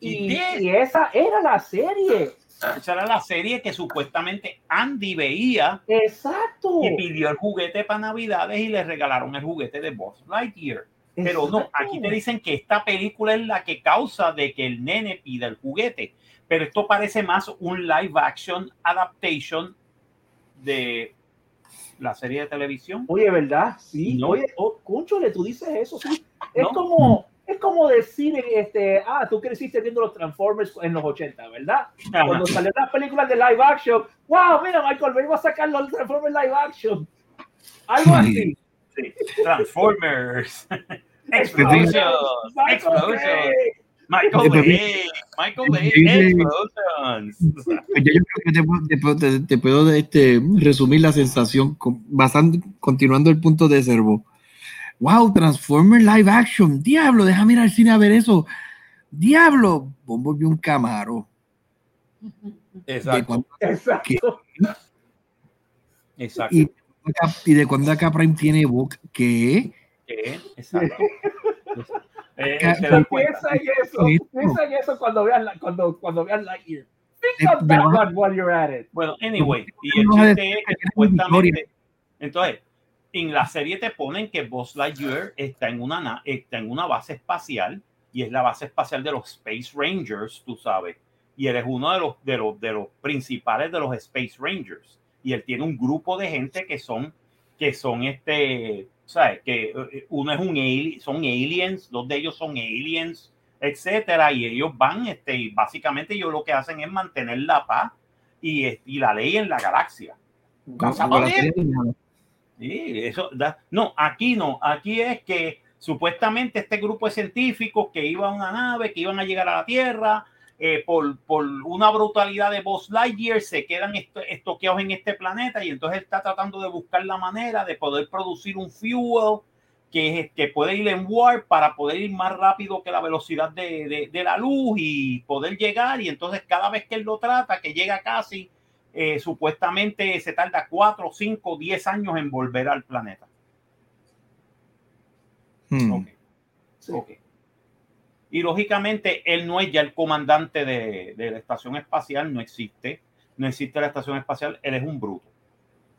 [SPEAKER 2] Y,
[SPEAKER 1] It did.
[SPEAKER 2] y esa era la serie.
[SPEAKER 1] Esa era la serie que supuestamente Andy veía
[SPEAKER 2] Exacto.
[SPEAKER 1] y pidió el juguete para navidades y le regalaron el juguete de Buzz Lightyear Pero no, aquí te dicen que esta película es la que causa de que el nene pida el juguete. Pero esto parece más un live action adaptation de la serie de televisión.
[SPEAKER 2] Oye, ¿verdad? Sí.
[SPEAKER 1] No.
[SPEAKER 2] Oye, oh, cónchale, tú dices eso, sí. Es
[SPEAKER 1] No.
[SPEAKER 2] como, es como decir, este, ah, tú creciste viendo los Transformers en los 80, ¿verdad?
[SPEAKER 1] Ajá.
[SPEAKER 2] Cuando salieron las películas de live action, wow, mira, Michael Bay va a sacar los Transformers live action. Algo así.
[SPEAKER 1] Sí. Transformers.
[SPEAKER 3] Explosions.
[SPEAKER 1] Explosions.
[SPEAKER 2] Michael. Bay.
[SPEAKER 1] Michael Bay. Michael Bay. Explosions.
[SPEAKER 3] Ya yo creo que te, puedo- te puedo- te- te puedo este, resumir la sensación con- basando, continuando el punto de Servo. Wow, Transformer live action. Diablo, déjame ir al cine a ver eso. Diablo, Bombo vio un camaro. ¿De
[SPEAKER 1] Exacto.
[SPEAKER 2] Exacto.
[SPEAKER 1] Exacto.
[SPEAKER 3] y, y de cuando acá Prime tiene boca? ¿Qué?
[SPEAKER 1] ¿Qué? Exacto. Eh, das cuenta.
[SPEAKER 2] Piensa en eso. Piensa en eso cuando vean, la, cuando, cuando vean Lightyear. Think
[SPEAKER 3] Eh,
[SPEAKER 2] of
[SPEAKER 3] me
[SPEAKER 2] that one while you're at it.
[SPEAKER 1] Bueno, anyway, y el chiste es que supuestamente, entonces, en la serie te ponen que Buzz Lightyear está en una na- está en una base espacial y es la base espacial de los Space Rangers, tú sabes. y él es uno de los, de los, de los principales de los Space Rangers. Y él tiene un grupo de gente que son, que son este, ¿sabes? Que eh, uno es un alien, son aliens, dos de ellos son aliens, etcétera, y ellos van, este, y básicamente ellos lo que hacen es mantener la paz y, y la ley en la galaxia. Sí, eso da, no, aquí no, aquí es que supuestamente este grupo de científicos que iban a una nave, que iban a llegar a la Tierra, eh, por, por, una brutalidad de Buzz Lightyear, se quedan est estoqueados en este planeta y entonces está tratando de buscar la manera de poder producir un fuel que, que puede ir en warp para poder ir más rápido que la velocidad de, de, de, la luz y poder llegar. Y entonces cada vez que él lo trata, que llega casi, eh, supuestamente se tarda 4, 5, 10 años en volver al planeta.
[SPEAKER 3] Hmm.
[SPEAKER 1] Okay. Okay. Y lógicamente él no es ya el comandante de, de, la estación espacial, no existe, no existe la estación espacial, él es un bruto.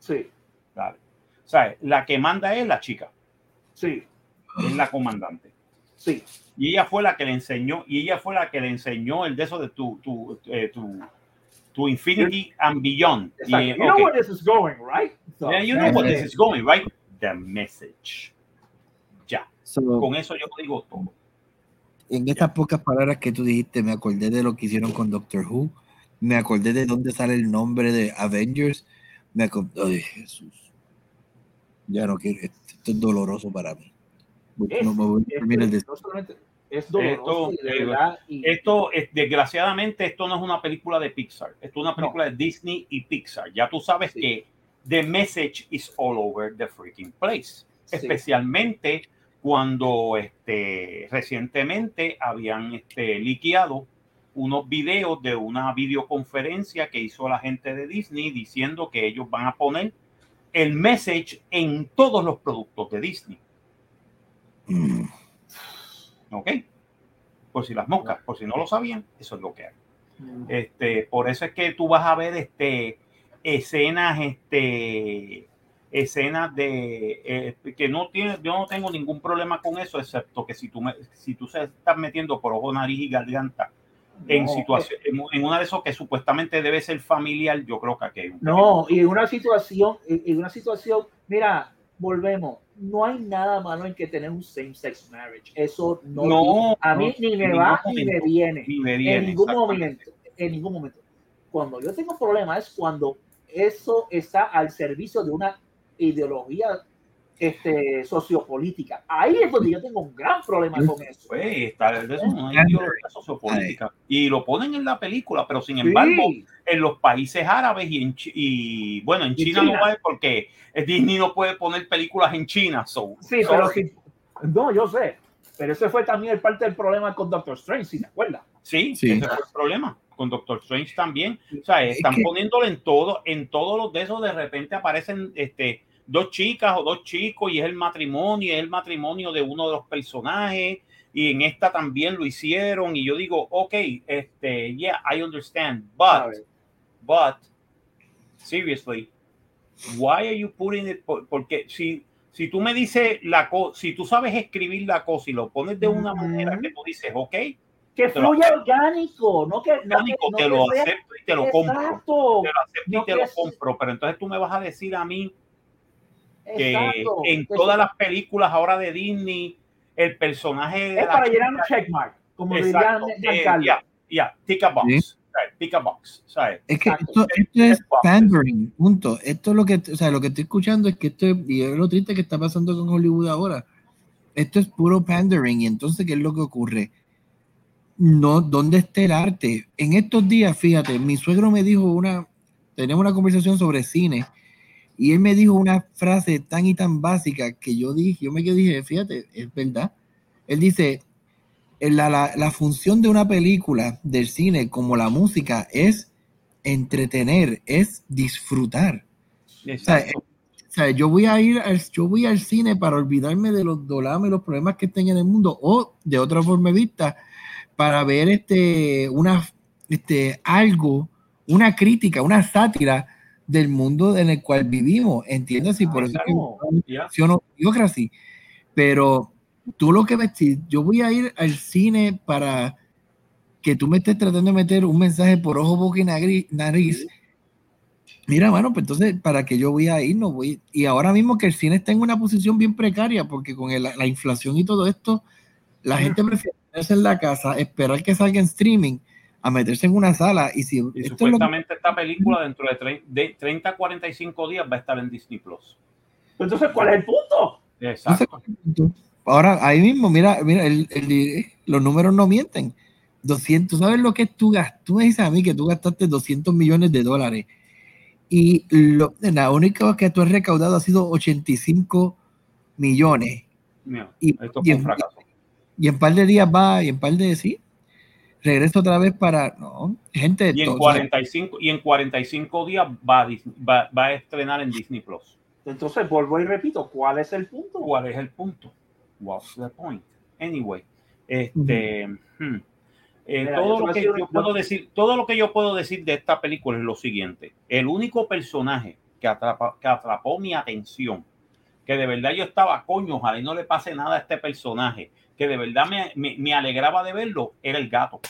[SPEAKER 2] Sí.
[SPEAKER 1] Vale. O sea, la que manda es la chica.
[SPEAKER 2] Sí.
[SPEAKER 1] Es la comandante.
[SPEAKER 2] Sí.
[SPEAKER 1] Y ella fue la que le enseñó, y ella fue la que le enseñó el de eso de tu, tu, eh, tu, tu Infinity and Beyond.
[SPEAKER 2] Y, you okay. know where this is going, right?
[SPEAKER 1] So, yeah, you know where this is going, right? The message. Ya. So, Con eso yo digo todo.
[SPEAKER 3] En estas pocas palabras que tú dijiste, me acordé de lo que hicieron con Doctor Who, me acordé de dónde sale el nombre de Avengers, me acordé, ay Jesús, ya no quiero, esto es doloroso para mí.
[SPEAKER 2] Es, no me voy a es, el no solamente es doloroso
[SPEAKER 1] esto,
[SPEAKER 2] y de verdad, y...
[SPEAKER 1] esto es, desgraciadamente, esto no es una película de Pixar, esto es una película no. de Disney y Pixar. Ya tú sabes sí. que the message is all over the freaking place, sí. especialmente cuando este, recientemente habían este, liqueado unos videos de una videoconferencia que hizo la gente de Disney diciendo que ellos van a poner el message en todos los productos de Disney.
[SPEAKER 3] Mm.
[SPEAKER 1] ¿Ok? Por si las moscas, por si no lo sabían, eso es lo que hay. Este, por eso es que tú vas a ver este, escenas, este, escenas de eh, que no tiene, yo no tengo ningún problema con eso, excepto que si tú me, si tú se estás metiendo por ojo, nariz y garganta en no, situación, en, en, una de esos que supuestamente debe ser familiar, yo creo que aquí hay un
[SPEAKER 2] No, y en una situación, en una situación, mira, volvemos, no hay nada malo en que tener un same-sex marriage. Eso no,
[SPEAKER 1] no
[SPEAKER 2] a mí
[SPEAKER 1] no,
[SPEAKER 2] ni me va ni me viene.
[SPEAKER 1] Ni me viene
[SPEAKER 2] en ningún momento. En ningún momento. Cuando yo tengo problema es cuando eso está al servicio de una ideología este, sociopolítica. Ahí es donde yo tengo un gran problema con eso.
[SPEAKER 1] Pues, está, es una ideología sociopolítica. Y lo ponen en la película, pero sin embargo, sí. en los países árabes y, en, y bueno, en China, China, no va porque Disney no puede poner películas en China. So,
[SPEAKER 2] sí, so, pero sí. No, yo sé. Pero ese fue también el parte del problema con Doctor Strange, si te acuerdas.
[SPEAKER 1] Sí, sí, ese fue el problema con Doctor Strange también. O sea, están es que... poniéndolo en todo, en todos los de esos, de repente aparecen este dos chicas o dos chicos y es el matrimonio, es el matrimonio de uno de los personajes y en esta también lo hicieron y yo digo, ok, este, yeah, I understand, but, but, seriously, why are you putting it, porque si, si tú me dices la cosa, si tú sabes escribir la cosa y lo pones de una manera que tú dices, ok,
[SPEAKER 2] que fluya orgánico, no que
[SPEAKER 1] orgánico,
[SPEAKER 2] no
[SPEAKER 1] te lo
[SPEAKER 2] que
[SPEAKER 1] acepto y te lo
[SPEAKER 2] Exacto.
[SPEAKER 1] compro, te lo acepto
[SPEAKER 2] no
[SPEAKER 1] y te lo compro, pero entonces tú me vas a decir a mí que en todas las películas ahora de Disney, el personaje de
[SPEAKER 2] es para llenar un checkmark, como dirían
[SPEAKER 1] Ya, yeah, yeah, tick a box. ¿Sí? Pick a box, ¿sabes?
[SPEAKER 3] Es que esto, esto, es pandering, punto. Esto es lo que, o sea, lo que estoy escuchando es que esto es, y es lo triste que está pasando con Hollywood ahora. Esto es puro pandering, y entonces, ¿qué es lo que ocurre? No, ¿dónde está el arte? En estos días, fíjate, mi suegro me dijo una, tenemos una conversación sobre cine, y él me dijo una frase tan y tan básica que yo dije, yo me quedé dije, fíjate, es verdad. Él dice, la, la, la, función de una película del cine como la música es entretener, es disfrutar. O sea, o sea, yo voy a ir al, yo voy al cine para olvidarme de los dolames y los problemas que estén en el mundo o de otra forma vista para ver este una este algo, una crítica, una sátira del mundo en el cual vivimos, ¿entiendes? Y por eso
[SPEAKER 1] yeah.
[SPEAKER 3] que pero tú lo que ves, yo voy a ir al cine para que tú me estés tratando de meter un mensaje por ojo, boca y nariz, Mira, mano, pues entonces, ¿para que yo voy a ir? No voy. Y ahora mismo que el cine está en una posición bien precaria, porque con el- la inflación y todo esto, la gente prefiere quedarse en la casa, esperar que salga en streaming, a meterse en una sala. Y si
[SPEAKER 1] Y
[SPEAKER 3] esto es lo que-
[SPEAKER 1] supuestamente esta película dentro de, de 30 a 45 días va a estar en Disney Plus.
[SPEAKER 2] Entonces, ¿cuál es el punto?
[SPEAKER 1] Exacto.
[SPEAKER 3] Ahora, ahí mismo, mira, mira, el- el- los números no mienten. 200, ¿sabes lo que es tú gastas? Tú me dices a mí que tú gastaste 200 millones de dólares y lo, la única que tú has recaudado ha sido 85 millones.
[SPEAKER 1] Mira,
[SPEAKER 3] Y,
[SPEAKER 1] esto
[SPEAKER 3] y en,
[SPEAKER 1] un fracaso.
[SPEAKER 3] y en par de días va, y en par de sí, regreso otra vez para, no, gente,
[SPEAKER 1] Y en,
[SPEAKER 3] to-
[SPEAKER 1] 45, y en 45 días va a, va, va a estrenar en Disney Plus.
[SPEAKER 2] Entonces, vuelvo y repito, ¿cuál es el punto?
[SPEAKER 1] ¿Cuál es el punto? What's the point? Anyway, este, hmm, eh,
[SPEAKER 2] Mira,
[SPEAKER 1] todo lo que yo puedo decir, todo lo que yo puedo decir de esta película es lo siguiente: el único personaje que, atrapa- que atrapó mi atención, que de verdad yo estaba coño, ojalá y no le pase nada a este personaje, que de verdad me, me- me alegraba de verlo, era el gato.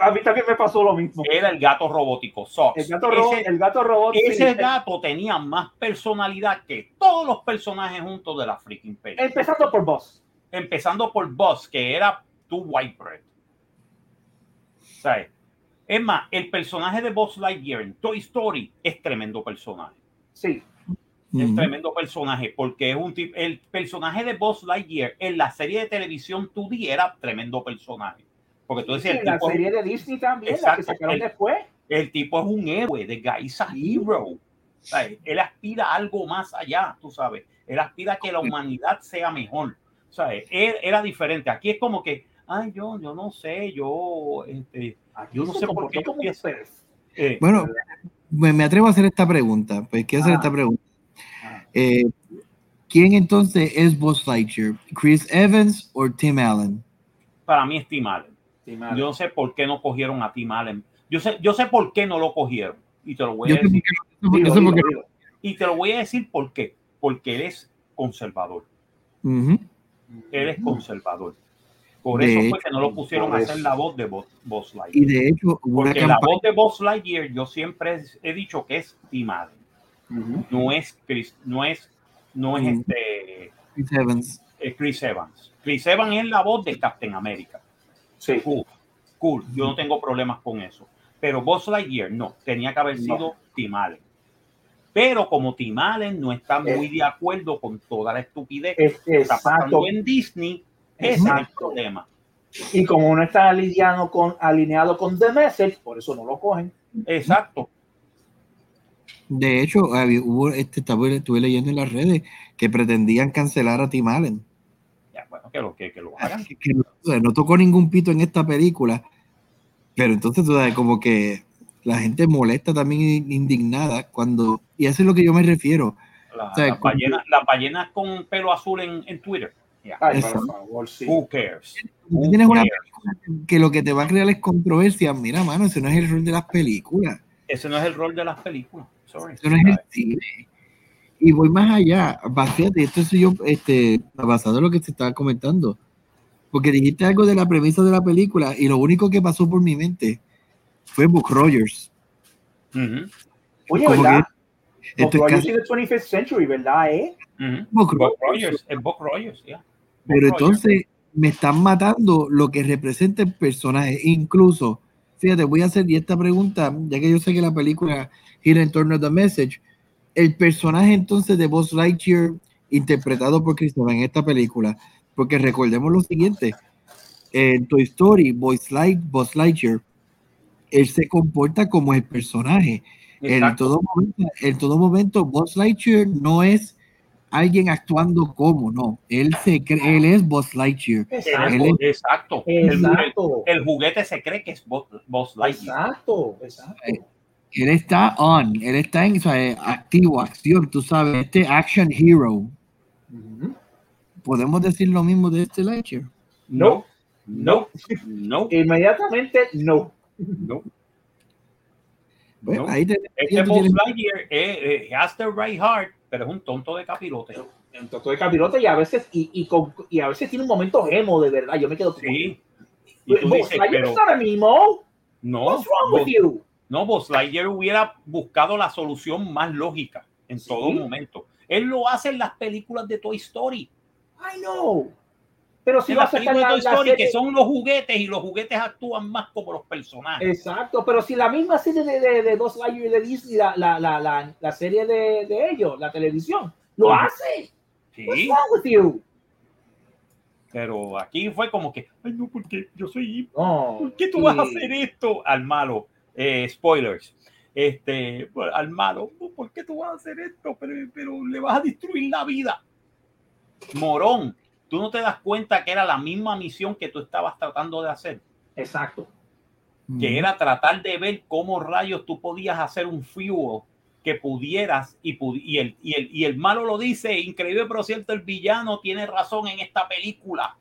[SPEAKER 2] A mí también me pasó lo mismo.
[SPEAKER 1] Era el gato robótico, Sox.
[SPEAKER 2] El gato
[SPEAKER 1] Ese-
[SPEAKER 2] el gato robot.
[SPEAKER 1] ese gato tenía más personalidad que todos los personajes juntos de la freaking película.
[SPEAKER 2] Empezando por Boss.
[SPEAKER 1] Empezando por Buzz, que era tu white bread. ¿Sabes? Es más, el personaje de Buzz Lightyear en Toy Story es tremendo personaje.
[SPEAKER 2] Sí.
[SPEAKER 1] Es tremendo personaje porque es un tipo. El personaje de Buzz Lightyear en la serie de televisión 2D era tremendo personaje. Porque tú decías,
[SPEAKER 2] Sí,
[SPEAKER 1] el
[SPEAKER 2] la
[SPEAKER 1] tipo,
[SPEAKER 2] serie de Disney también, la que sacaron
[SPEAKER 1] el-
[SPEAKER 2] después.
[SPEAKER 1] el tipo es un héroe, de guy is a hero. ¿Sabes? Él aspira a algo más allá, tú sabes. Él aspira a que la humanidad sea mejor. ¿Sabes? Él era diferente. Aquí es como que, ay, yo, yo no sé, yo, este, yo no sé por qué yo pienso. eh,
[SPEAKER 3] Bueno, me, me atrevo a hacer esta pregunta. Pues quiero hacer
[SPEAKER 2] Ah.
[SPEAKER 3] esta pregunta. Eh, ¿Quién entonces es Buzz Lightyear? ¿Chris Evans o Tim Allen?
[SPEAKER 1] para mí es Tim Allen. Yo no sé por qué no cogieron a Tim Allen. Yo sé, yo sé por qué no lo cogieron. Y te lo voy a decir.
[SPEAKER 3] yo.
[SPEAKER 1] Y te lo voy a decir por qué. Porque él es conservador.
[SPEAKER 3] Ujú.
[SPEAKER 1] Él es conservador. Por
[SPEAKER 3] De
[SPEAKER 1] eso
[SPEAKER 3] hecho,
[SPEAKER 1] fue que no lo pusieron a hacer la voz de Buzz Lightyear.
[SPEAKER 3] Y de hecho,
[SPEAKER 1] Porque la voz de Buzz Lightyear yo siempre he dicho que es Tim Allen. No es Chris, no es, no es
[SPEAKER 3] Mm.
[SPEAKER 1] este
[SPEAKER 3] Chris Evans.
[SPEAKER 1] Chris Evans. Chris Evans es la voz de Captain America.
[SPEAKER 2] Sí.
[SPEAKER 1] Cool, cool. Yo no tengo problemas con eso. Pero Buzz Lightyear no, tenía que haber
[SPEAKER 2] No.
[SPEAKER 1] sido Tim Allen. Pero como Tim Allen no está muy
[SPEAKER 2] Eh.
[SPEAKER 1] de acuerdo con toda la estupidez
[SPEAKER 2] Es-
[SPEAKER 1] que está pasando en Disney, ese es el problema.
[SPEAKER 2] Y como no está alineado con, alineado con The Message, por eso no lo cogen.
[SPEAKER 1] Exacto.
[SPEAKER 3] De hecho, había- hubo, este, estaba- estuve leyendo en las redes que pretendían cancelar a Tim Allen.
[SPEAKER 1] Ya, bueno, que lo, que, que lo hagan.
[SPEAKER 3] Que, que no, no tocó ningún pito en esta película. Pero entonces, tú sabes, como que la gente molesta también indignada cuando. Y eso es lo que yo me refiero.
[SPEAKER 1] La-
[SPEAKER 3] O sea,
[SPEAKER 1] las ballenas las ballenas con pelo azul en, en Twitter. Ya.
[SPEAKER 2] Ay, favor, sí.
[SPEAKER 1] Who cares?
[SPEAKER 3] Tú
[SPEAKER 1] Who
[SPEAKER 3] tienes una
[SPEAKER 1] cares?
[SPEAKER 3] película que lo que te va a crear es controversia. Mira, mano, ese no es el rol de las películas.
[SPEAKER 1] Ese no es el rol de las películas. Sorry.
[SPEAKER 3] No es el cine. Y voy más allá. Fíjate, esto es yo, este, basado en lo que te estaba comentando. Porque dijiste algo de la premisa de la película y lo único que pasó por mi mente fue Book Rogers.
[SPEAKER 1] Ujú,
[SPEAKER 2] Oye,
[SPEAKER 3] Como
[SPEAKER 2] ¿verdad?
[SPEAKER 3] que esto es
[SPEAKER 2] Rogers
[SPEAKER 3] casi
[SPEAKER 2] 25th century, ¿verdad? Eh?
[SPEAKER 3] Buck
[SPEAKER 1] Buck
[SPEAKER 3] Rogers.
[SPEAKER 1] Rogers, el Buck Rogers, ya. Buck
[SPEAKER 3] Pero
[SPEAKER 1] Rogers.
[SPEAKER 3] entonces me están matando lo que representa el personaje. Incluso, fíjate, voy a hacer y esta pregunta, ya que yo sé que la película gira en torno a The Message. El personaje entonces de Buzz Lightyear, interpretado por Chris Evans en esta película, porque recordemos lo siguiente: en Toy Story, Buzz, Light, Buzz Lightyear, él se comporta como el personaje. En
[SPEAKER 1] Exacto.
[SPEAKER 3] todo, momento, en todo momento, Buzz Lightyear no es alguien actuando como, no. Él, se cree, él es Buzz Lightyear.
[SPEAKER 1] Él
[SPEAKER 2] Exacto.
[SPEAKER 1] es- exacto. El, el-
[SPEAKER 2] Exacto.
[SPEAKER 1] el juguete se cree que es Buzz, Buzz Lightyear.
[SPEAKER 2] Exacto. Exacto.
[SPEAKER 3] Él está on, él está en, o sea, activo, acción, tú sabes, este action hero.
[SPEAKER 2] Ujú.
[SPEAKER 3] ¿Podemos decir lo mismo de este Lightyear?
[SPEAKER 1] No, no, no,
[SPEAKER 2] Inmediatamente, no.
[SPEAKER 1] no.
[SPEAKER 3] Bueno,
[SPEAKER 1] no.
[SPEAKER 3] ahí te-
[SPEAKER 1] Este Buzz
[SPEAKER 3] tienes-
[SPEAKER 1] Lightyear eh, eh, has the right heart, pero es un tonto de capirote.
[SPEAKER 2] Entonces de capirote y a veces y, y, con- y a veces tiene un momento emo de verdad. Yo me quedo como-
[SPEAKER 1] Sí, Y tú
[SPEAKER 2] Buzz
[SPEAKER 1] dices,
[SPEAKER 2] Lightyear
[SPEAKER 1] pero
[SPEAKER 2] not a
[SPEAKER 1] no,
[SPEAKER 2] What's wrong
[SPEAKER 1] Buzz-
[SPEAKER 2] with you?
[SPEAKER 1] No, Buzz Lightyear hubiera buscado la solución más lógica en
[SPEAKER 2] Sí.
[SPEAKER 1] todo momento. Él lo hace en las películas de Toy Story.
[SPEAKER 2] I know. Pero si
[SPEAKER 1] en las películas de
[SPEAKER 2] la,
[SPEAKER 1] Toy
[SPEAKER 2] la
[SPEAKER 1] Story,
[SPEAKER 2] serie,
[SPEAKER 1] que son los juguetes y los juguetes actúan más como los personajes.
[SPEAKER 2] Exacto, pero si la misma serie de, de, de Dos Lightyear de Disney, la, la, la, la, la serie de, de ellos, la televisión, lo
[SPEAKER 1] Ajá.
[SPEAKER 2] hace. What's
[SPEAKER 1] Sí,
[SPEAKER 2] wrong with you?
[SPEAKER 1] pero aquí fue como que, ay no, porque yo soy
[SPEAKER 2] No.
[SPEAKER 1] ¿Por qué tú vas a
[SPEAKER 2] sí.
[SPEAKER 1] hacer esto al malo? Eh, spoilers. Este, bueno, al malo, ¿por qué tú vas a hacer esto? Pero, pero le vas a destruir la vida. Morón, tú no te das cuenta que era la misma misión que tú estabas tratando de hacer,
[SPEAKER 2] Exacto.
[SPEAKER 1] que era tratar de ver cómo rayos tú podías hacer un fuel que pudieras y, pu- y, el, y, el, y el malo lo dice, increíble pero cierto, el villano tiene razón en esta película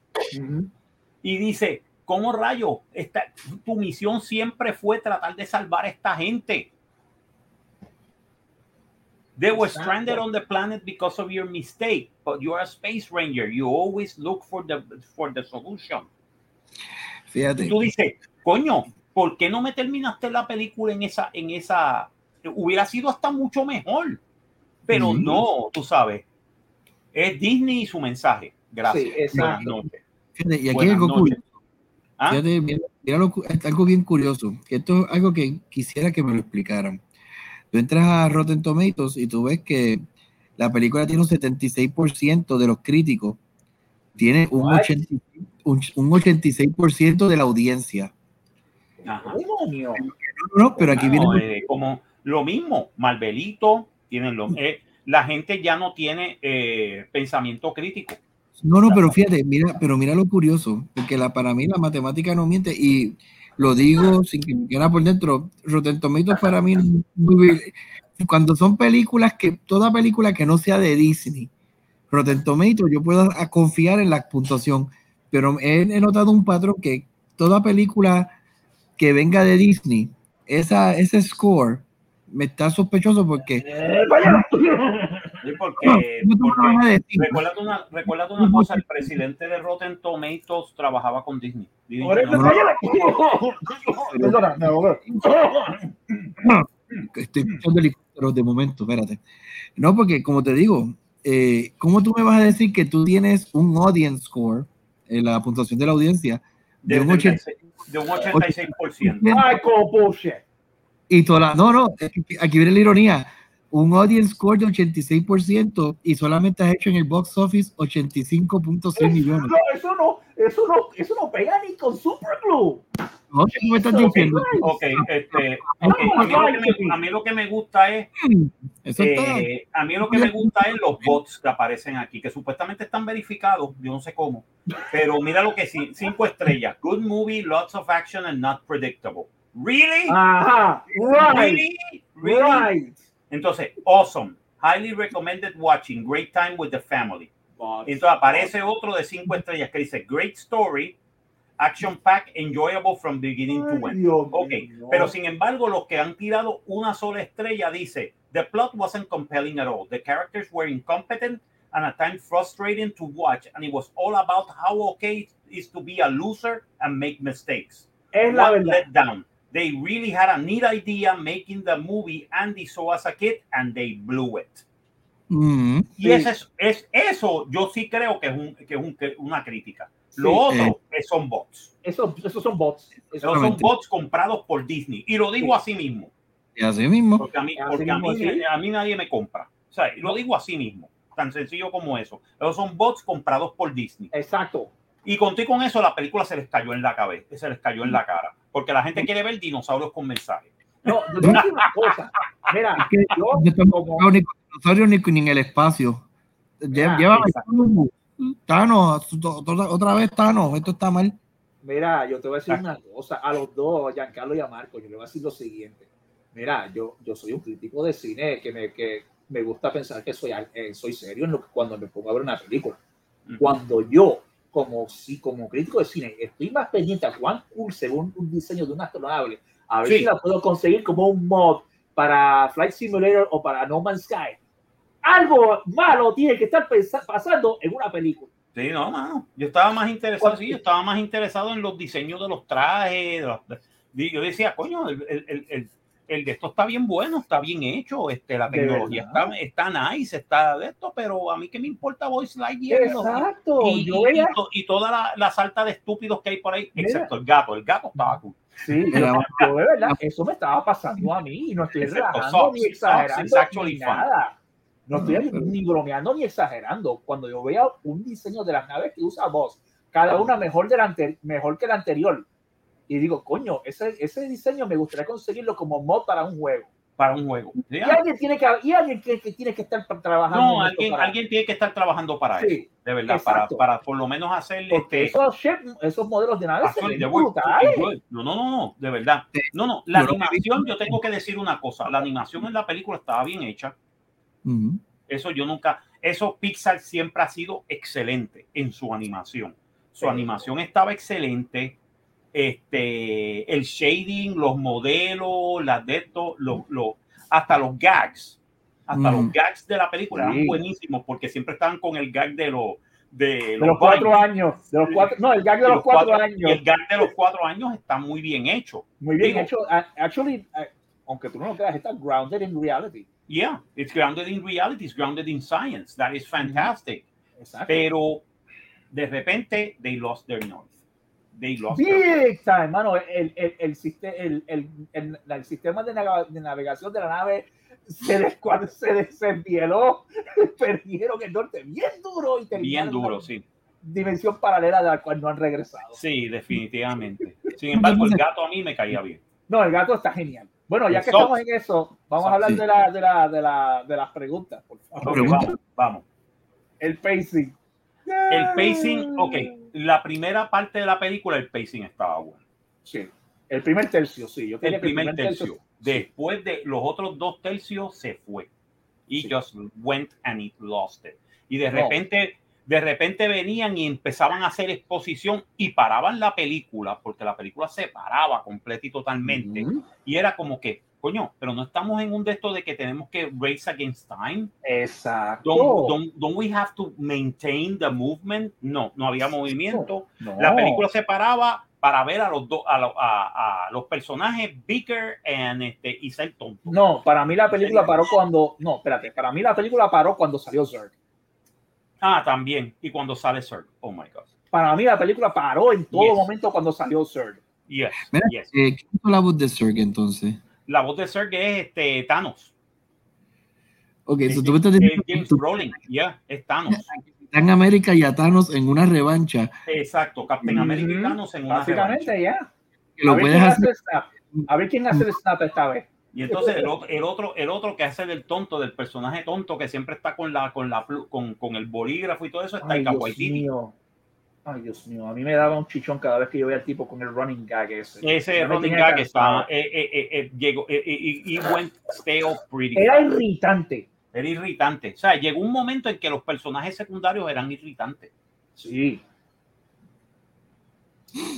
[SPEAKER 1] y dice, ¿cómo rayo? Esta, tu misión siempre fue tratar de salvar a esta gente. They were stranded on the planet because of your mistake, but you're a space ranger. You always look for the, for the solution. Y
[SPEAKER 3] Fíjate.
[SPEAKER 1] tú dices, coño, ¿por qué no me terminaste la película en esa, en esa? Hubiera sido hasta mucho mejor. Pero no, tú sabes. Es Disney y su mensaje. Gracias.
[SPEAKER 2] Sí.
[SPEAKER 1] Buenas noches.
[SPEAKER 3] y aquí
[SPEAKER 1] Buenas
[SPEAKER 3] algo
[SPEAKER 1] noches.
[SPEAKER 3] curioso.
[SPEAKER 1] ¿Ah?
[SPEAKER 3] Fíjate, mira, mira lo algo bien curioso. Que esto es algo que quisiera que me lo explicaran. Tú entras a Rotten Tomatoes y tú ves que la película tiene un 76% de los críticos, tiene un,
[SPEAKER 2] What?
[SPEAKER 3] 80 un, un 86% de la audiencia.
[SPEAKER 1] Ajá.
[SPEAKER 3] No, no, pero aquí
[SPEAKER 1] No,
[SPEAKER 3] viene
[SPEAKER 1] eh, como lo mismo, Marvelito, tienen lo, eh, la gente ya no tiene eh, pensamiento crítico.
[SPEAKER 3] No, no, pero fíjate, mira, pero mira lo curioso, porque la, para mí la matemática no miente y lo digo sin que me quiera por dentro. Rotten Tomatoes para mí, cuando son películas que, toda película que no sea de Disney, Rotten Tomatoes, yo puedo a confiar en la puntuación, pero he, he notado un patrón que toda película que venga de Disney, esa, ese score me está sospechoso porque
[SPEAKER 2] Eh, vaya.
[SPEAKER 1] Sí, porque,
[SPEAKER 3] ¿cómo tú me
[SPEAKER 1] porque
[SPEAKER 3] vas a decir?
[SPEAKER 1] recuérdate una, recuérdate una cosa, el presidente de Rotten Tomatoes trabajaba con Disney. No-
[SPEAKER 3] estoy escuchando helicópteros de momento, espérate. No, porque como te digo, eh, ¿cómo tú me vas a decir que tú tienes un audience score, en la puntuación de la audiencia, de
[SPEAKER 1] de,
[SPEAKER 3] un 80
[SPEAKER 1] de un 86%.
[SPEAKER 2] Ay, como bullshit.
[SPEAKER 3] Y toda la, no, no, aquí viene la ironía, un audience score de 86% y solamente has hecho en el box office 85.6 millones.
[SPEAKER 2] No, eso no, eso no, eso no pega ni con Superglue.
[SPEAKER 3] ¿No? ¿Qué me estás
[SPEAKER 2] Eso,
[SPEAKER 3] diciendo?
[SPEAKER 1] Ok, este, ok, a, mí lo que me, a mí lo que me gusta es
[SPEAKER 3] Eso está.
[SPEAKER 1] Eh, a mí lo que me gusta es los bots que aparecen aquí, que supuestamente están verificados, yo no sé cómo, pero mira lo que sí, cinco estrellas, good movie, lots of action and not predictable. Really?
[SPEAKER 2] Ajá, right,
[SPEAKER 1] Really? Really?
[SPEAKER 2] right.
[SPEAKER 1] Entonces, awesome, highly recommended watching, great time with the family. Entonces aparece otro de cinco estrellas que dice great story, action pack, enjoyable from beginning to end.
[SPEAKER 2] Dios
[SPEAKER 1] Ok, pero sin embargo, los que han tirado una sola estrella dice: The plot wasn't compelling at all. The characters were incompetent and at times frustrating to watch, and it was all about how okay it is to be a loser and make mistakes.
[SPEAKER 2] es la
[SPEAKER 1] What
[SPEAKER 2] verdad.
[SPEAKER 1] let down. They really had a neat idea making the movie Andy saw as a kid, and they blew it.
[SPEAKER 3] Mm,
[SPEAKER 1] Y
[SPEAKER 2] Sí.
[SPEAKER 1] ese es, es- eso, yo sí creo que es, un, que es un- que- una crítica. Lo
[SPEAKER 2] Sí.
[SPEAKER 1] otro es- son bots.
[SPEAKER 2] Esos, esos son bots. Esos
[SPEAKER 1] son bots comprados por Disney. Y lo digo así mismo.
[SPEAKER 3] y así mismo.
[SPEAKER 1] Porque a mí, porque a mí,
[SPEAKER 2] mismo, sí.
[SPEAKER 1] a mí nadie me compra. O sea, lo digo así mismo. Tan sencillo como eso. Esos son bots comprados por Disney.
[SPEAKER 2] Exacto.
[SPEAKER 1] Y conté con eso, la película se les cayó en la cabeza, se les cayó en la cara. Porque la gente quiere ver dinosaurios con mensajes.
[SPEAKER 2] No, yo te voy a decir una cosa. Mira,
[SPEAKER 3] Es que
[SPEAKER 2] yo
[SPEAKER 3] no estamos
[SPEAKER 2] como-
[SPEAKER 3] ni con dinosaurios ni, con- ni en el espacio.
[SPEAKER 2] Ah,
[SPEAKER 3] Llévame. Thanos, otra, otra vez Thanos, esto está mal.
[SPEAKER 2] Mira, yo te voy a decir una cosa, a los dos, a Giancarlo y a Marco, yo le voy a decir lo siguiente. Mira, yo, yo soy un crítico de cine que me, que me gusta pensar que soy, eh, soy serio en lo que- cuando me pongo a ver una película. Cuando yo, como, sí, como crítico de cine, estoy más pendiente a cuán cool según un diseño de una astronave, a ver
[SPEAKER 1] Sí.
[SPEAKER 2] si la puedo conseguir como un mod para Flight Simulator o para No Man's Sky. Algo malo tiene que estar pasando en una película.
[SPEAKER 1] Sí, no, mano. Yo estaba más interesado, sí, yo estaba más interesado en los diseños de los trajes. de los- yo decía, coño, el, el- el- el- de esto está bien bueno, está bien hecho, este, la tecnología está, está nice, está de esto, pero a mí que me importa Voice Lightyear
[SPEAKER 2] Exacto.
[SPEAKER 1] y,
[SPEAKER 2] yo
[SPEAKER 1] y-
[SPEAKER 2] veía.
[SPEAKER 1] y to- y toda la, la salta de estúpidos que hay por ahí,
[SPEAKER 2] Mira.
[SPEAKER 1] excepto el gato. El gato estaba cool.
[SPEAKER 2] Sí, yo, yo de verdad, eso me estaba pasando a mí y no estoy
[SPEAKER 1] Excepto
[SPEAKER 2] relajando
[SPEAKER 1] Socks.
[SPEAKER 2] ni exagerando ni
[SPEAKER 1] fun.
[SPEAKER 2] nada. No estoy ni bromeando ni exagerando. Cuando yo vea un diseño de las naves que usa Boss, cada una mejor, de la ante- mejor que la anterior, y digo, coño, ese, ese diseño me gustaría conseguirlo como mod para un juego.
[SPEAKER 1] Para un juego.
[SPEAKER 2] Y alguien tiene que, y alguien que, que tiene que estar trabajando.
[SPEAKER 1] No, alguien,
[SPEAKER 2] para-
[SPEAKER 1] alguien tiene que estar trabajando para eso,
[SPEAKER 2] Sí,
[SPEAKER 1] de verdad, para, para por lo menos hacer este,
[SPEAKER 2] esos, esos modelos de naves
[SPEAKER 1] good. No, no, no, no, de verdad. No, no, la
[SPEAKER 3] Yo
[SPEAKER 1] animación, yo tengo que decir una cosa, la animación en la película estaba bien hecha.
[SPEAKER 3] Ujú.
[SPEAKER 1] Eso yo nunca, eso Pixar siempre ha sido excelente en su animación. Su
[SPEAKER 2] Sí.
[SPEAKER 1] animación estaba excelente. Este, el shading, los modelos, las de esto, los, los, hasta los gags, hasta
[SPEAKER 3] Mm.
[SPEAKER 1] los gags de la película eran
[SPEAKER 2] Sí.
[SPEAKER 1] buenísimos porque siempre estaban con el gag de los de
[SPEAKER 2] De los cuatro años, de los cuatro, no, el gag de los cuatro, años.
[SPEAKER 1] el gag de los cuatro años está muy bien hecho.
[SPEAKER 2] Muy bien
[SPEAKER 1] Digo-
[SPEAKER 2] hecho. Actually, aunque tú no lo creas, está grounded in reality.
[SPEAKER 1] Yeah, it's grounded in reality, it's grounded in science. That is fantastic.
[SPEAKER 2] Exacto.
[SPEAKER 1] Pero de repente, they lost their north. They lost.
[SPEAKER 2] Big time, mano. El, el, el, el, el, el- el sistema de, navegación de la nave se, descua- se desvieló. Perdieron el norte bien duro y
[SPEAKER 1] Bien duro, sí.
[SPEAKER 2] Dimensión paralela de la cual no han regresado.
[SPEAKER 1] Sí, definitivamente. Sin embargo, el gato a mí me caía bien.
[SPEAKER 2] No, el gato está genial. Bueno, ya que estamos en eso, vamos a hablar
[SPEAKER 3] sí.
[SPEAKER 2] de, la, de, la, de, la, de las preguntas, por favor.
[SPEAKER 1] Vamos, vamos.
[SPEAKER 2] El pacing.
[SPEAKER 1] El pacing, ok. La primera parte de la película, el pacing estaba bueno.
[SPEAKER 2] Sí. El primer tercio, sí. Yo
[SPEAKER 1] El
[SPEAKER 2] que
[SPEAKER 1] primer tercio. Después de los otros dos tercios se fue. Y
[SPEAKER 2] Sí.
[SPEAKER 1] just went and it lost it. Y de
[SPEAKER 2] No.
[SPEAKER 1] repente, de repente venían y empezaban a hacer exposición y paraban la película, porque la película se paraba completa y totalmente. Y era como que, coño, pero no estamos en un de estos de que tenemos que race against time.
[SPEAKER 2] Exacto.
[SPEAKER 1] Don't, don't, don't we have to maintain the movement? No, no había movimiento.
[SPEAKER 2] No.
[SPEAKER 1] La película se paraba para ver a los dos a, lo- a- a los personajes Beaker and, este, y ser tonto.
[SPEAKER 2] No, para mí la película paró cuando. No, espérate. Para mí la película paró cuando salió Zerg.
[SPEAKER 1] Ah, también. Y cuando sale Zerg. Oh my God.
[SPEAKER 2] Para mí la película paró en todo
[SPEAKER 1] Yes.
[SPEAKER 2] momento cuando salió Zerg.
[SPEAKER 1] Yes,
[SPEAKER 3] Mira,
[SPEAKER 1] yes.
[SPEAKER 3] eh, ¿Quién hizo la voz de Zerg entonces?
[SPEAKER 1] La voz de Zerg es este, Thanos.
[SPEAKER 3] Ok,
[SPEAKER 1] Es
[SPEAKER 3] so tú me estás
[SPEAKER 1] James-
[SPEAKER 3] diciendo
[SPEAKER 1] es James Brolin. Yeah, es Thanos.
[SPEAKER 3] Capitán América y a Thanos en una revancha,
[SPEAKER 1] Exacto. Captain America y. Thanos en una
[SPEAKER 2] Básicamente
[SPEAKER 1] revancha.
[SPEAKER 2] ya.
[SPEAKER 3] que
[SPEAKER 2] A
[SPEAKER 3] lo
[SPEAKER 2] ver,
[SPEAKER 3] puedes
[SPEAKER 2] quién
[SPEAKER 3] hacer.
[SPEAKER 2] hace el snap. A ver quién hace el snap esta vez.
[SPEAKER 1] Y entonces el otro, el otro, el otro que hace del tonto, del personaje tonto que siempre está con la, con la, con, con el bolígrafo y todo eso, está
[SPEAKER 2] Ay,
[SPEAKER 1] en
[SPEAKER 2] Dios
[SPEAKER 1] Waititi.
[SPEAKER 2] mío. Ay, Dios mío. A mí me daba un chichón cada vez que yo veía al tipo con el running gag ese.
[SPEAKER 1] Ese running gag
[SPEAKER 2] cansado.
[SPEAKER 1] eh, eh, eh, eh, llegó, eh, y went stale pretty
[SPEAKER 2] Era irritante.
[SPEAKER 1] Era irritante. O sea, llegó un momento en que los personajes secundarios eran irritantes.
[SPEAKER 2] Sí.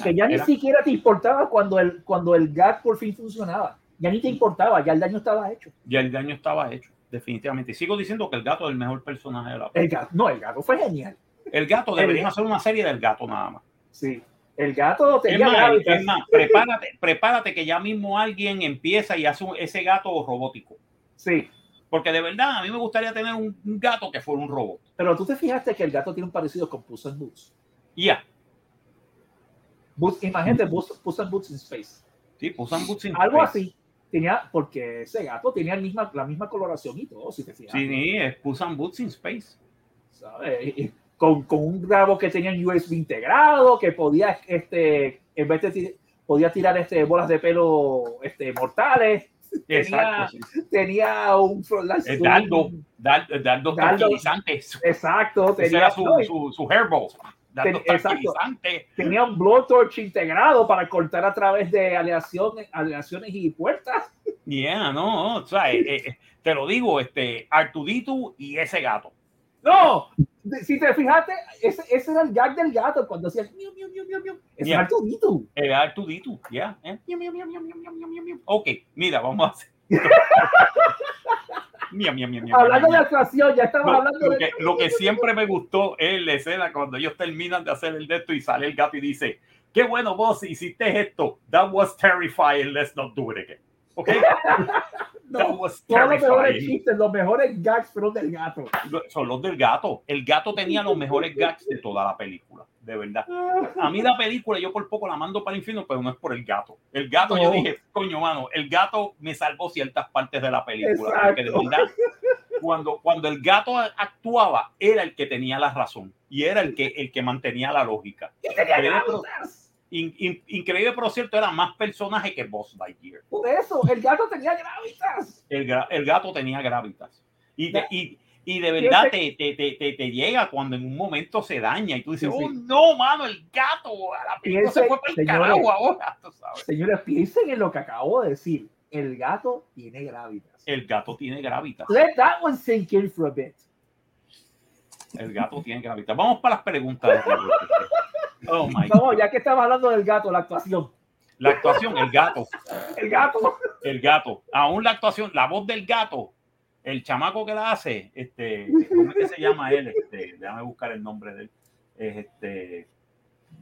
[SPEAKER 2] Que ya ni
[SPEAKER 1] Era-
[SPEAKER 2] siquiera te importaba cuando el, cuando el gag por fin funcionaba. Ya ni te importaba, ya el daño estaba hecho.
[SPEAKER 1] Ya el daño estaba hecho, definitivamente. Sigo diciendo que el gato es el mejor personaje de la película.
[SPEAKER 2] El gato, no, el gato fue genial.
[SPEAKER 1] El gato, deberían hacer una serie del gato nada más.
[SPEAKER 2] Sí. El gato
[SPEAKER 1] Es
[SPEAKER 2] tenía
[SPEAKER 1] más, es más, prepárate, prepárate que ya mismo alguien empieza y hace un- ese gato robótico.
[SPEAKER 2] Sí.
[SPEAKER 1] Porque de verdad, a mí me gustaría tener un, un gato que fuera un robot.
[SPEAKER 2] Pero tú te fijaste que el gato tiene un parecido con Puss in Boots.
[SPEAKER 1] Ya,
[SPEAKER 2] Boots- imagínate Puss, Puss in Boots in Space.
[SPEAKER 1] sí, Pusan Boots in
[SPEAKER 2] Algo
[SPEAKER 1] Space.
[SPEAKER 2] así. Tenía, porque ese gato tenía el misma, la misma coloración y todo, si te fijas.
[SPEAKER 1] Sí, es Pusan Boots in Space.
[SPEAKER 2] ¿sabes? Con, con un rabo que tenía un USB integrado, que podía, este, en vez de tir- podía tirar este, bolas de pelo este, mortales.
[SPEAKER 1] Exacto. sí.
[SPEAKER 2] Tenía un flashlight.
[SPEAKER 1] Es dardo, dar- dardos
[SPEAKER 2] Dardo.
[SPEAKER 1] tranquilizantes.
[SPEAKER 2] Exacto,
[SPEAKER 1] Ese
[SPEAKER 2] tenía,
[SPEAKER 1] era su,
[SPEAKER 2] no,
[SPEAKER 1] su, su hairball.
[SPEAKER 2] Ten- exacto. tenía un blowtorch integrado para cortar a través de aleaciones, aleaciones y puertas.
[SPEAKER 1] Yeah, no, o sea, eh, eh, te lo digo, este, Artudito y ese gato.
[SPEAKER 2] ¡No! De- Si te fijaste, ese, ese era el gag del gato cuando hacía miu, miu, miu, miu, miu. Ese
[SPEAKER 1] Yeah.
[SPEAKER 2] era Artudito.
[SPEAKER 1] El Artudito, ya. eh. Miau, miau, miau, miau, miau, miau, miau, miau. Ok, mira, vamos a hacer. Mia, mia, mia,
[SPEAKER 2] Hablando de actuación, ya estamos
[SPEAKER 1] Lo,
[SPEAKER 2] hablando
[SPEAKER 1] lo
[SPEAKER 2] de.
[SPEAKER 1] que, lo que siempre me gustó es la escena cuando ellos terminan de hacer el de esto y sale el gato y dice, qué bueno vos hiciste esto. That was terrifying. Let's not do it again. ¿Ok?
[SPEAKER 2] No, todos los mejores chistes, los mejores gags fueron del gato.
[SPEAKER 1] Son los del gato. El gato tenía los mejores gags de toda la película. De verdad. A mí la película, yo por poco la mando para el infierno, pero no es por el gato. El gato, yo dije, coño, mano, el gato me salvó ciertas partes de la película.
[SPEAKER 2] Exacto.
[SPEAKER 1] Porque de verdad, cuando, cuando el gato actuaba, era el que tenía la razón y era el que, el que mantenía la lógica.
[SPEAKER 2] Y tenía
[SPEAKER 1] Increíble, pero-
[SPEAKER 2] gravitas.
[SPEAKER 1] In- in- increíble, pero cierto, era más personaje que Buzz Lightyear.
[SPEAKER 2] Por eso, el gato tenía gravitas.
[SPEAKER 1] El, gato tenía gravitas. Y, de-
[SPEAKER 2] Ya.
[SPEAKER 1] y, y de verdad te, llega cuando en un momento se daña y tú dices,
[SPEAKER 2] Sí, sí.
[SPEAKER 1] oh no, mano, el gato, la película se fue para el carajo ahora, tú sabes.
[SPEAKER 2] Señores, piensen en lo que acabo de decir. El gato tiene gravitas.
[SPEAKER 1] El gato tiene gravitas.
[SPEAKER 2] Let that one sink in for a bit.
[SPEAKER 1] El gato tiene gravitas. Vamos para las preguntas. Oh my
[SPEAKER 2] Vamos, ya que estamos hablando del gato, la actuación.
[SPEAKER 1] La actuación, el gato,
[SPEAKER 2] El gato.
[SPEAKER 1] el gato. Aún la actuación, la voz del gato, el chamaco que la hace, este, ¿cómo es que se llama él? Este, déjame buscar el nombre de él. Es este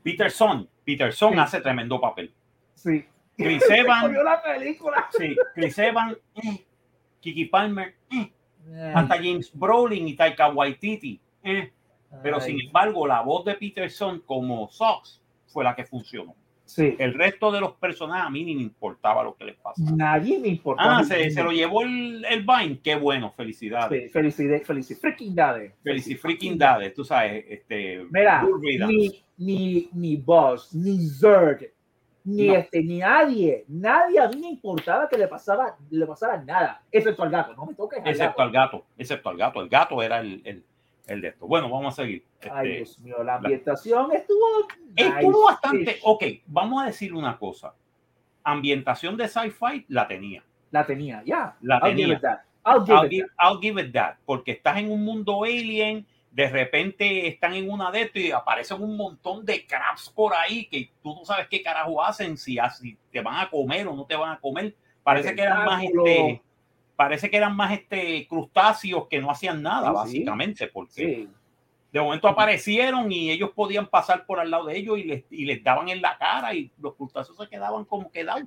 [SPEAKER 1] Peterson. Peterson
[SPEAKER 2] Sí.
[SPEAKER 1] hace tremendo papel.
[SPEAKER 2] Sí.
[SPEAKER 1] Chris Evans,
[SPEAKER 2] Cogió la película.
[SPEAKER 1] sí, Chris Evans, eh, Kiki Palmer, eh, hasta James Brolin y Taika Waititi. eh. Pero sin embargo, la voz de Peterson como Sox fue la que funcionó.
[SPEAKER 2] Sí.
[SPEAKER 1] El resto de los personajes a mí ni me importaba lo que les pasaba.
[SPEAKER 2] Nadie me importa.
[SPEAKER 1] Ah, se, se lo llevó el, el Vine. Qué bueno, felicidades.
[SPEAKER 2] Sí, felicidades, felicidades.
[SPEAKER 1] Felicidades, tú sabes. Este,
[SPEAKER 2] Mira, ni, ni, ni Buzz, ni Zurg, ni
[SPEAKER 1] No.
[SPEAKER 2] este, ni nadie, nadie a mí me importaba que le pasara, le pasara nada, excepto al gato, no me toques
[SPEAKER 1] excepto al gato, excepto al gato. El gato era el, el, el de esto. Bueno, vamos a seguir.
[SPEAKER 2] Ay,
[SPEAKER 1] Este,
[SPEAKER 2] Dios mío, la ambientación estuvo.
[SPEAKER 1] estuvo
[SPEAKER 2] nice.
[SPEAKER 1] bastante. Ok, vamos a decir una cosa. Ambientación de sci-fi la tenía.
[SPEAKER 2] La tenía, ya.
[SPEAKER 1] La
[SPEAKER 2] I'll give
[SPEAKER 1] tenía.
[SPEAKER 2] it that. I'll give
[SPEAKER 1] I'll
[SPEAKER 2] it
[SPEAKER 1] give, I'll give it that, porque estás en un mundo alien, de repente están en una de esto y aparecen un montón de crabs por ahí que tú no sabes qué carajo hacen, si, si te van a comer o no te van a comer. Parece que eran más este, parece que eran más este crustáceos que no hacían nada,
[SPEAKER 2] Sí,
[SPEAKER 1] básicamente, porque
[SPEAKER 2] Sí.
[SPEAKER 1] de momento aparecieron y ellos podían pasar por al lado de ellos y les, y les daban en la cara y los crustáceos se quedaban como quedados.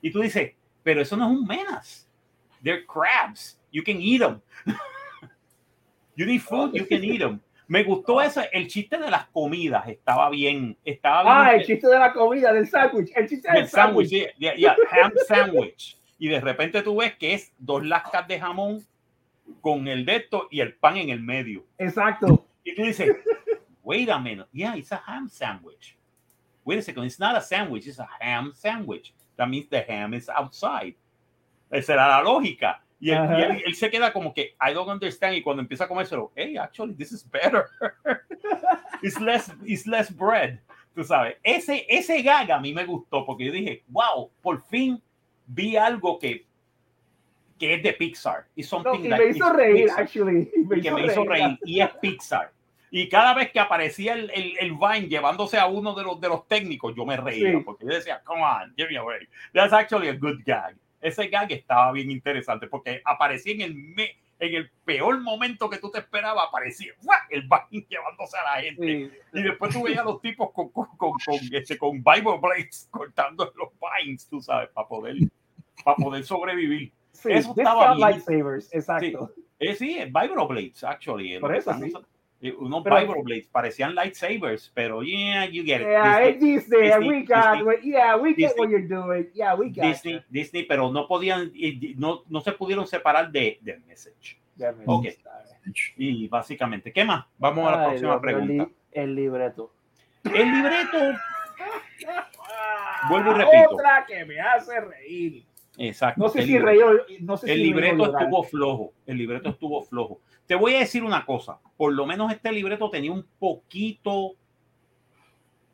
[SPEAKER 1] Y tú dices, pero eso no es un menace. They're crabs. You can eat them. you need food, you can eat them. Me gustó ese, el chiste de las comidas, estaba bien, estaba bien.
[SPEAKER 2] Ah, el chiste de la comida, del sándwich, el chiste del
[SPEAKER 1] el sándwich,
[SPEAKER 2] sándwich.
[SPEAKER 1] yeah, yeah, ham sandwich. Y de repente tú ves que es dos lascas de jamón con el de esto y el pan en el medio.
[SPEAKER 2] Exacto.
[SPEAKER 1] Y tú dices, wait a minute, yeah, it's a ham sandwich. Wait a second, it's not a sandwich, it's a ham sandwich. That means the ham is outside. Esa era la lógica. Y él,
[SPEAKER 2] Ajá.
[SPEAKER 1] y él- él se queda como que, I don't understand. Y cuando empieza a comérselo, hey, actually, this is better. it's, less, it's less bread. Tú sabes, ese, ese gag a mí me gustó porque yo dije, wow, por fin vi algo que, que es de Pixar.
[SPEAKER 2] No, y
[SPEAKER 1] that
[SPEAKER 2] me hizo
[SPEAKER 1] is
[SPEAKER 2] reír,
[SPEAKER 1] Pixar
[SPEAKER 2] actually. me
[SPEAKER 1] que me hizo reír y es Pixar. Y cada vez que aparecía el, el, el Vine llevándose a uno de los, de los técnicos, yo me reía
[SPEAKER 2] Sí.
[SPEAKER 1] porque yo decía, come on, give me a break. That's actually a good gag. Ese gag estaba bien interesante porque aparecía en el, en el peor momento que tú te esperabas, aparecía el Vine llevándose a la gente.
[SPEAKER 2] Sí.
[SPEAKER 1] Y después tú veías a los tipos con, con, con, con, este, con Bible Blades cortando los vines, tú sabes, para poder, para poder sobrevivir.
[SPEAKER 2] Sí,
[SPEAKER 1] Eso estaba bien.
[SPEAKER 2] lightsabers, exacto.
[SPEAKER 1] Eh, sí, Bible Blades, actually.
[SPEAKER 2] Por eso, sí.
[SPEAKER 1] Unos
[SPEAKER 2] Pero-
[SPEAKER 1] Bible Blades parecían lightsabers, pero yeah, you get it.
[SPEAKER 2] Yeah,
[SPEAKER 1] Disney,
[SPEAKER 2] Disney,
[SPEAKER 1] Disney,
[SPEAKER 2] we got,
[SPEAKER 1] Disney,
[SPEAKER 2] what- yeah, we get
[SPEAKER 1] Disney.
[SPEAKER 2] what you're doing. Yeah, we got.
[SPEAKER 1] Disney, Disney, pero no podían, y- no, no se pudieron separar de, del message. Ok.
[SPEAKER 2] gusta.
[SPEAKER 1] Y básicamente, ¿qué más? Vamos a la
[SPEAKER 2] Ay,
[SPEAKER 1] próxima pregunta.
[SPEAKER 2] li- El libreto.
[SPEAKER 1] El libreto, Vuelvo y repito.
[SPEAKER 2] Otra que me hace reír.
[SPEAKER 1] Exacto.
[SPEAKER 2] No sé
[SPEAKER 1] el
[SPEAKER 2] si
[SPEAKER 1] libreto.
[SPEAKER 2] reí o- no sé
[SPEAKER 1] El
[SPEAKER 2] si
[SPEAKER 1] libreto estuvo flojo. El libreto estuvo flojo. Te voy a decir una cosa. Por lo menos este libreto tenía un poquito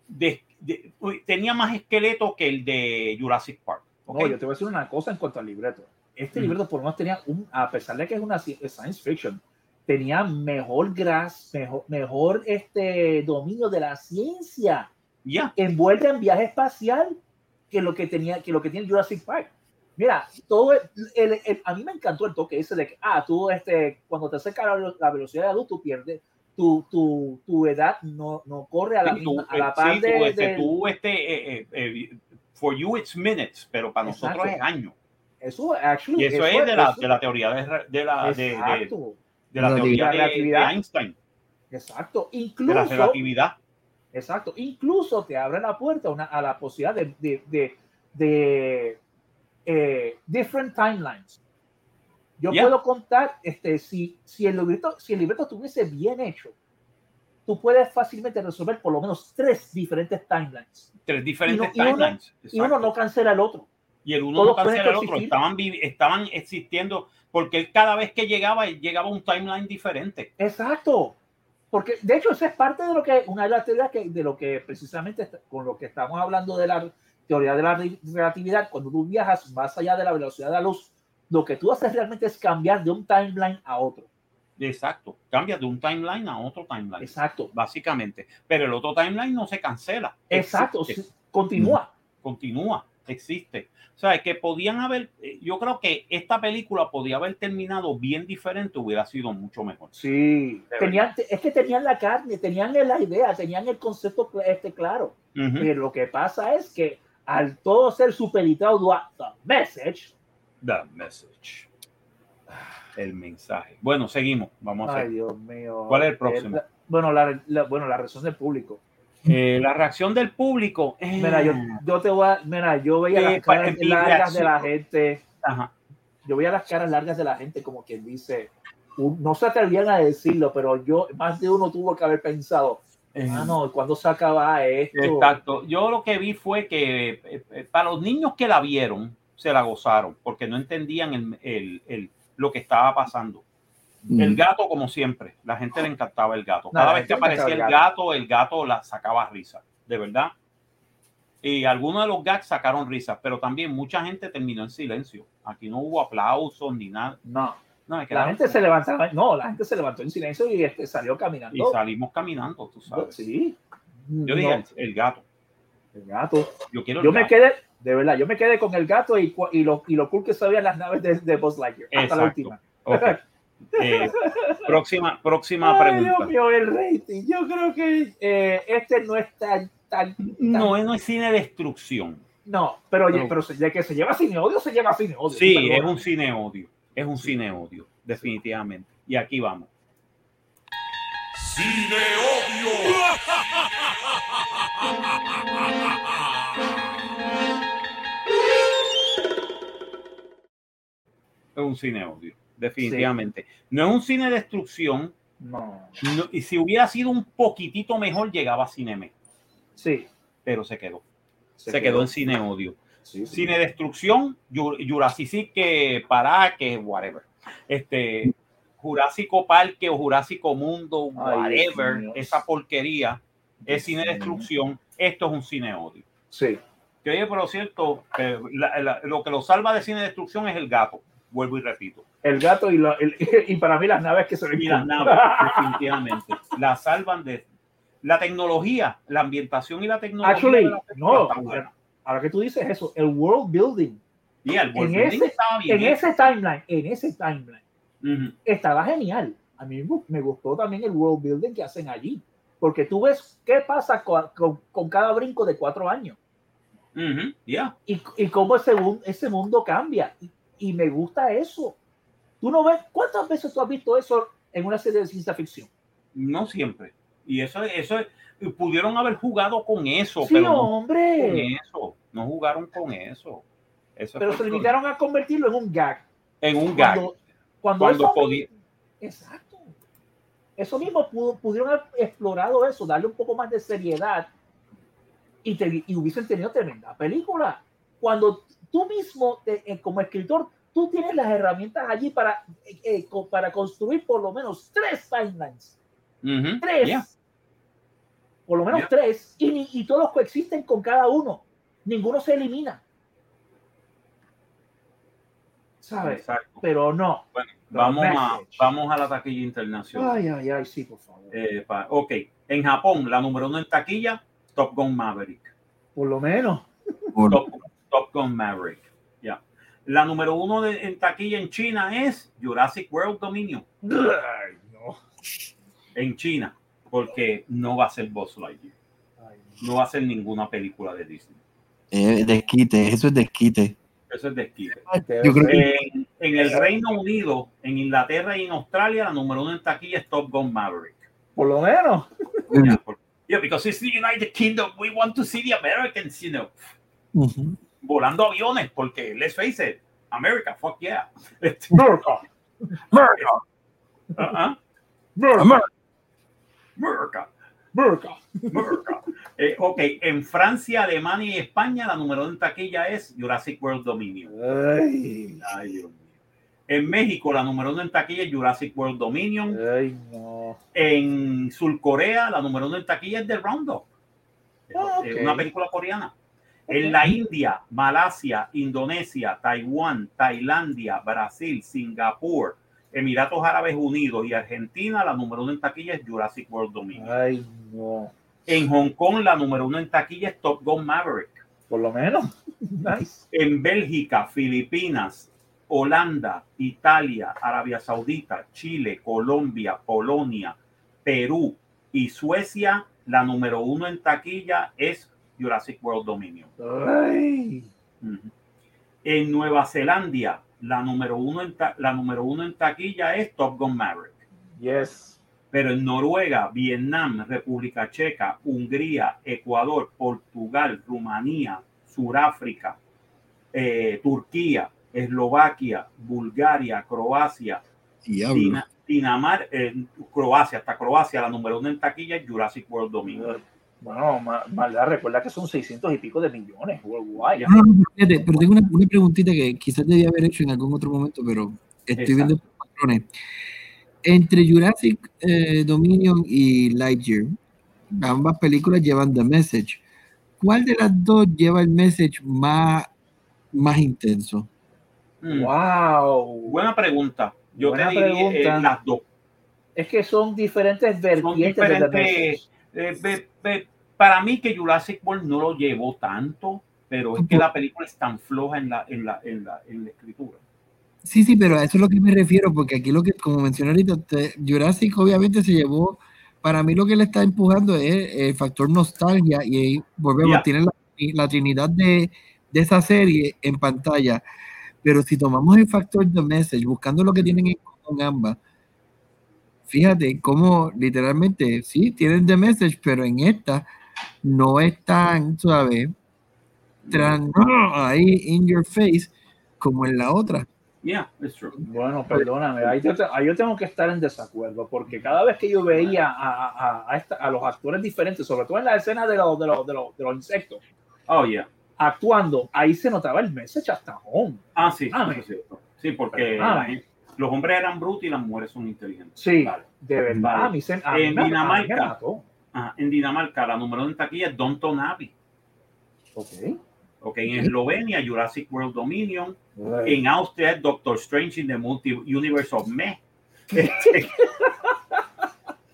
[SPEAKER 1] de, de- tenía más esqueleto que el de Jurassic Park. ¿ok?
[SPEAKER 2] No, yo te voy a decir una cosa en cuanto al libreto. Este
[SPEAKER 1] Mm.
[SPEAKER 2] libreto por lo menos tenía un, a pesar de que es una science fiction, tenía mejor gras, mejor, mejor este dominio de la ciencia
[SPEAKER 1] Ya,
[SPEAKER 2] envuelta en viaje espacial que lo que tenía, que lo que tiene Jurassic Park. Mira, todo el, el- el- a mí me encantó el toque ese de que, ah, tú, este, cuando te acerca la, velo- la velocidad de la luz, tú pierdes, tu, tu, tu edad no, no corre a la,
[SPEAKER 1] Sí, tú,
[SPEAKER 2] a la
[SPEAKER 1] eh,
[SPEAKER 2] par
[SPEAKER 1] sí,
[SPEAKER 2] de,
[SPEAKER 1] tú, este,
[SPEAKER 2] de-
[SPEAKER 1] tú, este, eh, eh, eh, for you it's minutes, pero para nosotros
[SPEAKER 2] Exacto.
[SPEAKER 1] es años.
[SPEAKER 2] Eso, actually,
[SPEAKER 1] Y eso, es de la,
[SPEAKER 2] eso-
[SPEAKER 1] de la teoría de, de la, de, de- la
[SPEAKER 3] La
[SPEAKER 1] teoría de,
[SPEAKER 2] relatividad.
[SPEAKER 1] de Einstein,
[SPEAKER 2] exacto.
[SPEAKER 1] de la
[SPEAKER 2] Incluso,
[SPEAKER 1] relatividad.
[SPEAKER 2] exacto, incluso te abre la puerta a, una- a la posibilidad de, de, de, de, eh, different timelines. Yo
[SPEAKER 1] Yeah.
[SPEAKER 2] puedo contar, este, si, si, el libreto, si el libreto estuviese bien hecho, tú puedes fácilmente resolver por lo menos tres diferentes timelines.
[SPEAKER 1] Tres diferentes
[SPEAKER 2] y uno-
[SPEAKER 1] timelines.
[SPEAKER 2] Y uno
[SPEAKER 1] exacto.
[SPEAKER 2] no cancela el otro.
[SPEAKER 1] Y el uno
[SPEAKER 2] todos
[SPEAKER 1] no cancela el otro. Estaban, estaban existiendo porque cada vez que llegaba, llegaba un timeline diferente.
[SPEAKER 2] Exacto. Porque de hecho, esa es parte de lo que, una de las teorías que, de lo que precisamente con lo que estamos hablando de la teoría de la re- relatividad, cuando tú viajas más allá de la velocidad de la luz, lo que tú haces realmente es cambiar de un timeline a otro.
[SPEAKER 1] Exacto. Cambia de un timeline a otro timeline.
[SPEAKER 2] Exacto.
[SPEAKER 1] Básicamente. Pero el otro timeline no se cancela.
[SPEAKER 2] Exacto.
[SPEAKER 1] Existe,
[SPEAKER 2] sí, Continúa.
[SPEAKER 1] Continúa. Existe. O sea, que podían haber, eh, yo creo que esta película podía haber terminado bien diferente, hubiera sido mucho mejor.
[SPEAKER 2] Sí. Tenían, es que tenían la carne, tenían la idea, tenían el concepto este claro.
[SPEAKER 1] Ujú.
[SPEAKER 2] Pero lo que pasa es que al todo ser supeditado a the message,
[SPEAKER 1] The message. El mensaje. Bueno, seguimos. Vamos a
[SPEAKER 2] Ay,
[SPEAKER 1] hacer.
[SPEAKER 2] Dios mío.
[SPEAKER 1] ¿Cuál es el próximo?
[SPEAKER 2] Eh, la- bueno, la, la- bueno, la reacción del público.
[SPEAKER 1] Eh, la reacción del público. eh,
[SPEAKER 2] Mira, yo, yo te voy a, mira, yo veía
[SPEAKER 1] Eh,
[SPEAKER 2] las caras largas de la gente,
[SPEAKER 1] ajá.
[SPEAKER 2] yo veía las caras largas de la gente como quien dice, no se atrevían a decirlo, pero yo, más de uno tuvo que haber pensado,
[SPEAKER 1] Eh,
[SPEAKER 2] ah, no, ¿cuándo se acaba esto?
[SPEAKER 1] Exacto. Yo lo que vi fue que eh, eh, para los niños que la vieron, se la gozaron, porque no entendían el, el- el- lo que estaba pasando. El
[SPEAKER 3] Mm.
[SPEAKER 1] gato, como siempre, la gente le encantaba el gato. Cada vez que aparecía el
[SPEAKER 2] el
[SPEAKER 1] gato, el gato la sacaba risa, de verdad. Y algunos de los gags sacaron risas, pero también mucha gente terminó en silencio. Aquí no hubo aplausos ni nada.
[SPEAKER 2] No,
[SPEAKER 1] No,
[SPEAKER 2] la gente se levantaba, no, la gente se levantó en silencio y este, salió
[SPEAKER 1] y
[SPEAKER 2] caminando.
[SPEAKER 1] salimos caminando, tú sabes.
[SPEAKER 2] Sí.
[SPEAKER 1] Yo dije,
[SPEAKER 2] No,
[SPEAKER 1] el, gato.
[SPEAKER 2] el gato.
[SPEAKER 1] Yo quiero
[SPEAKER 2] Yo me quedé, de verdad, yo me quedé con el gato y, y, lo, y lo cool que se veían las naves de, de Buzz Lightyear. Hasta la última.
[SPEAKER 1] Eh, próxima próxima
[SPEAKER 2] Ay,
[SPEAKER 1] pregunta.
[SPEAKER 2] Dios mío, el rating. Yo creo que eh, este no es tan, tan, tan-
[SPEAKER 1] No, no es cine de destrucción.
[SPEAKER 2] no, pero,
[SPEAKER 1] No.
[SPEAKER 2] pero de que se lleva sin odio, se lleva sin odio.
[SPEAKER 1] Sí, es un cine odio. Es un cine odio, definitivamente. Y aquí vamos.
[SPEAKER 4] Cine Odio.
[SPEAKER 1] Es un cine odio, definitivamente. No es un cine de destrucción.
[SPEAKER 2] No,
[SPEAKER 1] no- y si hubiera sido un poquitito mejor, llegaba a Cineme.
[SPEAKER 2] sí.
[SPEAKER 1] Pero se quedó. Se, quedó. en cine odio.
[SPEAKER 2] Sí, sí.
[SPEAKER 1] Cine de destrucción, Ju- Jurassic que para que whatever. Este Jurásico Parque o Jurásico Mundo,
[SPEAKER 2] Ay,
[SPEAKER 1] whatever,
[SPEAKER 2] mío.
[SPEAKER 1] esa porquería es cine destrucción. Esto es un cine odio.
[SPEAKER 2] Sí.
[SPEAKER 1] Que oye, pero cierto, eh, la- la- lo que lo salva de cine de destrucción es el gato. Vuelvo y repito.
[SPEAKER 2] El gato y, lo- el- y para mí las naves que se ven.
[SPEAKER 1] Y las naves, definitivamente. La salvan de la tecnología, la ambientación y la tecnología.
[SPEAKER 2] Actually,
[SPEAKER 1] la
[SPEAKER 2] no.
[SPEAKER 1] está buena.
[SPEAKER 2] Ahora que tú dices eso, el world building
[SPEAKER 1] Y el
[SPEAKER 2] en
[SPEAKER 1] world building
[SPEAKER 2] ese-
[SPEAKER 1] bien.
[SPEAKER 2] en ese timeline, en ese timeline,
[SPEAKER 1] Ujú.
[SPEAKER 2] estaba genial. A mí me gu- me gustó también el world building que hacen allí. Porque tú ves qué pasa con, con- con cada brinco de cuatro años
[SPEAKER 1] Ujú, ya.
[SPEAKER 2] y, y cómo ese, ese mundo cambia. Y, y me gusta eso. Tú no ves, ¿cuántas veces tú has visto eso en una serie de ciencia ficción?
[SPEAKER 1] No siempre. Y eso, eso pudieron haber jugado con eso,
[SPEAKER 2] Sí,
[SPEAKER 1] pero no con
[SPEAKER 2] hombre.
[SPEAKER 1] eso. No jugaron con eso. Eso
[SPEAKER 2] Pero se limitaron a convertirlo en un gag.
[SPEAKER 1] En un gag.
[SPEAKER 2] Cuando, cuando,
[SPEAKER 1] Cuando
[SPEAKER 2] eso
[SPEAKER 1] podía-
[SPEAKER 2] Exacto. Eso mismo pudo- pudieron haber explorado eso, darle un poco más de seriedad y, te- y hubiesen tenido tremenda película. Cuando tú mismo, te- eh, como escritor, tú tienes las herramientas allí para, eh, eh, para construir por lo menos tres timelines.
[SPEAKER 1] Ujú,
[SPEAKER 2] Tres.
[SPEAKER 1] ya.
[SPEAKER 2] Por lo menos tres. Y, ni- y todos coexisten con cada uno. Ninguno se elimina. ¿Sabes?
[SPEAKER 1] Exacto.
[SPEAKER 2] Pero no.
[SPEAKER 1] Bueno,
[SPEAKER 2] The
[SPEAKER 1] vamos a, vamos a la taquilla internacional.
[SPEAKER 2] Ay, ay, ay, sí, por favor.
[SPEAKER 1] Eh, pa- ok, en Japón, la número uno en taquilla, Top Gun Maverick.
[SPEAKER 2] Por lo menos.
[SPEAKER 1] Top, Top Gun Maverick. Ya. La número uno de- en taquilla en China es Jurassic World Dominion.
[SPEAKER 2] Ay, no.
[SPEAKER 1] En China, porque no va a ser Buzz Lightyear. No va a ser ninguna película de Disney.
[SPEAKER 3] Eh, desquite, eso es desquite.
[SPEAKER 1] Eso es desquite.
[SPEAKER 3] Yo creo que
[SPEAKER 1] En, en el Reino Unido, en Inglaterra y en Australia, la número uno en taquilla es Top Gun Maverick.
[SPEAKER 2] Por lo menos.
[SPEAKER 1] Yeah, por- yeah, because it's the United Kingdom. We want to see the Americans, you know,
[SPEAKER 3] Ujú.
[SPEAKER 1] volando aviones, porque let's face it, America, fuck yeah. Este,
[SPEAKER 2] America.
[SPEAKER 1] uh-uh,
[SPEAKER 2] America.
[SPEAKER 1] America,
[SPEAKER 2] America.
[SPEAKER 1] America. Eh, ok, en Francia, Alemania y España, la número uno en taquilla es Jurassic World Dominion.
[SPEAKER 2] Ay,
[SPEAKER 1] Ay, Dios mío. En México, la número uno en taquilla es Jurassic World Dominion.
[SPEAKER 2] ay, no.
[SPEAKER 1] En Surcorea, la número uno en taquilla es The Roundup.
[SPEAKER 2] Ah,
[SPEAKER 1] Es
[SPEAKER 2] ok.
[SPEAKER 1] Una película coreana. En la India, Malasia, Indonesia, Taiwán, Tailandia, Brasil, Singapur, Emiratos Árabes Unidos y Argentina, la número uno en taquilla es Jurassic World Dominion.
[SPEAKER 2] Ay, no.
[SPEAKER 1] En Hong Kong, la número uno en taquilla es Top Gun Maverick.
[SPEAKER 2] Por lo menos. Nice.
[SPEAKER 1] En Bélgica, Filipinas, Holanda, Italia, Arabia Saudita, Chile, Colombia, Polonia, Perú y Suecia, la número uno en taquilla es Jurassic World Dominion.
[SPEAKER 2] Ay.
[SPEAKER 1] En Nueva Zelanda, la número uno en, ta- la número uno en taquilla es Top Gun Maverick.
[SPEAKER 2] Yes.
[SPEAKER 1] Pero en Noruega, Vietnam, República Checa, Hungría, Ecuador, Portugal, Rumanía, Suráfrica, eh, Turquía, Eslovaquia, Bulgaria, Croacia, Dinamar, eh, Croacia, hasta Croacia, la número uno en taquilla es Jurassic World Dominion.
[SPEAKER 2] Bueno, ma- maldad, recuerda que son 600 y pico de millones worldwide.
[SPEAKER 3] No, no, fíjate, pero tengo una, una preguntita que quizás debía haber hecho en algún otro momento, pero estoy
[SPEAKER 1] Exacto.
[SPEAKER 3] viendo patrones. Entre Jurassic eh, Dominion y Lightyear, ambas películas llevan The Message. ¿Cuál de las dos lleva el message más, más intenso?
[SPEAKER 1] Mm,
[SPEAKER 2] Wow.
[SPEAKER 1] Buena pregunta. Yo
[SPEAKER 2] Buena
[SPEAKER 1] te diría eh,
[SPEAKER 2] pregunta.
[SPEAKER 1] las dos.
[SPEAKER 2] Es que son diferentes vertientes de The Message.
[SPEAKER 1] Eh, ve- ve- para mí que Jurassic World no lo llevó tanto, pero es que la película es tan floja en la, en la, en la, en la escritura.
[SPEAKER 3] Sí, sí, pero a eso es lo que me refiero, porque aquí lo que, como mencioné ahorita, te- Jurassic obviamente se llevó, para mí lo que le está empujando es el factor nostalgia y ahí volvemos,
[SPEAKER 1] Ya.
[SPEAKER 3] tienen la, la trinidad de, de esa serie en pantalla, pero si tomamos el factor The Message, buscando lo que tienen en ambas, fíjate cómo literalmente, sí, tienen The Message, pero en esta no es tan, ¿sabes? Tran- ahí in your face como en la otra.
[SPEAKER 1] Yeah, it's true.
[SPEAKER 2] Bueno, perdóname, ahí yo, te- ahí yo tengo que estar en desacuerdo, porque cada vez que yo veía a, a- a esta- a los actores diferentes, sobre todo en la escena de los, de los, de los, de los insectos,
[SPEAKER 1] Oh, yeah.
[SPEAKER 2] actuando, ahí se notaba el message hasta home.
[SPEAKER 1] Ah, sí,
[SPEAKER 2] Ah,
[SPEAKER 1] cierto. Sí, porque
[SPEAKER 2] Ah.
[SPEAKER 1] la gente- los hombres eran brutos y las mujeres son inteligentes.
[SPEAKER 2] Sí,
[SPEAKER 1] Vale.
[SPEAKER 2] de verdad,
[SPEAKER 1] Vale.
[SPEAKER 2] a mí se a mí
[SPEAKER 1] En Dinamarca. Ajá, en Dinamarca, la número uno en taquilla es Downton Abbey.
[SPEAKER 2] Ok.
[SPEAKER 1] Ok, en Eslovenia, Jurassic World Dominion. En Austria es Doctor Strange in the Multi Universe of Me.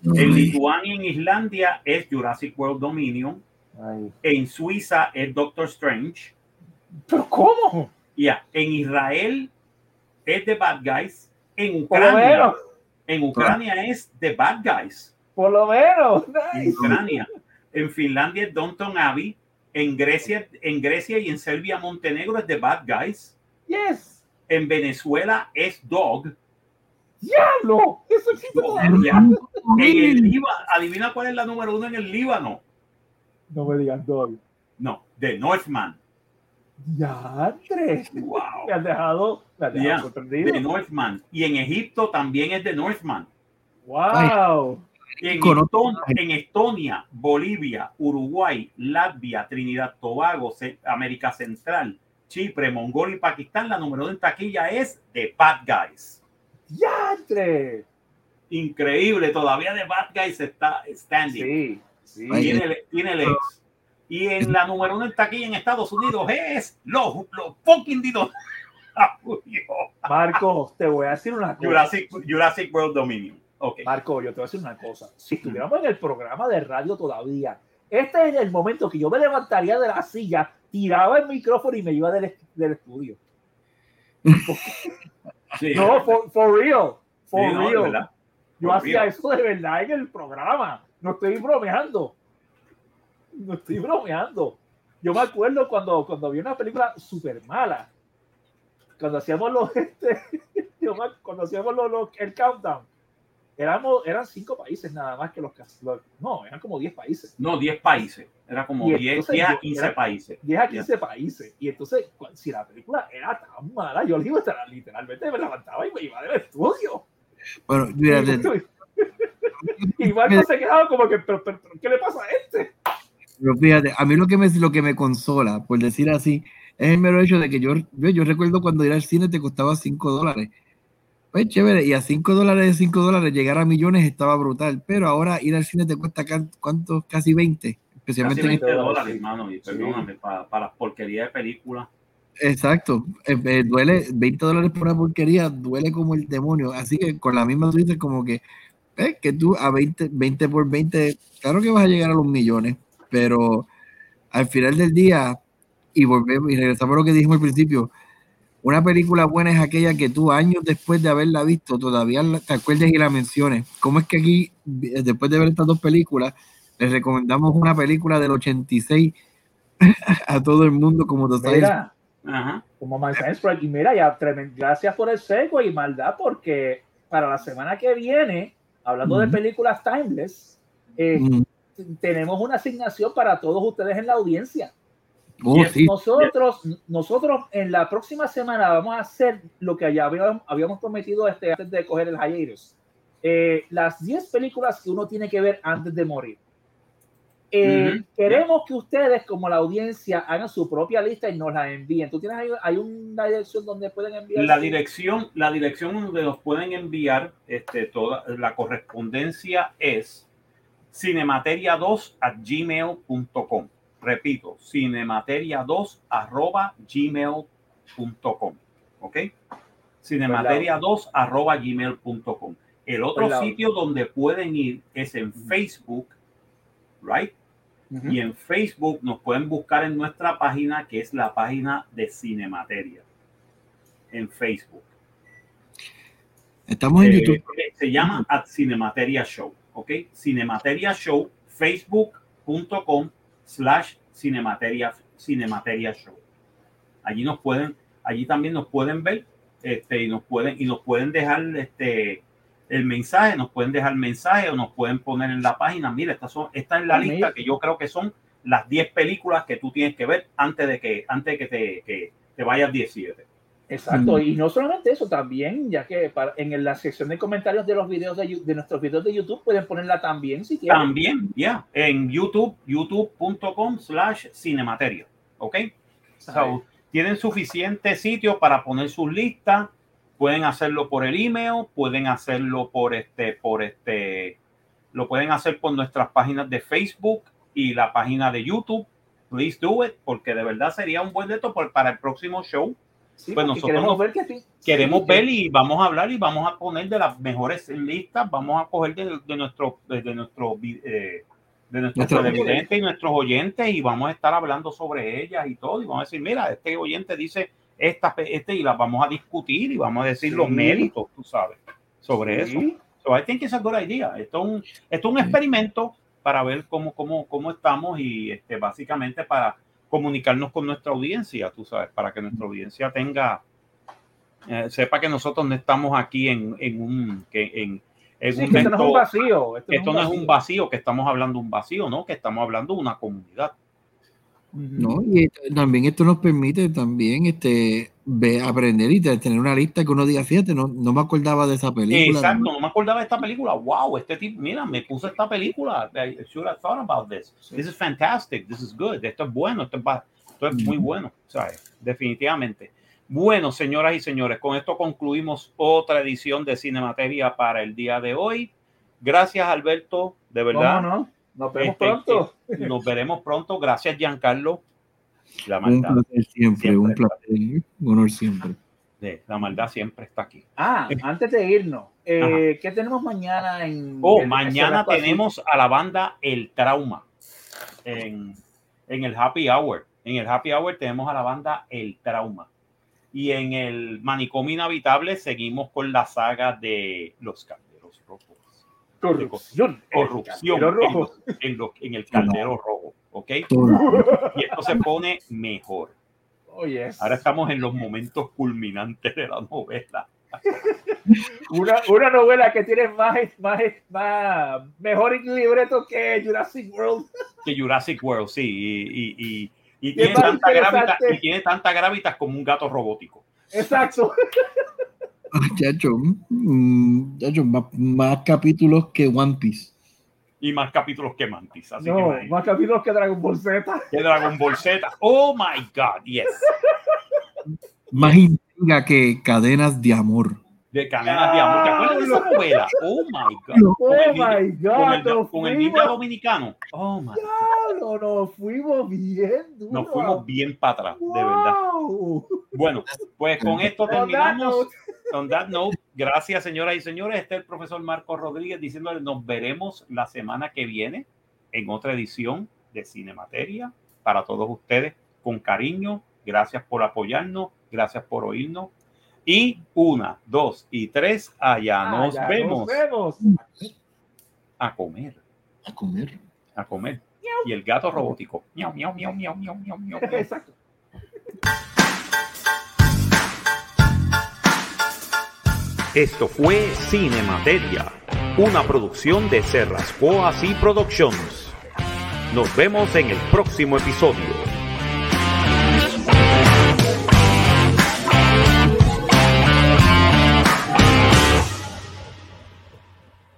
[SPEAKER 1] En Lituania, en Islandia es Jurassic World Dominion.
[SPEAKER 2] Ay.
[SPEAKER 1] En Suiza es Doctor Strange.
[SPEAKER 2] ¿Pero cómo?
[SPEAKER 1] Ya, en Israel es The Bad Guys. En Ucrania,
[SPEAKER 2] menos,
[SPEAKER 1] en Ucrania es The Bad Guys.
[SPEAKER 2] por lo menos.
[SPEAKER 1] En
[SPEAKER 2] Nice.
[SPEAKER 1] Ucrania. En Finlandia es Downton Abbey. En Grecia, en Grecia y en Serbia, Montenegro es The Bad Guys.
[SPEAKER 2] Yes.
[SPEAKER 1] En Venezuela es Dog.
[SPEAKER 2] ¡Diablo! Eso existe todavía.
[SPEAKER 1] Ya. En el Líbano, adivina cuál es la número uno en el Líbano.
[SPEAKER 2] No me digas doy.
[SPEAKER 1] No, The Northman.
[SPEAKER 2] Ya, tres.
[SPEAKER 1] Wow.
[SPEAKER 2] Me has dejado, me has dejado
[SPEAKER 1] Ya,
[SPEAKER 2] sorprendido.
[SPEAKER 1] The Northman. Y en Egipto también es The Northman.
[SPEAKER 2] Wow.
[SPEAKER 1] En,
[SPEAKER 3] Conozco.
[SPEAKER 1] Eston- en Estonia, Bolivia, Uruguay, Latvia, Trinidad, Tobago, América Central, Chipre, Mongolia y Pakistán, la número en taquilla es The Bad Guys.
[SPEAKER 2] Ya, tres.
[SPEAKER 1] Increíble, todavía The Bad Guys está standing.
[SPEAKER 2] Sí, sí.
[SPEAKER 1] Tiene, el- tiene el ex. Y en la número uno en taquilla en Estados Unidos es los, los fucking dinosaurios.
[SPEAKER 2] Marco, te voy a decir una cosa.
[SPEAKER 1] Jurassic, Jurassic World Dominion. Ok.
[SPEAKER 2] Marco, yo te voy a decir una cosa. Si estuviéramos en el programa de radio todavía, este es el momento que yo me levantaría de la silla, tiraba el micrófono y me iba del, del estudio.
[SPEAKER 1] Sí,
[SPEAKER 2] No, for, for real. For
[SPEAKER 1] Sí,
[SPEAKER 2] real. Yo
[SPEAKER 1] For
[SPEAKER 2] hacía
[SPEAKER 1] real.
[SPEAKER 2] eso de verdad en el programa. No estoy bromeando. No estoy bromeando. Yo me acuerdo cuando, cuando vi una película súper mala. Cuando hacíamos los. Este, yo me- cuando hacíamos los, los- el countdown. Éramos, eran cinco países nada más que los, los- No, eran como 10 países.
[SPEAKER 1] No, 10 países. Era como
[SPEAKER 2] Y
[SPEAKER 1] 10,
[SPEAKER 2] entonces
[SPEAKER 1] 10 a
[SPEAKER 2] yo-
[SPEAKER 1] 15
[SPEAKER 2] era-
[SPEAKER 1] países.
[SPEAKER 2] 10 a 15 países. Y entonces, si la película era tan mala, yo digo, literalmente me levantaba y me iba del estudio.
[SPEAKER 3] Bueno, mira,
[SPEAKER 2] y Marco se quedaba como que, pero, pero, pero, ¿qué le pasa a este?
[SPEAKER 3] Pero fíjate, a mí lo que me lo que me consola, por decir así, es el mero hecho de que yo, yo, yo recuerdo cuando ir al cine te costaba 5 dólares. Pues chévere, y a 5 dólares de 5 dólares llegar a millones estaba brutal, pero ahora ir al cine te cuesta ¿cuánto? Casi 20, especialmente
[SPEAKER 1] Casi
[SPEAKER 3] en
[SPEAKER 1] 20
[SPEAKER 2] dólares,
[SPEAKER 1] dólares,
[SPEAKER 2] sí.
[SPEAKER 1] hermano. Y
[SPEAKER 2] Sí.
[SPEAKER 1] perdóname, para, para las porquerías de películas.
[SPEAKER 3] Exacto, eh, eh, duele 20 dólares por una porquería, duele como el demonio. Así que con la misma tú dices como que, eh, que tú a 20, 20 por 20, claro que vas a llegar a los millones, pero al final del día, y volvemos y regresamos a lo que dijimos al principio, una película buena es aquella que tú años después de haberla visto todavía te acuerdes y la menciones. ¿Cómo es que aquí, después de ver estas dos películas, les recomendamos una película del 86 a todo el mundo como tú sabes?
[SPEAKER 2] Mira,
[SPEAKER 1] Ajá.
[SPEAKER 2] como Project. Y mira, ya, gracias por el seco y maldad, porque para la semana que viene, hablando de
[SPEAKER 3] Ujú.
[SPEAKER 2] películas timeless, eh,
[SPEAKER 3] Mm.
[SPEAKER 2] Tenemos una asignación para todos ustedes en la audiencia.
[SPEAKER 3] Oh, sí.
[SPEAKER 2] Nosotros, nosotros en la próxima semana vamos a hacer lo que ya habíamos, habíamos prometido este, antes de coger el hiatus. Eh, las 10 películas que uno tiene que ver antes de morir. Eh,
[SPEAKER 1] Ujú.
[SPEAKER 2] Queremos que ustedes, como la audiencia, hagan su propia lista y nos la envíen. ¿Tú tienes ahí, hay una dirección donde pueden enviar?
[SPEAKER 1] La dirección, la dirección donde nos pueden enviar este, toda la correspondencia es cinemateria2 a gmail.com. Repito, cinemateria2 arroba gmail.com. ¿Ok? Cinemateria2 arroba gmail.com. El otro sitio donde pueden ir es en Facebook, ¿right? Y en Facebook nos pueden buscar en nuestra página, que es la página de Cinemateria. En Facebook.
[SPEAKER 3] Estamos en
[SPEAKER 1] Eh,
[SPEAKER 3] YouTube.
[SPEAKER 1] se llama at Cinemateria Show. ¿Ok? Cinemateria Show, facebook.com slash Cinemateria, Cinemateria Show. Allí nos pueden, allí también nos pueden ver este, y nos pueden, y nos pueden dejar este el mensaje, nos pueden dejar mensaje o nos pueden poner en la página, mira, esta, son, esta es la lista que yo creo que son las 10 películas que tú tienes que ver antes de que, antes de que te, que te vayas 17.
[SPEAKER 2] Exacto,
[SPEAKER 3] Mm.
[SPEAKER 2] y no solamente eso, también, ya que para- en la sección de comentarios de los videos de, nuestros videos de YouTube pueden ponerla también si quieren.
[SPEAKER 1] También, ya, en YouTube, youtube.com slash cinemateria. ¿Ok? So, tienen suficiente sitio para poner sus listas. Pueden hacerlo por el email, pueden hacerlo por este, por este, lo pueden hacer por nuestras páginas de Facebook y la página de YouTube. Please do it, porque de verdad sería un buen reto para el próximo show.
[SPEAKER 2] Sí,
[SPEAKER 1] pues nosotros
[SPEAKER 2] queremos
[SPEAKER 1] nos-
[SPEAKER 2] ver que sí,
[SPEAKER 1] Queremos
[SPEAKER 2] sí,
[SPEAKER 1] ver y vamos a hablar y vamos a poner de las mejores listas, vamos a coger de, de nuestro, de, de nuestro, eh, de nuestros
[SPEAKER 3] Nuestro-
[SPEAKER 1] televidentes y nuestros oyentes y vamos a estar hablando sobre ellas y todo y vamos a decir, mira, este oyente dice esta, este y las vamos a discutir y vamos a decir los méritos, tú sabes, sobre
[SPEAKER 2] sí.
[SPEAKER 1] eso. So I think it's a good idea. Esto es un, esto es un experimento para ver cómo, cómo, cómo estamos y este, básicamente para comunicarnos con nuestra audiencia, tú sabes, para que nuestra audiencia tenga, eh, sepa que nosotros no estamos aquí en, en un, que en, en
[SPEAKER 2] Sí,
[SPEAKER 1] un
[SPEAKER 2] que esto no es un vacío. Esto,
[SPEAKER 1] esto no es un vacío, que estamos hablando de un vacío, ¿no? Que estamos hablando de una comunidad.
[SPEAKER 3] ¿no? Y también esto nos permite también este, ve- aprender y te- tener una lista que uno diga, fíjate, no, no me acordaba de esa película.
[SPEAKER 1] Exacto, no me acordaba de esta película. Wow, este tipo, mira, me puso esta película. I should have thought about this. This is fantastic. This is good. Esto es bueno. Esto es, esto es muy bueno, ¿sabes? Definitivamente. Bueno, señoras y señores, con esto concluimos otra edición de Cinemateria para el día de hoy. Gracias, Alberto, de verdad.
[SPEAKER 2] ¿Cómo no? Nos vemos
[SPEAKER 1] Este,
[SPEAKER 2] pronto.
[SPEAKER 1] Nos veremos pronto. Gracias, Giancarlo. La
[SPEAKER 3] Un
[SPEAKER 1] maldad,
[SPEAKER 3] placer siempre,
[SPEAKER 1] Siempre.
[SPEAKER 3] un placer, un honor siempre.
[SPEAKER 1] de- la maldad siempre está aquí.
[SPEAKER 2] Ah, antes de irnos, eh, ¿qué tenemos mañana en...
[SPEAKER 1] Oh,
[SPEAKER 2] en-
[SPEAKER 1] mañana
[SPEAKER 2] en-
[SPEAKER 1] tenemos a la banda El Trauma en, en el Happy Hour. En el Happy Hour tenemos a la banda El Trauma. Y en el manicomio inhabitable seguimos con la saga de los calderos rojos.
[SPEAKER 2] Corrupción.
[SPEAKER 1] Corrupción
[SPEAKER 2] El rojo.
[SPEAKER 1] en, los- en el caldero rojo. ¿Ok? Y esto se pone mejor.
[SPEAKER 2] Oh, yes.
[SPEAKER 1] Ahora estamos en los momentos culminantes de la novela.
[SPEAKER 2] Una, una novela que tiene más, más, más mejor libreto que Jurassic World.
[SPEAKER 1] Que Jurassic World, sí. Y, y, y- y tiene, tanta
[SPEAKER 2] interesante.
[SPEAKER 1] y tiene tanta gravitas como un gato robótico.
[SPEAKER 2] Exacto.
[SPEAKER 3] Ah, Chacho, mm, chacho, más, más capítulos que One Piece.
[SPEAKER 1] Y más capítulos que Mantis. Así
[SPEAKER 2] No, más capítulos que Dragon Ball Z.
[SPEAKER 1] que Dragon Ball Z. Oh my God, yes.
[SPEAKER 3] Más intriga que cadenas de amor.
[SPEAKER 1] De Cadenas de Amor. ¿Te acuerdas de esa novela? Oh my God.
[SPEAKER 2] Oh
[SPEAKER 1] Con el
[SPEAKER 2] my
[SPEAKER 1] ninja- con el,
[SPEAKER 2] God. Nos
[SPEAKER 1] con el ninja
[SPEAKER 2] fuimos,
[SPEAKER 1] dominicano. Oh my God.
[SPEAKER 2] no, nos fuimos bien duro.
[SPEAKER 1] Nos fuimos bien para atrás, de verdad. Bueno, pues con esto terminamos. On that note, gracias señoras y señores. Este es el profesor Marco Rodríguez diciéndole nos veremos la semana que viene en otra edición de Cinemateria para todos ustedes con cariño. Gracias por apoyarnos, gracias por oírnos. Y una, dos y tres, allá
[SPEAKER 2] ah,
[SPEAKER 1] nos
[SPEAKER 2] ya
[SPEAKER 1] vemos
[SPEAKER 2] Nos vemos.
[SPEAKER 1] a comer,
[SPEAKER 3] A comer.
[SPEAKER 1] a comer. Y el gato robótico. Miau, miau, miau, miau, miau, miau, miau.
[SPEAKER 2] Exacto.
[SPEAKER 1] Esto fue Cinemateria, una producción de Serrascoas y Productions. Nos vemos en el próximo episodio.